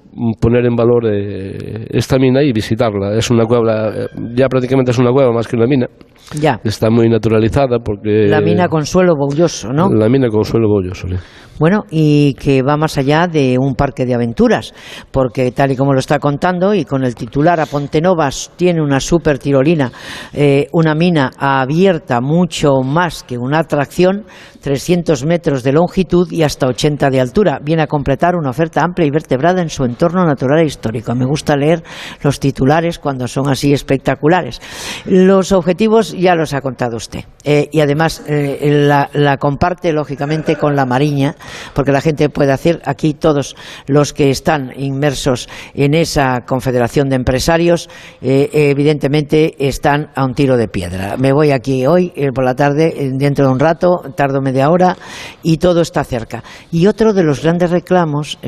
poner en valor eh, esta mina y visitarla. Es una cueva, eh, ya prácticamente es una cueva más que una mina. Ya. Está muy naturalizada porque... La mina Consuelo Boulloso, ¿no? La mina Consuelo Boulloso, sí. Bueno, y que va más allá de un parque de aventuras, porque tal y como lo está contando, y con el titular a Pontenovas tiene una super tirolina, eh, una mina abierta mucho más que una atracción, 300 metros de longitud y hasta 80 de altura. Viene a completar una oferta amplia y vertebrada en su entorno natural e histórico. Me gusta leer los titulares cuando son así espectaculares. Los objetivos ya los ha contado usted. Eh, y además eh, la, comparte, lógicamente, con la Mariña, porque la gente puede hacer aquí todos los que están inmersos en esa confederación de empresarios, eh, evidentemente están a un tiro de piedra. Me voy aquí hoy, por la tarde, dentro de un rato, tardo media hora, y todo está cerca. Y otro de los grandes reclamos,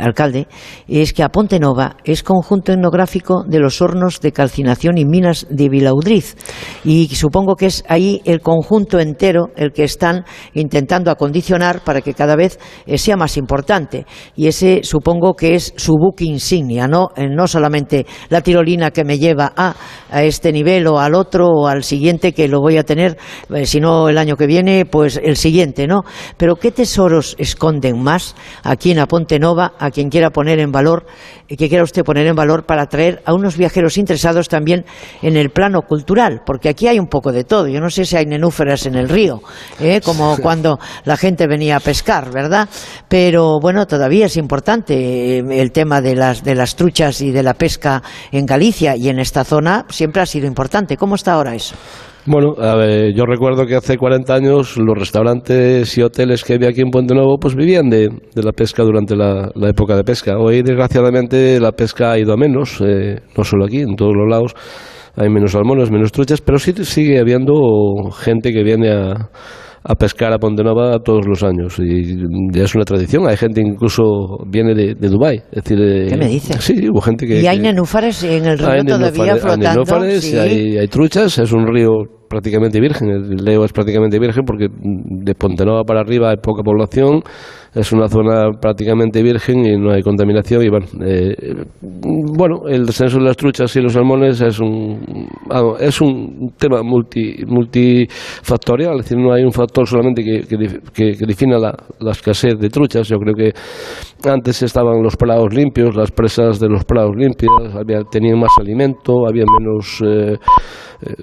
alcalde, es que a Ponte Nova es conjunto etnográfico de los hornos de calcinación y minas de Vilaudriz. Y supongo que es ahí el conjunto entero el que están intentando acondicionar para que cada vez eh, sea más importante. Y ese supongo que es su buque insignia, ¿no? Eh, no solamente la tirolina que me lleva a, a, este nivel o al otro o al siguiente que lo voy a tener, eh, si no el año que viene, pues el siguiente, ¿no? Pero ¿qué tesoros esconden más aquí en Aponte Nova a quien quiera poner en valor, que quiera usted poner en valor para atraer a unos viajeros interesados también en el plano cultural? Porque aquí hay un poco de todo. Yo no sé si hay nenúferas en el río, ¿eh? como cuando la gente venía a pescar, ¿verdad? Pero bueno, todavía es importante eh, el tema de las, de las truchas y de la pesca en Galicia y en esta zona siempre ha sido importante. ¿Cómo está ahora eso? Bueno, a ver, yo recuerdo que hace 40 años los restaurantes y hoteles que había aquí en Puente Nuevo pues vivían de, la pesca durante la, época de pesca. Hoy, desgraciadamente, la pesca ha ido a menos, eh, no solo aquí, en todos los lados hay menos salmones, menos truchas, pero sí sigue habiendo gente que viene a, a pescar a Pontenova todos los años y ya es una tradición. Hay gente incluso viene de, de Dubái. Es decir, ¿Qué me dices? Sí, hubo gente que... ¿Y hay nenúfares en el río todavía flotando? Hay nenúfares, hay, hay truchas, es un río prácticamente virgen. El Leo es prácticamente virgen porque de Pontenova para arriba hay poca población es una zona prácticamente virgen y no hay contaminación. Y bueno, eh, bueno el descenso de las truchas y los salmones es un, es un tema multi, multifactorial, es decir, no hay un factor solamente que, que, que defina la, la, escasez de truchas. Yo creo que antes estaban los prados limpios, las presas de los prados limpias, había, tenían más alimento, había menos. Eh, eh,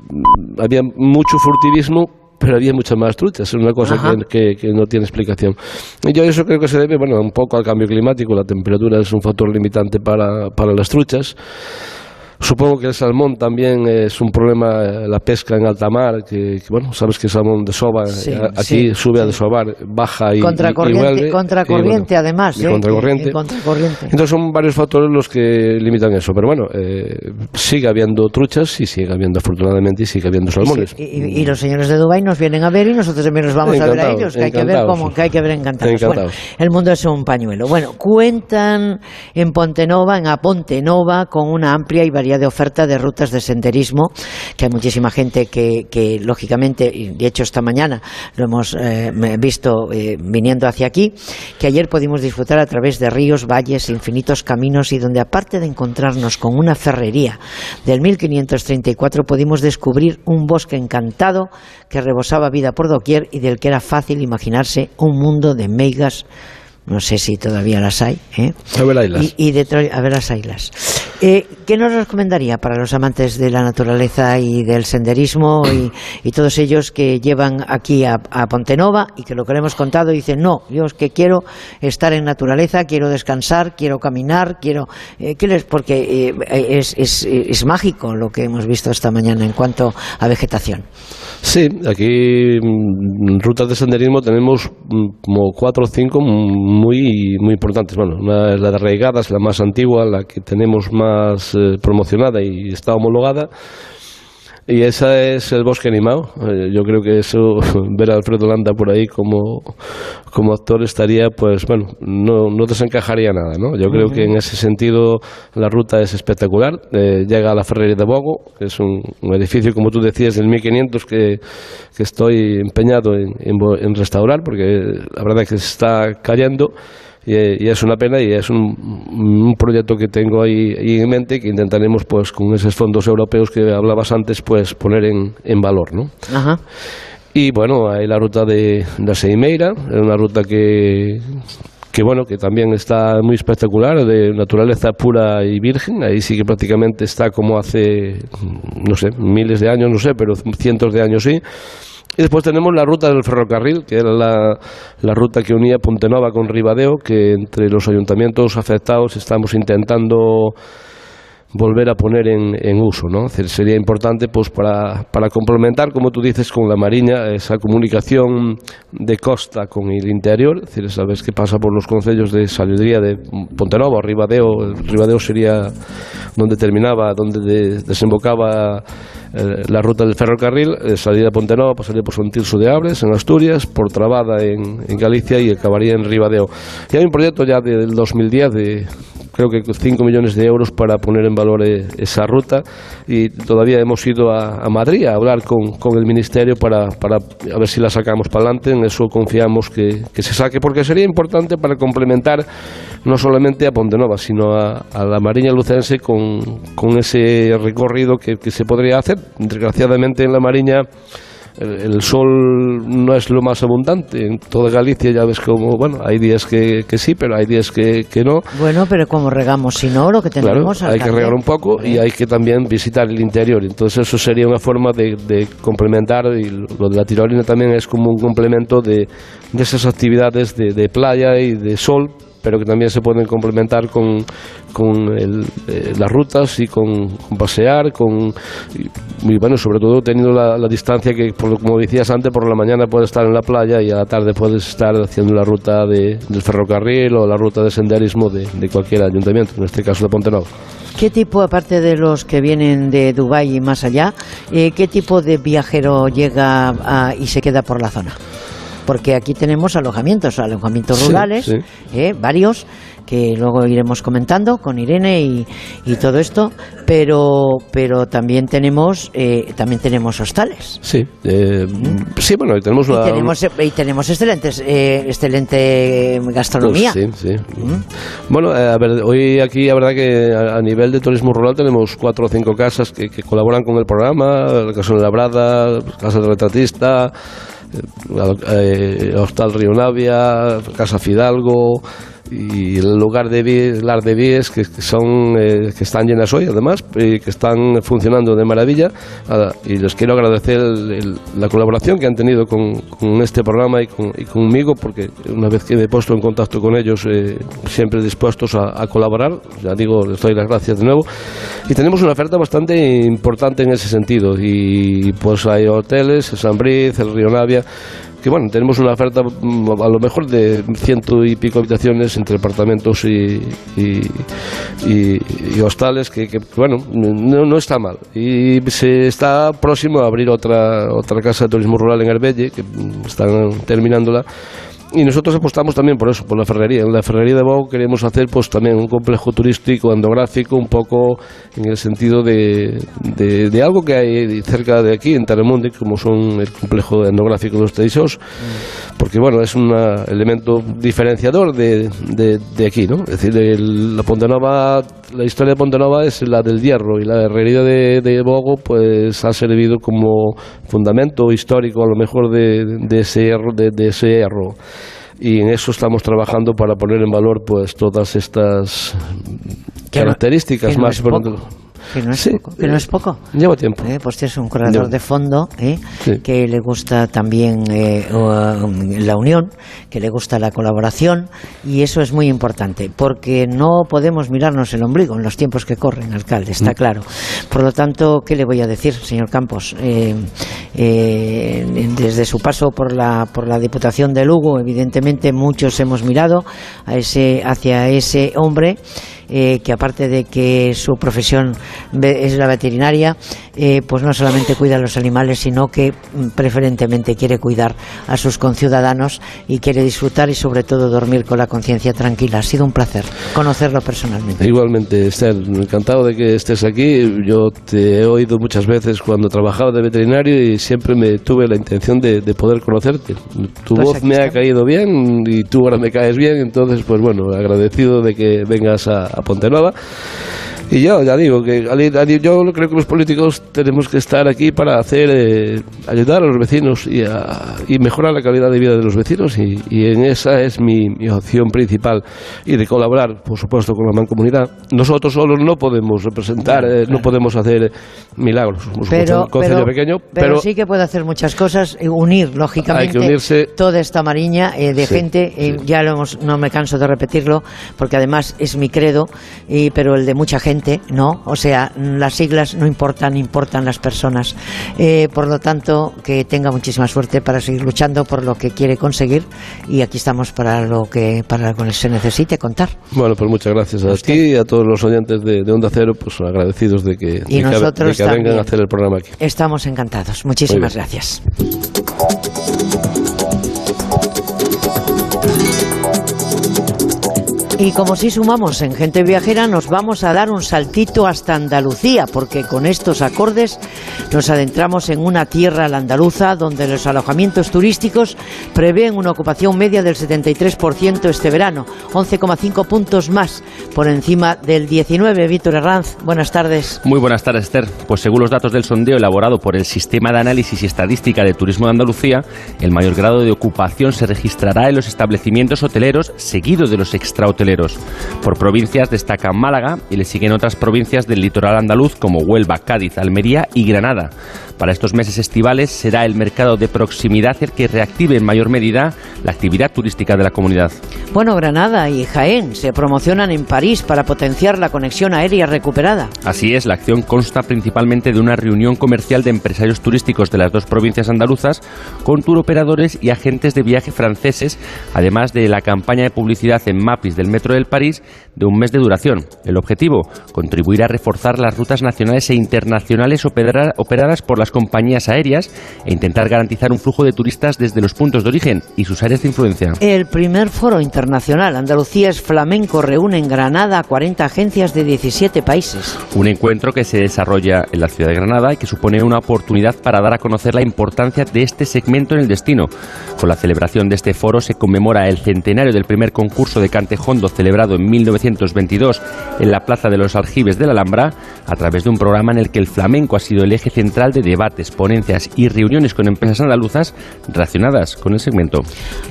había mucho furtivismo pero había muchas más truchas, es una cosa que, que, no tiene explicación. Y yo eso creo que se debe, bueno, un poco al cambio climático, la temperatura es un factor limitante para, para las truchas. Supongo que el salmón también es un problema, eh, la pesca en alta mar, que, bueno, sabes que el salmón desova, eh, aquí sube a desovar, baja y, contracorriente, y Contracorriente, además. Y ¿eh? contracorriente. Entonces son varios factores los que limitan eso. Pero bueno, sigue habiendo truchas y sigue habiendo, afortunadamente, y sigue habiendo salmones. Y, los señores de Dubái nos vienen a ver y nosotros también nos vamos a ver a ellos, que hay que ver cómo, que hay que ver encantados. Bueno, el mundo es un pañuelo. Bueno, cuentan en Pontenova, en Apontenova, con una amplia y variada de oferta de rutas de senderismo, que hay muchísima gente que, lógicamente, y de hecho esta mañana lo hemos eh, visto eh, viniendo hacia aquí, que ayer pudimos disfrutar a través de ríos, valles, infinitos caminos y donde aparte de encontrarnos con una ferrería del 1534 pudimos descubrir un bosque encantado que rebosaba vida por doquier y del que era fácil imaginarse un mundo de meigas no sé si todavía las hay. ¿eh? A ver, y, y de a ver las ailas. Eh, ¿Qué nos recomendaría para los amantes de la naturaleza y del senderismo y, todos ellos que llevan aquí a, a, Pontenova y que lo que le hemos contado dicen, no, yo es que quiero estar en naturaleza, quiero descansar, quiero caminar, quiero... Eh, ¿qué les? Porque eh, es, es, es mágico lo que hemos visto esta mañana en cuanto a vegetación. Sí, aquí mm, rutas de senderismo tenemos mm, como cuatro o cinco muy, muy importantes. Bueno, una es la de Arraigadas, la más antigua, la que tenemos más eh, promocionada y está homologada. Y esa es el bosque animado. Eh, yo creo que eso, ver a Alfredo Landa por ahí como, como actor estaría, pues bueno, no, no desencajaría nada, ¿no? Yo creo que en ese sentido la ruta es espectacular. Eh, llega a la Ferrería de Bogo, que es un, edificio, como tú decías, del 1500 que, que estoy empeñado en, en restaurar, porque la verdad es que se está cayendo y, es una pena y es un, proyecto que tengo ahí, en mente que intentaremos pues con esos fondos europeos que hablabas antes pues poner en, en valor ¿no? y bueno hay la ruta de la Seimeira es una ruta que que bueno, que también está muy espectacular, de naturaleza pura y virgen, ahí sí que prácticamente está como hace, no sé, miles de años, no sé, pero cientos de años sí, y después tenemos la ruta del ferrocarril, que era la, la ruta que unía Pontenova con Ribadeo, que entre los ayuntamientos afectados estamos intentando volver a poner en, en uso. ¿no? Sería importante pues, para, para complementar, como tú dices, con la Mariña, esa comunicación de costa con el interior. Es decir, sabes que pasa por los concellos de Sabiduría de Pontenova, Ribadeo. Ribadeo sería donde terminaba, donde de- desembocaba eh, la ruta del ferrocarril, eh, salida de Pontenova, pasaría por Santirso de Abres, en Asturias, por Trabada en, Galicia y acabaría en Ribadeo. Y hay un proyecto ya del 2010 de creo que 5 millones de euros para poner en valor eh, esa ruta y todavía hemos ido a, Madrid a hablar con, con el Ministerio para, para a ver si la sacamos para adelante, en eso confiamos que, que se saque porque sería importante para complementar no solamente a Pontenova sino a, la Mariña Lucense con, con ese recorrido que, que se podría hacer. Desgraciadamente en la Mariña el, el sol no es lo más abundante. En toda Galicia ya ves como, bueno, hay días que, que sí, pero hay días que, que no. Bueno, pero como regamos, si no, lo que Claro, tenemos hay que regar un poco y hay que también visitar el interior. Entonces eso sería una forma de, de complementar y lo de la tirolina también es como un complemento de, de esas actividades de, de playa y de sol pero que también se pueden complementar con, con el, eh, las rutas y con, pasear, con y, bueno, sobre todo teniendo la, distancia que, por, como decías antes, por la mañana puedes estar en la playa y a la tarde puedes estar haciendo la ruta de, del ferrocarril o la ruta de senderismo de, de cualquier ayuntamiento, en este caso de Pontenova. ¿Qué tipo, aparte de los que vienen de Dubái y más allá, eh, qué tipo de viajero llega a- y se queda por la zona? Porque aquí tenemos alojamientos, alojamientos rurales, sí. eh, varios, que luego iremos comentando con Irene y, y todo esto, pero, pero también tenemos eh, también tenemos hostales. Sí, eh, sí, bueno, y tenemos Y una... tenemos, y tenemos excelentes, eh, excelente gastronomía. Pues sí, sí. Bueno, eh, a ver, hoy aquí la verdad que a, a nivel de turismo rural tenemos cuatro o cinco casas que, que colaboran con el programa, la Casa de Labrada, Casa del Retratista, eh, Hostal Río Navia, Casa Fidalgo y el lugar de Lar de Vies, que, son eh, que están llenas hoy además y que están funcionando de maravilla. Y les quiero agradecer el- el- la colaboración que han tenido con, con este programa y, con- y conmigo porque una vez que me he puesto en contacto con ellos eh, siempre dispuestos a, a colaborar. Ya digo les doy las gracias de nuevo. Y tenemos una oferta bastante importante en ese sentido. Y pues hay hoteles San Briz, el Río Navia que bueno, tenemos una oferta mm, a lo mejor de ciento y pico habitaciones entre apartamentos y, y, hostales que, que, bueno, no, no está mal. Y se está próximo a abrir otra, otra casa de turismo rural en Arbelle, que mm, están terminándola. Y nosotros apostamos también por eso, por la ferrería. En la ferrería de Bogo queremos hacer pues también un complejo turístico endográfico, un poco en el sentido de, de, algo que hay cerca de aquí, en Taramundi, como son el complejo endográfico de los Teixós, porque bueno, es un elemento diferenciador de, de, aquí, ¿no? Es decir, el- la Pontenova, la historia de Pontenova es la del hierro y la herrería de, de Bogo pues ha servido como fundamento histórico a lo mejor de, de ese hierro, de ese hierro y en eso estamos trabajando para poner en valor pues todas estas no- características no más es. Que no es Sí. poco. Que no es poco. Lleva tiempo. Eh, pues es un corredor de fondo eh, Sí. que le gusta también eh, uh, la unión, que le gusta la colaboración y eso es muy importante porque no podemos mirarnos el ombligo en los tiempos que corren, alcalde, está Mm. claro. Por lo tanto, ¿qué le voy a decir, señor Campos? Eh, eh, desde su paso por la, por la Diputación de Lugo, evidentemente muchos hemos mirado a ese, hacia ese hombre eh, que aparte de que su profesión es la veterinaria, eh, pues no solamente cuida a los animales, sino que mm, preferentemente quiere cuidar a sus conciudadanos y quiere disfrutar y sobre todo dormir con la conciencia tranquila. Ha sido un placer conocerlo personalmente. Igualmente, Esther, encantado de que estés aquí. Yo te he oído muchas veces cuando trabajaba de veterinario y siempre me tuve la intención de, de poder conocerte. Tu Pues voz me ha caído bien y tú ahora me caes bien, entonces, pues bueno, agradecido de que vengas a, a Pontenova. Y yo ya digo que yo creo que los políticos tenemos que estar aquí para hacer eh, ayudar a los vecinos y, a- y mejorar la calidad de vida de los vecinos y, y en esa es mi, mi opción principal. Y de colaborar por supuesto con la mancomunidad. Nosotros solos no podemos representar eh, no podemos hacer milagros. Somos Pero, un pero, pequeño pero pero, sí que puede hacer muchas cosas, eh, unir lógicamente Hay que unirse. toda esta mariña eh, de Sí, gente, eh, ya lo hemos, no me canso de repetirlo, porque además es mi credo, y, pero el de mucha gente gente, no, o sea, las siglas no importan, importan las personas. Eh, por lo tanto, que tenga muchísima suerte para seguir luchando por lo que quiere conseguir y aquí estamos para lo que para lo que se necesite contar. Bueno, pues muchas gracias a, ti y a todos los oyentes de, Onda Cero, pues agradecidos de que, y nosotros que vengan a hacer el programa aquí. Estamos encantados. Muchísimas gracias. Y como si sumamos en Gente Viajera, nos vamos a dar un saltito hasta Andalucía, porque con estos acordes nos adentramos en una tierra andaluza donde los alojamientos turísticos prevén una ocupación media del 73% este verano, 11,5 puntos más por encima del 19. Víctor Herranz, buenas tardes. Muy buenas tardes, Esther. Pues según los datos del sondeo elaborado por el Sistema de Análisis y Estadística de Turismo de Andalucía, el mayor grado de ocupación se registrará en los establecimientos hoteleros, seguido de los extrahoteleros por provincias destacan Málaga y le siguen otras provincias del litoral andaluz como Huelva, Cádiz, Almería y Granada. Para estos meses estivales será el mercado de proximidad el que reactive en mayor medida la actividad turística de la comunidad. Bueno, Granada y Jaén se promocionan en París para potenciar la conexión aérea recuperada. Así es, la acción consta principalmente de una reunión comercial de empresarios turísticos de las dos provincias andaluzas con turoperadores y agentes de viaje franceses, además de la campaña de publicidad en Mapis del Metro del París de un mes de duración. El objetivo, contribuir a reforzar las rutas nacionales e internacionales operadas por las compañías aéreas e intentar garantizar un flujo de turistas desde los puntos de origen y sus áreas de influencia. El primer foro internacional Andalucía es flamenco reúne en Granada a 40 agencias de 17 países. Un encuentro que se desarrolla en la ciudad de Granada y que supone una oportunidad para dar a conocer la importancia de este segmento en el destino. Con la celebración de este foro se conmemora el centenario del primer concurso de cantejondo celebrado en 1922 en la Plaza de los Aljibes de la Alhambra a través de un programa en el que el flamenco ha sido el eje central de debates, ponencias y reuniones con empresas andaluzas relacionadas con el segmento.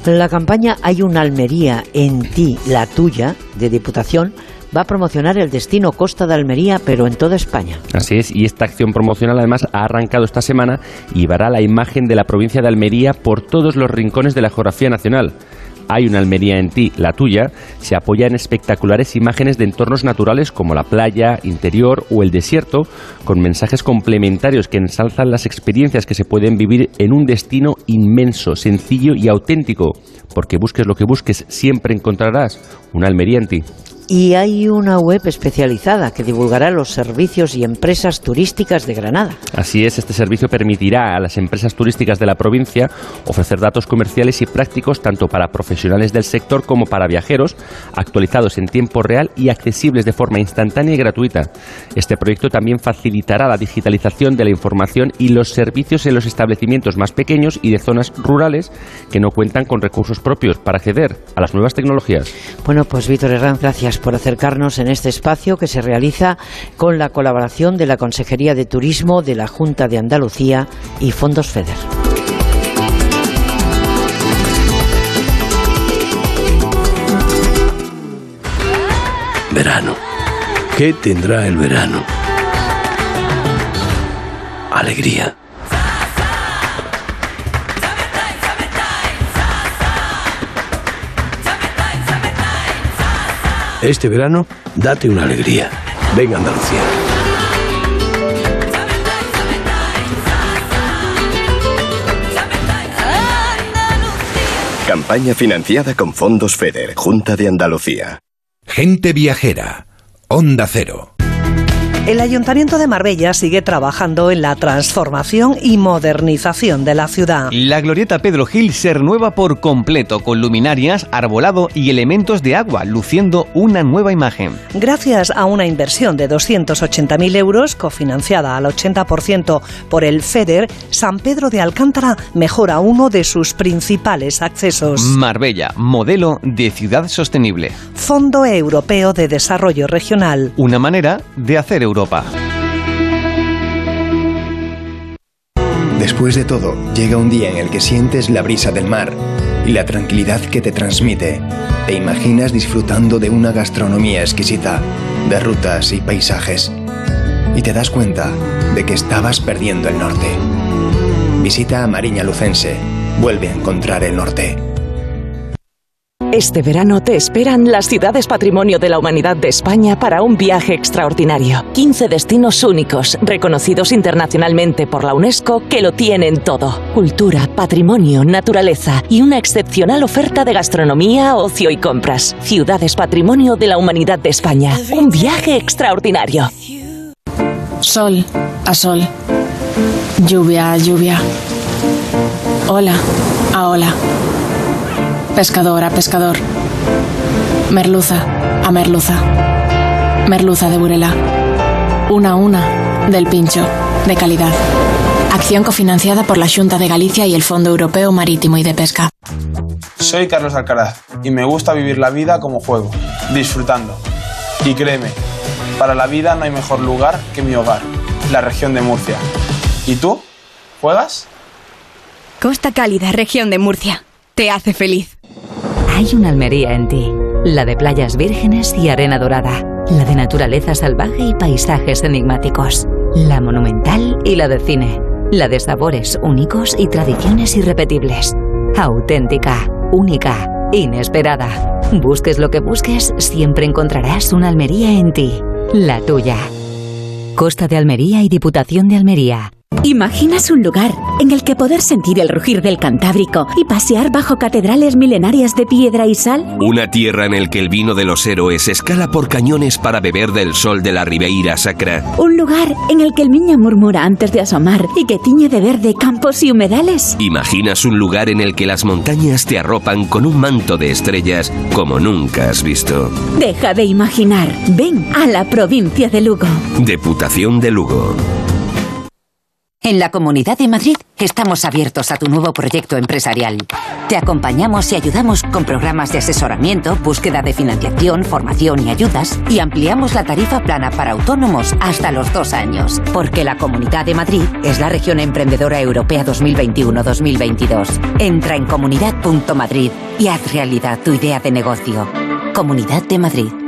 La campaña Hay una Almería en ti, la tuya, de Diputación, va a promocionar el destino Costa de Almería, pero en toda España. Así es, y esta acción promocional además ha arrancado esta semana y verá la imagen de la provincia de Almería por todos los rincones de la geografía nacional. Hay una Almería en ti, la tuya, se apoya en espectaculares imágenes de entornos naturales como la playa, interior o el desierto, con mensajes complementarios que ensalzan las experiencias que se pueden vivir en un destino inmenso, sencillo y auténtico, porque busques lo que busques, siempre encontrarás una Almería en ti. Y hay una web especializada que divulgará los servicios y empresas turísticas de Granada. Así es, este servicio permitirá a las empresas turísticas de la provincia ofrecer datos comerciales y prácticos tanto para profesionales del sector como para viajeros, actualizados en tiempo real y accesibles de forma instantánea y gratuita. Este proyecto también facilitará la digitalización de la información y los servicios en los establecimientos más pequeños y de zonas rurales que no cuentan con recursos propios para acceder a las nuevas tecnologías. Bueno, pues Víctor Herranz, gracias por acercarnos en este espacio que se realiza con la colaboración de la Consejería de Turismo de la Junta de Andalucía y Fondos FEDER. Verano. ¿Qué tendrá el verano? Alegría Este verano, date una alegría. Venga Andalucía. Campaña financiada con fondos FEDER, Junta de Andalucía. Gente viajera. Onda Cero. El Ayuntamiento de Marbella sigue trabajando en la transformación y modernización de la ciudad. La glorieta Pedro Gil se renueva por completo con luminarias, arbolado y elementos de agua, luciendo una nueva imagen. Gracias a una inversión de 280.000 euros, cofinanciada al 80% por el FEDER, San Pedro de Alcántara mejora uno de sus principales accesos. Marbella, modelo de ciudad sostenible. Fondo Europeo de Desarrollo Regional. Una manera de hacer Europa. Después de todo, llega un día en el que sientes la brisa del mar y la tranquilidad que te transmite. Te imaginas disfrutando de una gastronomía exquisita, de rutas y paisajes. Y te das cuenta de que estabas perdiendo el norte. Visita a Mariña Lucense. Vuelve a encontrar el norte. Este verano te esperan las ciudades patrimonio de la humanidad de España para un viaje extraordinario. 15 destinos únicos, reconocidos internacionalmente por la UNESCO, que lo tienen todo. Cultura, patrimonio, naturaleza y una excepcional oferta de gastronomía, ocio y compras. Ciudades patrimonio de la humanidad de España. Un viaje extraordinario. Sol a sol. Lluvia a lluvia. Hola a ola. Pescador a pescador. Merluza a merluza. Merluza de Burela. Una a una del pincho. De calidad. Acción cofinanciada por la Junta de Galicia y el Fondo Europeo Marítimo y de Pesca. Soy Carlos Alcaraz y me gusta vivir la vida como juego, disfrutando. Y créeme, para la vida no hay mejor lugar que mi hogar, la región de Murcia. ¿Y tú? ¿Juegas? Costa Cálida, región de Murcia. Te hace feliz. Hay una Almería en ti, la de playas vírgenes y arena dorada, la de naturaleza salvaje y paisajes enigmáticos, la monumental y la de cine, la de sabores únicos y tradiciones irrepetibles, auténtica, única, inesperada. Busques lo que busques, siempre encontrarás una Almería en ti, la tuya. Costa de Almería y Diputación de Almería. ¿Imaginas un lugar en el que poder sentir el rugir del Cantábrico y pasear bajo catedrales milenarias de piedra y sal? Una tierra en el que el vino de los héroes escala por cañones para beber del sol de la Ribeira Sacra. ¿Un lugar en el que el niño murmura antes de asomar y que tiñe de verde campos y humedales? ¿Imaginas un lugar en el que las montañas te arropan con un manto de estrellas como nunca has visto? Deja de imaginar. Ven a la provincia de Lugo. Deputación de Lugo. En la Comunidad de Madrid estamos abiertos a tu nuevo proyecto empresarial. Te acompañamos y ayudamos con programas de asesoramiento, búsqueda de financiación, formación y ayudas, y ampliamos la tarifa plana para autónomos hasta los dos años, porque la Comunidad de Madrid es la región emprendedora europea 2021-2022. Entra en comunidad.madrid y haz realidad tu idea de negocio. Comunidad de Madrid.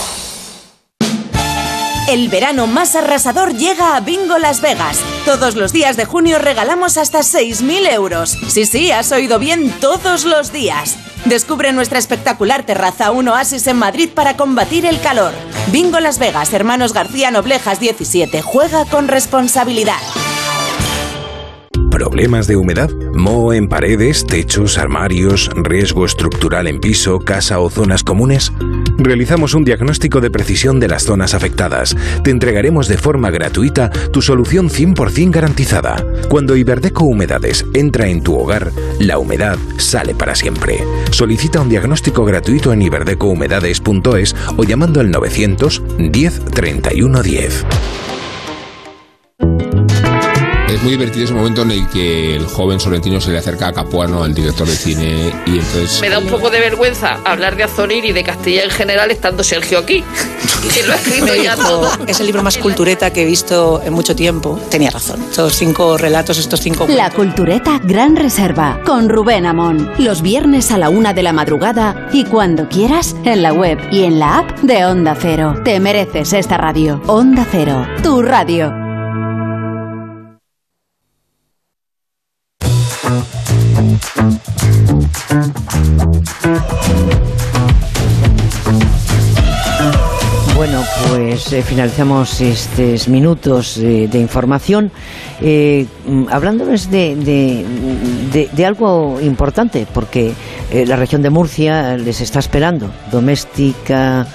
El verano más arrasador llega a Bingo Las Vegas. Todos los días de junio regalamos hasta 6.000 euros. Sí, sí, has oído bien, todos los días. Descubre nuestra espectacular terraza, un oasis en Madrid para combatir el calor. Bingo Las Vegas, Hermanos García Noblejas 17. Juega con responsabilidad. ¿Problemas de humedad? ¿Moho en paredes, techos, armarios, riesgo estructural en piso, casa o zonas comunes? Realizamos un diagnóstico de precisión de las zonas afectadas. Te entregaremos de forma gratuita tu solución 100% garantizada. Cuando Iberdeco Humedades entra en tu hogar, la humedad sale para siempre. Solicita un diagnóstico gratuito en iberdecohumedades.es o llamando al 900 10 31 10. Es muy divertido ese momento en el que el joven sorrentino se le acerca a Capuano, al director de cine, y entonces... Me da un poco de vergüenza hablar de Azonir y de Castilla en general estando Sergio aquí, que lo ha escrito ya todo. Es el libro más cultureta que he visto en mucho tiempo. Tenía razón. Estos cinco relatos, estos cinco La Cultureta Gran Reserva, con Rubén Amón. Los viernes a la una de la madrugada y cuando quieras, en la web y en la app de Onda Cero. Te mereces esta radio. Onda Cero, tu radio. Eh, finalizamos estos minutos eh, de información eh, mm, hablándoles de, de, de- de algo importante, porque la región de Murcia les está esperando. Doméstica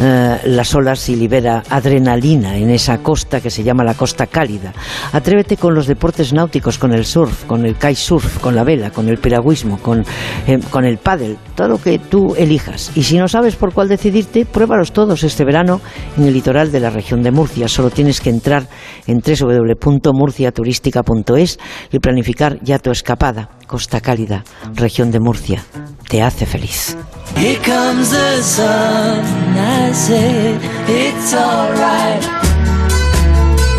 eh, las olas y libera adrenalina en esa costa que se llama la costa cálida. Atrévete con los deportes náuticos, con el surf, con el kitesurf, con la vela, con el piragüismo, con, eh, con el paddle, todo lo que tú elijas. Y si no sabes por cuál decidirte, pruébalos todos este verano en el litoral de la región de Murcia. Solo tienes que entrar en www.murciaturística.es y planificar ya tu escapada. Costa Cálida, región de Murcia. Te hace feliz. Here comes the sun, I said it's alright.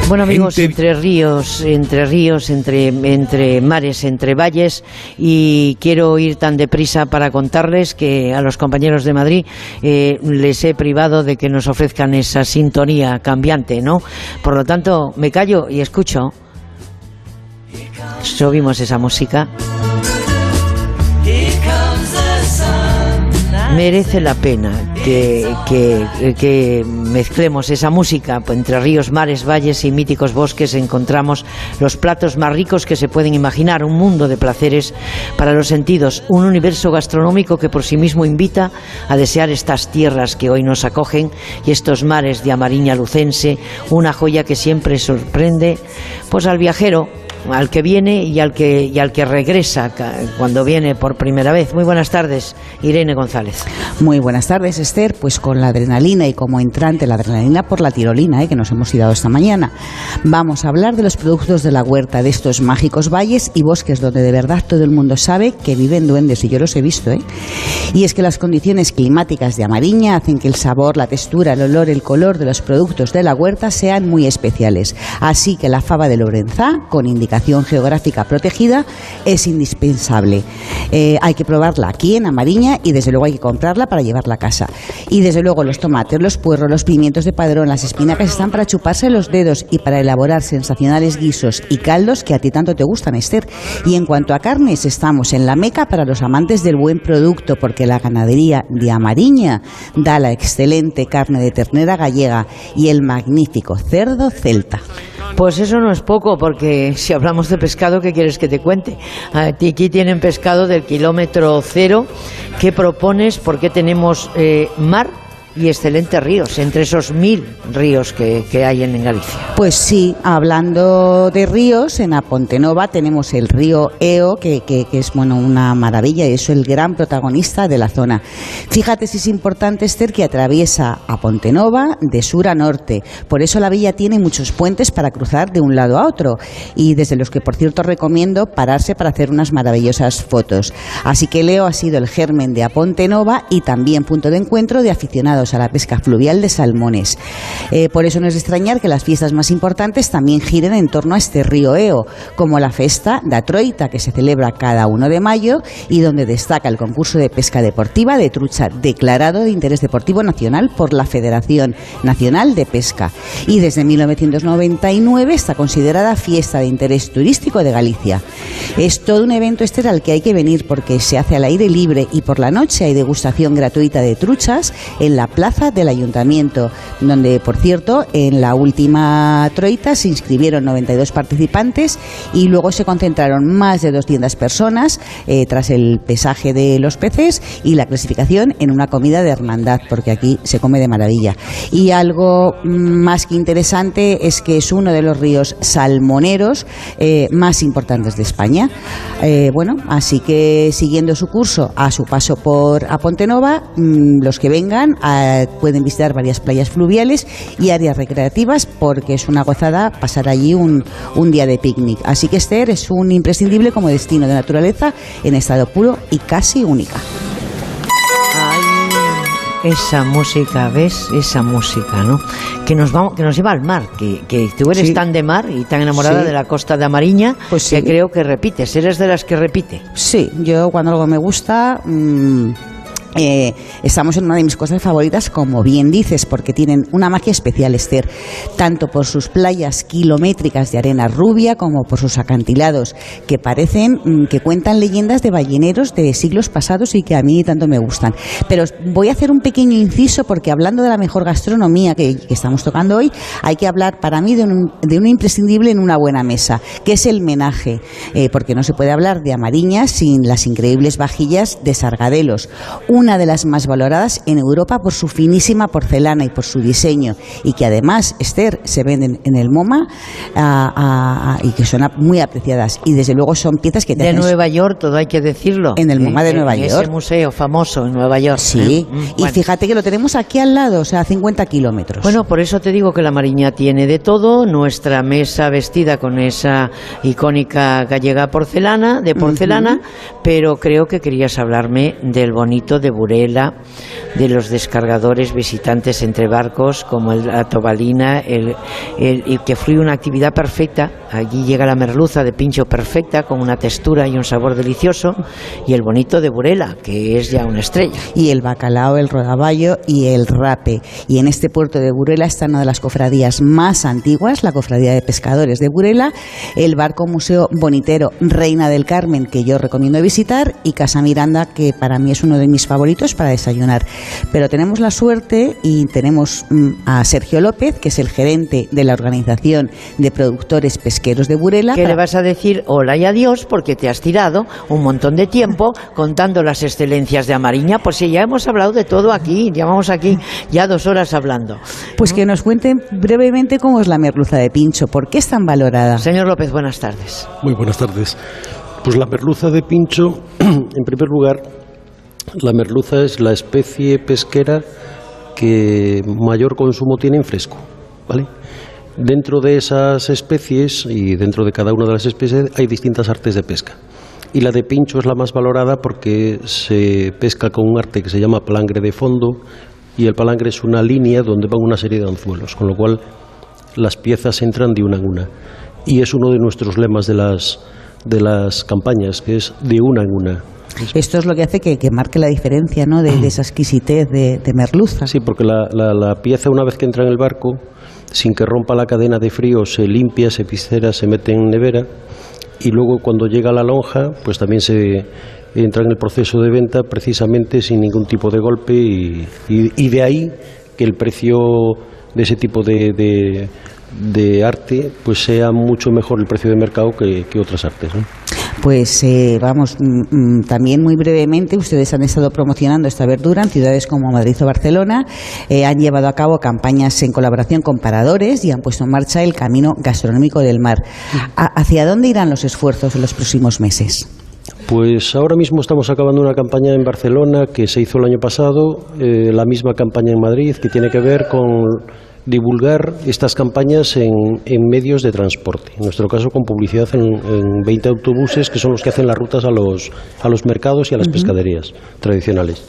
Bueno amigos, entre ríos, entre ríos, entre, entre mares, entre valles y quiero ir tan deprisa para contarles que a los compañeros de Madrid eh, les he privado de que nos ofrezcan esa sintonía cambiante, ¿no? Por lo tanto, me callo y escucho. Subimos esa música. Merece la pena que, que- mezclemos esa música entre ríos, mares, valles y míticos bosques. Encontramos los platos más ricos que se pueden imaginar, un mundo de placeres para los sentidos, un universo gastronómico que por sí mismo invita a desear estas tierras que hoy nos acogen y estos mares de Amariña Lucense, una joya que siempre sorprende pues al viajero al que viene y al que y al que regresa cuando viene por primera vez. Muy buenas tardes, Irene González. Muy buenas tardes, Esther. Pues con la adrenalina y como entrante la adrenalina por la tirolina, ¿eh? que nos hemos ido esta mañana. Vamos a hablar de los productos de la huerta, de estos mágicos valles y bosques donde de verdad todo el mundo sabe que viven duendes, y yo los he visto. ¿eh? Y es que las condiciones climáticas de Amariña hacen que el sabor, la textura, el olor, el color de los productos de la huerta sean muy especiales. Así que la fava de Lorenzá, con indicación geográfica protegida, es indispensable. Eh, hay que probarla aquí en Amariña y desde luego hay que comprarla para llevarla a casa. Y desde luego los tomates, los puerros, los pimientos de padrón, las espinacas están para chuparse los dedos y para elaborar sensacionales guisos y caldos que a ti tanto te gustan, Esther. Y en cuanto a carnes, estamos en la meca para los amantes del buen producto porque la ganadería de Amariña da la excelente carne de ternera gallega y el magnífico cerdo celta. Pues eso no es poco, porque si hablamos de pescado, ¿qué quieres que te cuente? Aquí tienen pescado del kilómetro cero. ¿Qué propones? Porque tenemos eh, mar y excelentes ríos, entre esos mil ríos que, que hay en, Galicia. Pues sí, hablando de ríos, en Apontenova tenemos el río Eo, que, que- que es bueno una maravilla y es el gran protagonista de la zona. Fíjate si es importante, Esther, que atraviesa Apontenova de sur a norte. Por eso la villa tiene muchos puentes para cruzar de un lado a otro y desde los que, por cierto, recomiendo pararse para hacer unas maravillosas fotos. Así que Leo ha sido el germen de Apontenova y también punto de encuentro de aficionados a la pesca fluvial de salmones. Eh, por eso no es de extrañar que las fiestas más importantes también giren en torno a este río Eo, como la Festa da Troita, que se celebra cada 1 de mayo y donde destaca el concurso de pesca deportiva de trucha declarado de interés deportivo nacional por la Federación Nacional de Pesca. Y desde 1999 está considerada fiesta de interés turístico de Galicia. Es todo un evento este al que hay que venir porque se hace al aire libre y por la noche hay degustación gratuita de truchas en la plaza del ayuntamiento, donde, por cierto, en la última troita se inscribieron 92 participantes y luego se concentraron más de 200 personas eh, tras el pesaje de los peces y la clasificación en una comida de hermandad, porque aquí se come de maravilla. Y algo más que interesante es que es uno de los ríos salmoneros eh, más importantes de España. Eh, bueno, así que siguiendo su curso a su paso por Apontenova, mm, los que vengan ah, pueden visitar varias playas fluviales y áreas recreativas porque es una gozada pasar allí un, un día de picnic. Así que Esther es un imprescindible como destino de naturaleza en estado puro y casi única. Esa música, ¿ves? Esa música, ¿no? Que nos vamos, que nos lleva al mar, que, que tú eres Sí. tan de mar y tan enamorada Sí. de la costa de Amariña Pues que sí. creo que repites, eres de las que repite. Sí, yo cuando algo me gusta, mm, eh, estamos en una de mis cosas favoritas, como bien dices, porque tienen una magia especial, Esther, tanto por sus playas kilométricas de arena rubia como por sus acantilados, que parecen mm, que cuentan leyendas de balleneros de siglos pasados y que a mí tanto me gustan. Pero voy a hacer un pequeño inciso porque hablando de la mejor gastronomía que, estamos tocando hoy, hay que hablar para mí de un, de un imprescindible en una buena mesa, que es el menaje, eh, porque no se puede hablar de Amariña sin las increíbles vajillas de Sargadelos una de las más valoradas en Europa por su finísima porcelana y por su diseño, y que además, Esther, se venden en el MoMA ah, ah, ah, y que son muy apreciadas. Y desde luego son piezas que te De hacen- Nueva York, todo hay que decirlo. En el MoMA de En- Nueva en York. Ese museo famoso en Nueva York. Sí, ¿eh? Mm, y bueno. fíjate que lo tenemos aquí al lado, o sea, a 50 kilómetros. Bueno, por eso te digo que la Mariña tiene de todo. Nuestra mesa vestida con esa icónica gallega porcelana, de porcelana, pero creo que querías hablarme del bonito de Burela, de los descargadores visitantes entre barcos, como el, la Tobalina, el, el- que fue una actividad perfecta. Allí llega la merluza de pincho perfecta, con una textura y un sabor delicioso, y el bonito de Burela, que es ya una estrella. y el bacalao, el rodaballo y el rape. Y en este puerto de Burela está una de las cofradías más antiguas, la Cofradía de Pescadores de Burela, el barco museo bonitero Reina del Carmen, que yo recomiendo visitar, y Casa Miranda, que para mí es uno de mis favoritos para desayunar. Pero tenemos la suerte y tenemos mm, a Sergio López, que es el gerente de la Organización de Productores Pesqueros de Burela. ¿Qué para- le vas a decir hola y adiós porque te has tirado un montón de tiempo contando las excelencias de Amariña? Pues sí, ya hemos hablado de todo aquí, llevamos aquí ya dos horas hablando. Pues que nos cuenten brevemente cómo es la merluza de pincho, por qué es tan valorada. Señor López, buenas tardes. Muy buenas tardes. Pues la merluza de pincho, en primer lugar, la merluza es la especie pesquera que mayor consumo tiene en fresco. Dentro de esas especies y dentro de cada una de las especies hay distintas artes de pesca. Y la de pincho es la más valorada porque se pesca con un arte que se llama palangre de fondo y el palangre es una línea donde van una serie de anzuelos, con lo cual las piezas entran de una en una. Y es uno de nuestros lemas de las, de las campañas, que es de una en una. Esto es lo que hace que, que marque la diferencia ¿no? de, de esa exquisitez de, de merluza. Sí, porque la, la- la pieza una vez que entra en el barco, sin que rompa la cadena de frío, se limpia, se piscera, se mete en nevera y luego cuando llega a la lonja, pues también se entra en el proceso de venta precisamente sin ningún tipo de golpe y, y- y de ahí que el precio de ese tipo de, de- de arte pues sea mucho mejor el precio de mercado que, que otras artes. ¿no? Pues eh, vamos, mm, mm, también muy brevemente, ustedes han estado promocionando esta verdura en ciudades como Madrid o Barcelona, eh, han llevado a cabo campañas en colaboración con paradores y han puesto en marcha el Camino Gastronómico del Mar. ¿A- ¿Hacia dónde irán los esfuerzos en los próximos meses? Pues ahora mismo estamos acabando una campaña en Barcelona que se hizo el año pasado, eh, la misma campaña en Madrid que tiene que ver con divulgar estas campañas en, en medios de transporte. En nuestro caso con publicidad en, en 20 autobuses que son los que hacen las rutas a los, a los mercados y a las pescaderías tradicionales.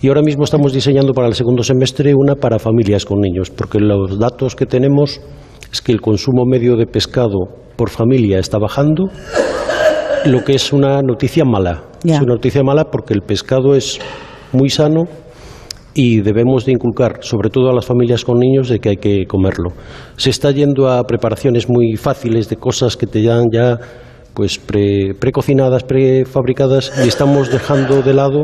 Y ahora mismo estamos diseñando para el segundo semestre una para familias con niños, porque los datos que tenemos es que el consumo medio de pescado por familia está bajando lo que es una noticia mala. Es una noticia mala porque el pescado es muy sano y debemos de inculcar, sobre todo a las familias con niños, de que hay que comerlo. Se está yendo a preparaciones muy fáciles de cosas que te dan ya pues pre- precocinadas, prefabricadas y estamos dejando de lado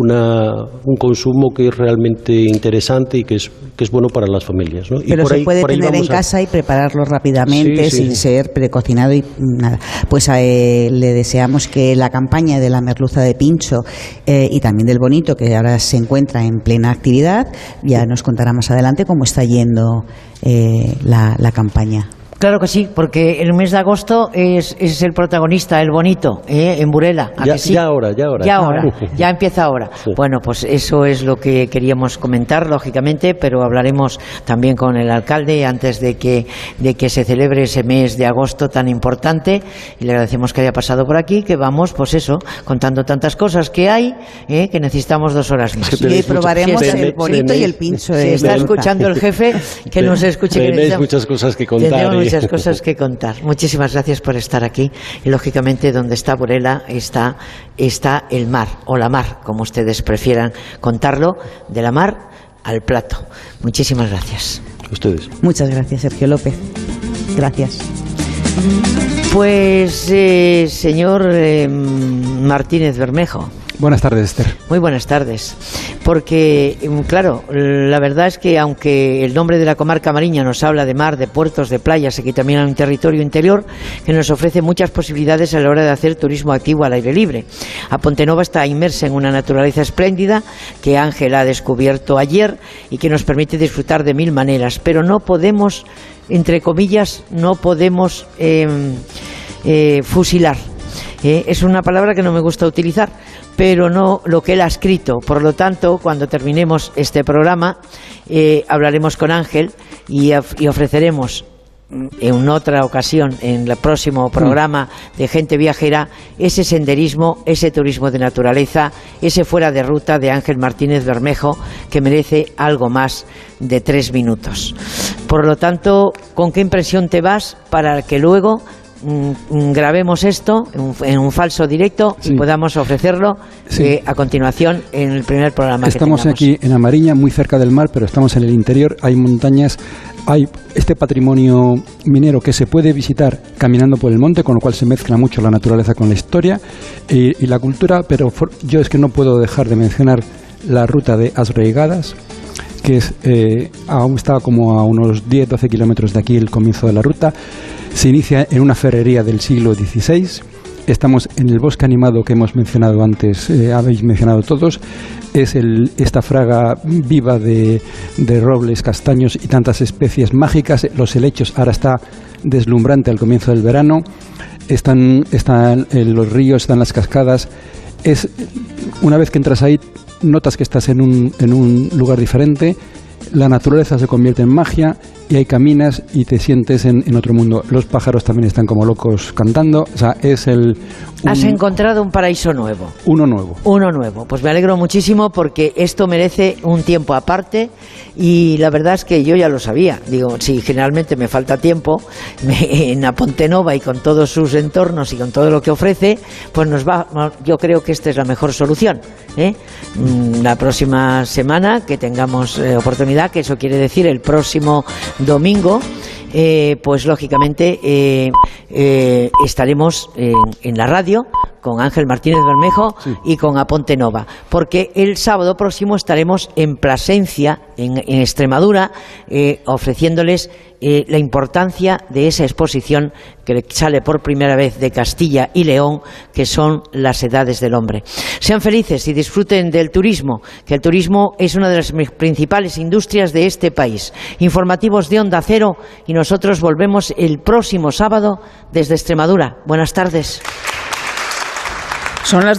una, un consumo que es realmente interesante y que es, que es bueno para las familias. ¿no? Y Pero por se ahí- puede por tener en a- casa y prepararlo rápidamente Sí, sí. sin ser precocinado y nada. Pues eh, le deseamos que la campaña de la merluza de pincho eh, y también del bonito, que ahora se encuentra en plena actividad, ya nos contará más adelante cómo está yendo eh, la, la campaña. Claro que sí, porque el mes de agosto es, es el protagonista, el bonito, ¿eh? en Burela. ¿a Ya- que sí? ya ahora, ya ahora. Ya ahora, ya empieza ahora. Bueno, pues eso es lo que queríamos comentar, lógicamente, pero hablaremos también con el alcalde antes de que, de que se celebre ese mes de agosto tan importante. Y le agradecemos que haya pasado por aquí, que vamos, pues eso, contando tantas cosas que hay, ¿eh? que necesitamos dos horas más. Que tenéis Y probaremos el bonito y el pincho Si de está escuchando el jefe, que nos escuche. que Tenéis muchas cosas que contar. Muchas cosas que contar. Muchísimas gracias por estar aquí. Y lógicamente, donde está Burela está, está el mar, o la mar, como ustedes prefieran contarlo, de la mar al plato. Muchísimas gracias. Ustedes. Muchas gracias, Sergio López. Gracias. Pues, eh, señor eh, Martínez Bermejo. Buenas tardes, Esther. Muy buenas tardes. Porque, mm, claro, la verdad es que aunque el nombre de la comarca mariña nos habla de mar, de puertos, de playas y que también hay un territorio interior que nos ofrece muchas posibilidades a la hora de hacer turismo activo al aire libre. A Pontenova está inmersa en una naturaleza espléndida que Ángel ha descubierto ayer y que nos permite disfrutar de mil maneras, pero no podemos, entre comillas, no podemos em, eh, fusilar. Eh, es una palabra que no me gusta utilizar, pero no lo que él ha escrito. Por lo tanto, cuando terminemos este programa, eh, hablaremos con Ángel y, y ofreceremos mm, en otra ocasión, en el próximo programa de Gente Viajera, ese senderismo, ese turismo de naturaleza, ese fuera de ruta de Ángel Martínez Bermejo, que merece algo más de tres minutos. Por lo tanto, ¿con qué impresión te vas para que luego mm, mm, grabemos esto en un, falso directo y podamos ofrecerlo Sí. eh, a continuación en el primer programa Estamos que aquí en Amariña, muy cerca del mar, pero estamos en el interior. Hay montañas, hay este patrimonio minero que se puede visitar caminando por el monte, con lo cual se mezcla mucho la naturaleza con la historia y, y la cultura. Pero for- yo es que no puedo dejar de mencionar la ruta de Asreigadas, que es, eh, aún está como a unos 10-12 kilómetros de aquí el comienzo de la ruta. Se inicia en una ferrería del siglo XVI. Estamos en el bosque animado que hemos mencionado antes, eh, habéis mencionado todos. Es el, esta fraga viva de, de robles, castaños y tantas especies mágicas. Los helechos ahora está deslumbrante al comienzo del verano. Están, están eh, los ríos, están las cascadas. Es, una vez que entras ahí, notas que estás en un, en un lugar diferente. La naturaleza se convierte en magia y ahí caminas y te sientes en, en otro mundo. Los pájaros también están como locos cantando. O sea, es el Has encontrado un paraíso nuevo. uno nuevo. Uno nuevo. Pues me alegro muchísimo porque esto merece un tiempo aparte y la verdad es que yo ya lo sabía. Digo, si generalmente me falta tiempo, me- en Apontenova y con todos sus entornos y con todo lo que ofrece, pues nos va. Yo creo que esta es la mejor solución. ¿eh? Mm, La próxima semana que tengamos eh, oportunidad, que eso quiere decir el próximo domingo. Eh, pues lógicamente eh, eh, estaremos en, en la radio con Ángel Martínez Bermejo y con Aponte Nova, porque el sábado próximo estaremos en Plasencia, en, en Extremadura, eh, ofreciéndoles eh, la importancia de esa exposición que sale por primera vez de Castilla y León, que son las edades del hombre. Sean felices y disfruten del turismo, que el turismo es una de las principales industrias de este país. Informativos de Onda Cero y nosotros volvemos el próximo sábado desde Extremadura. Buenas tardes. Son las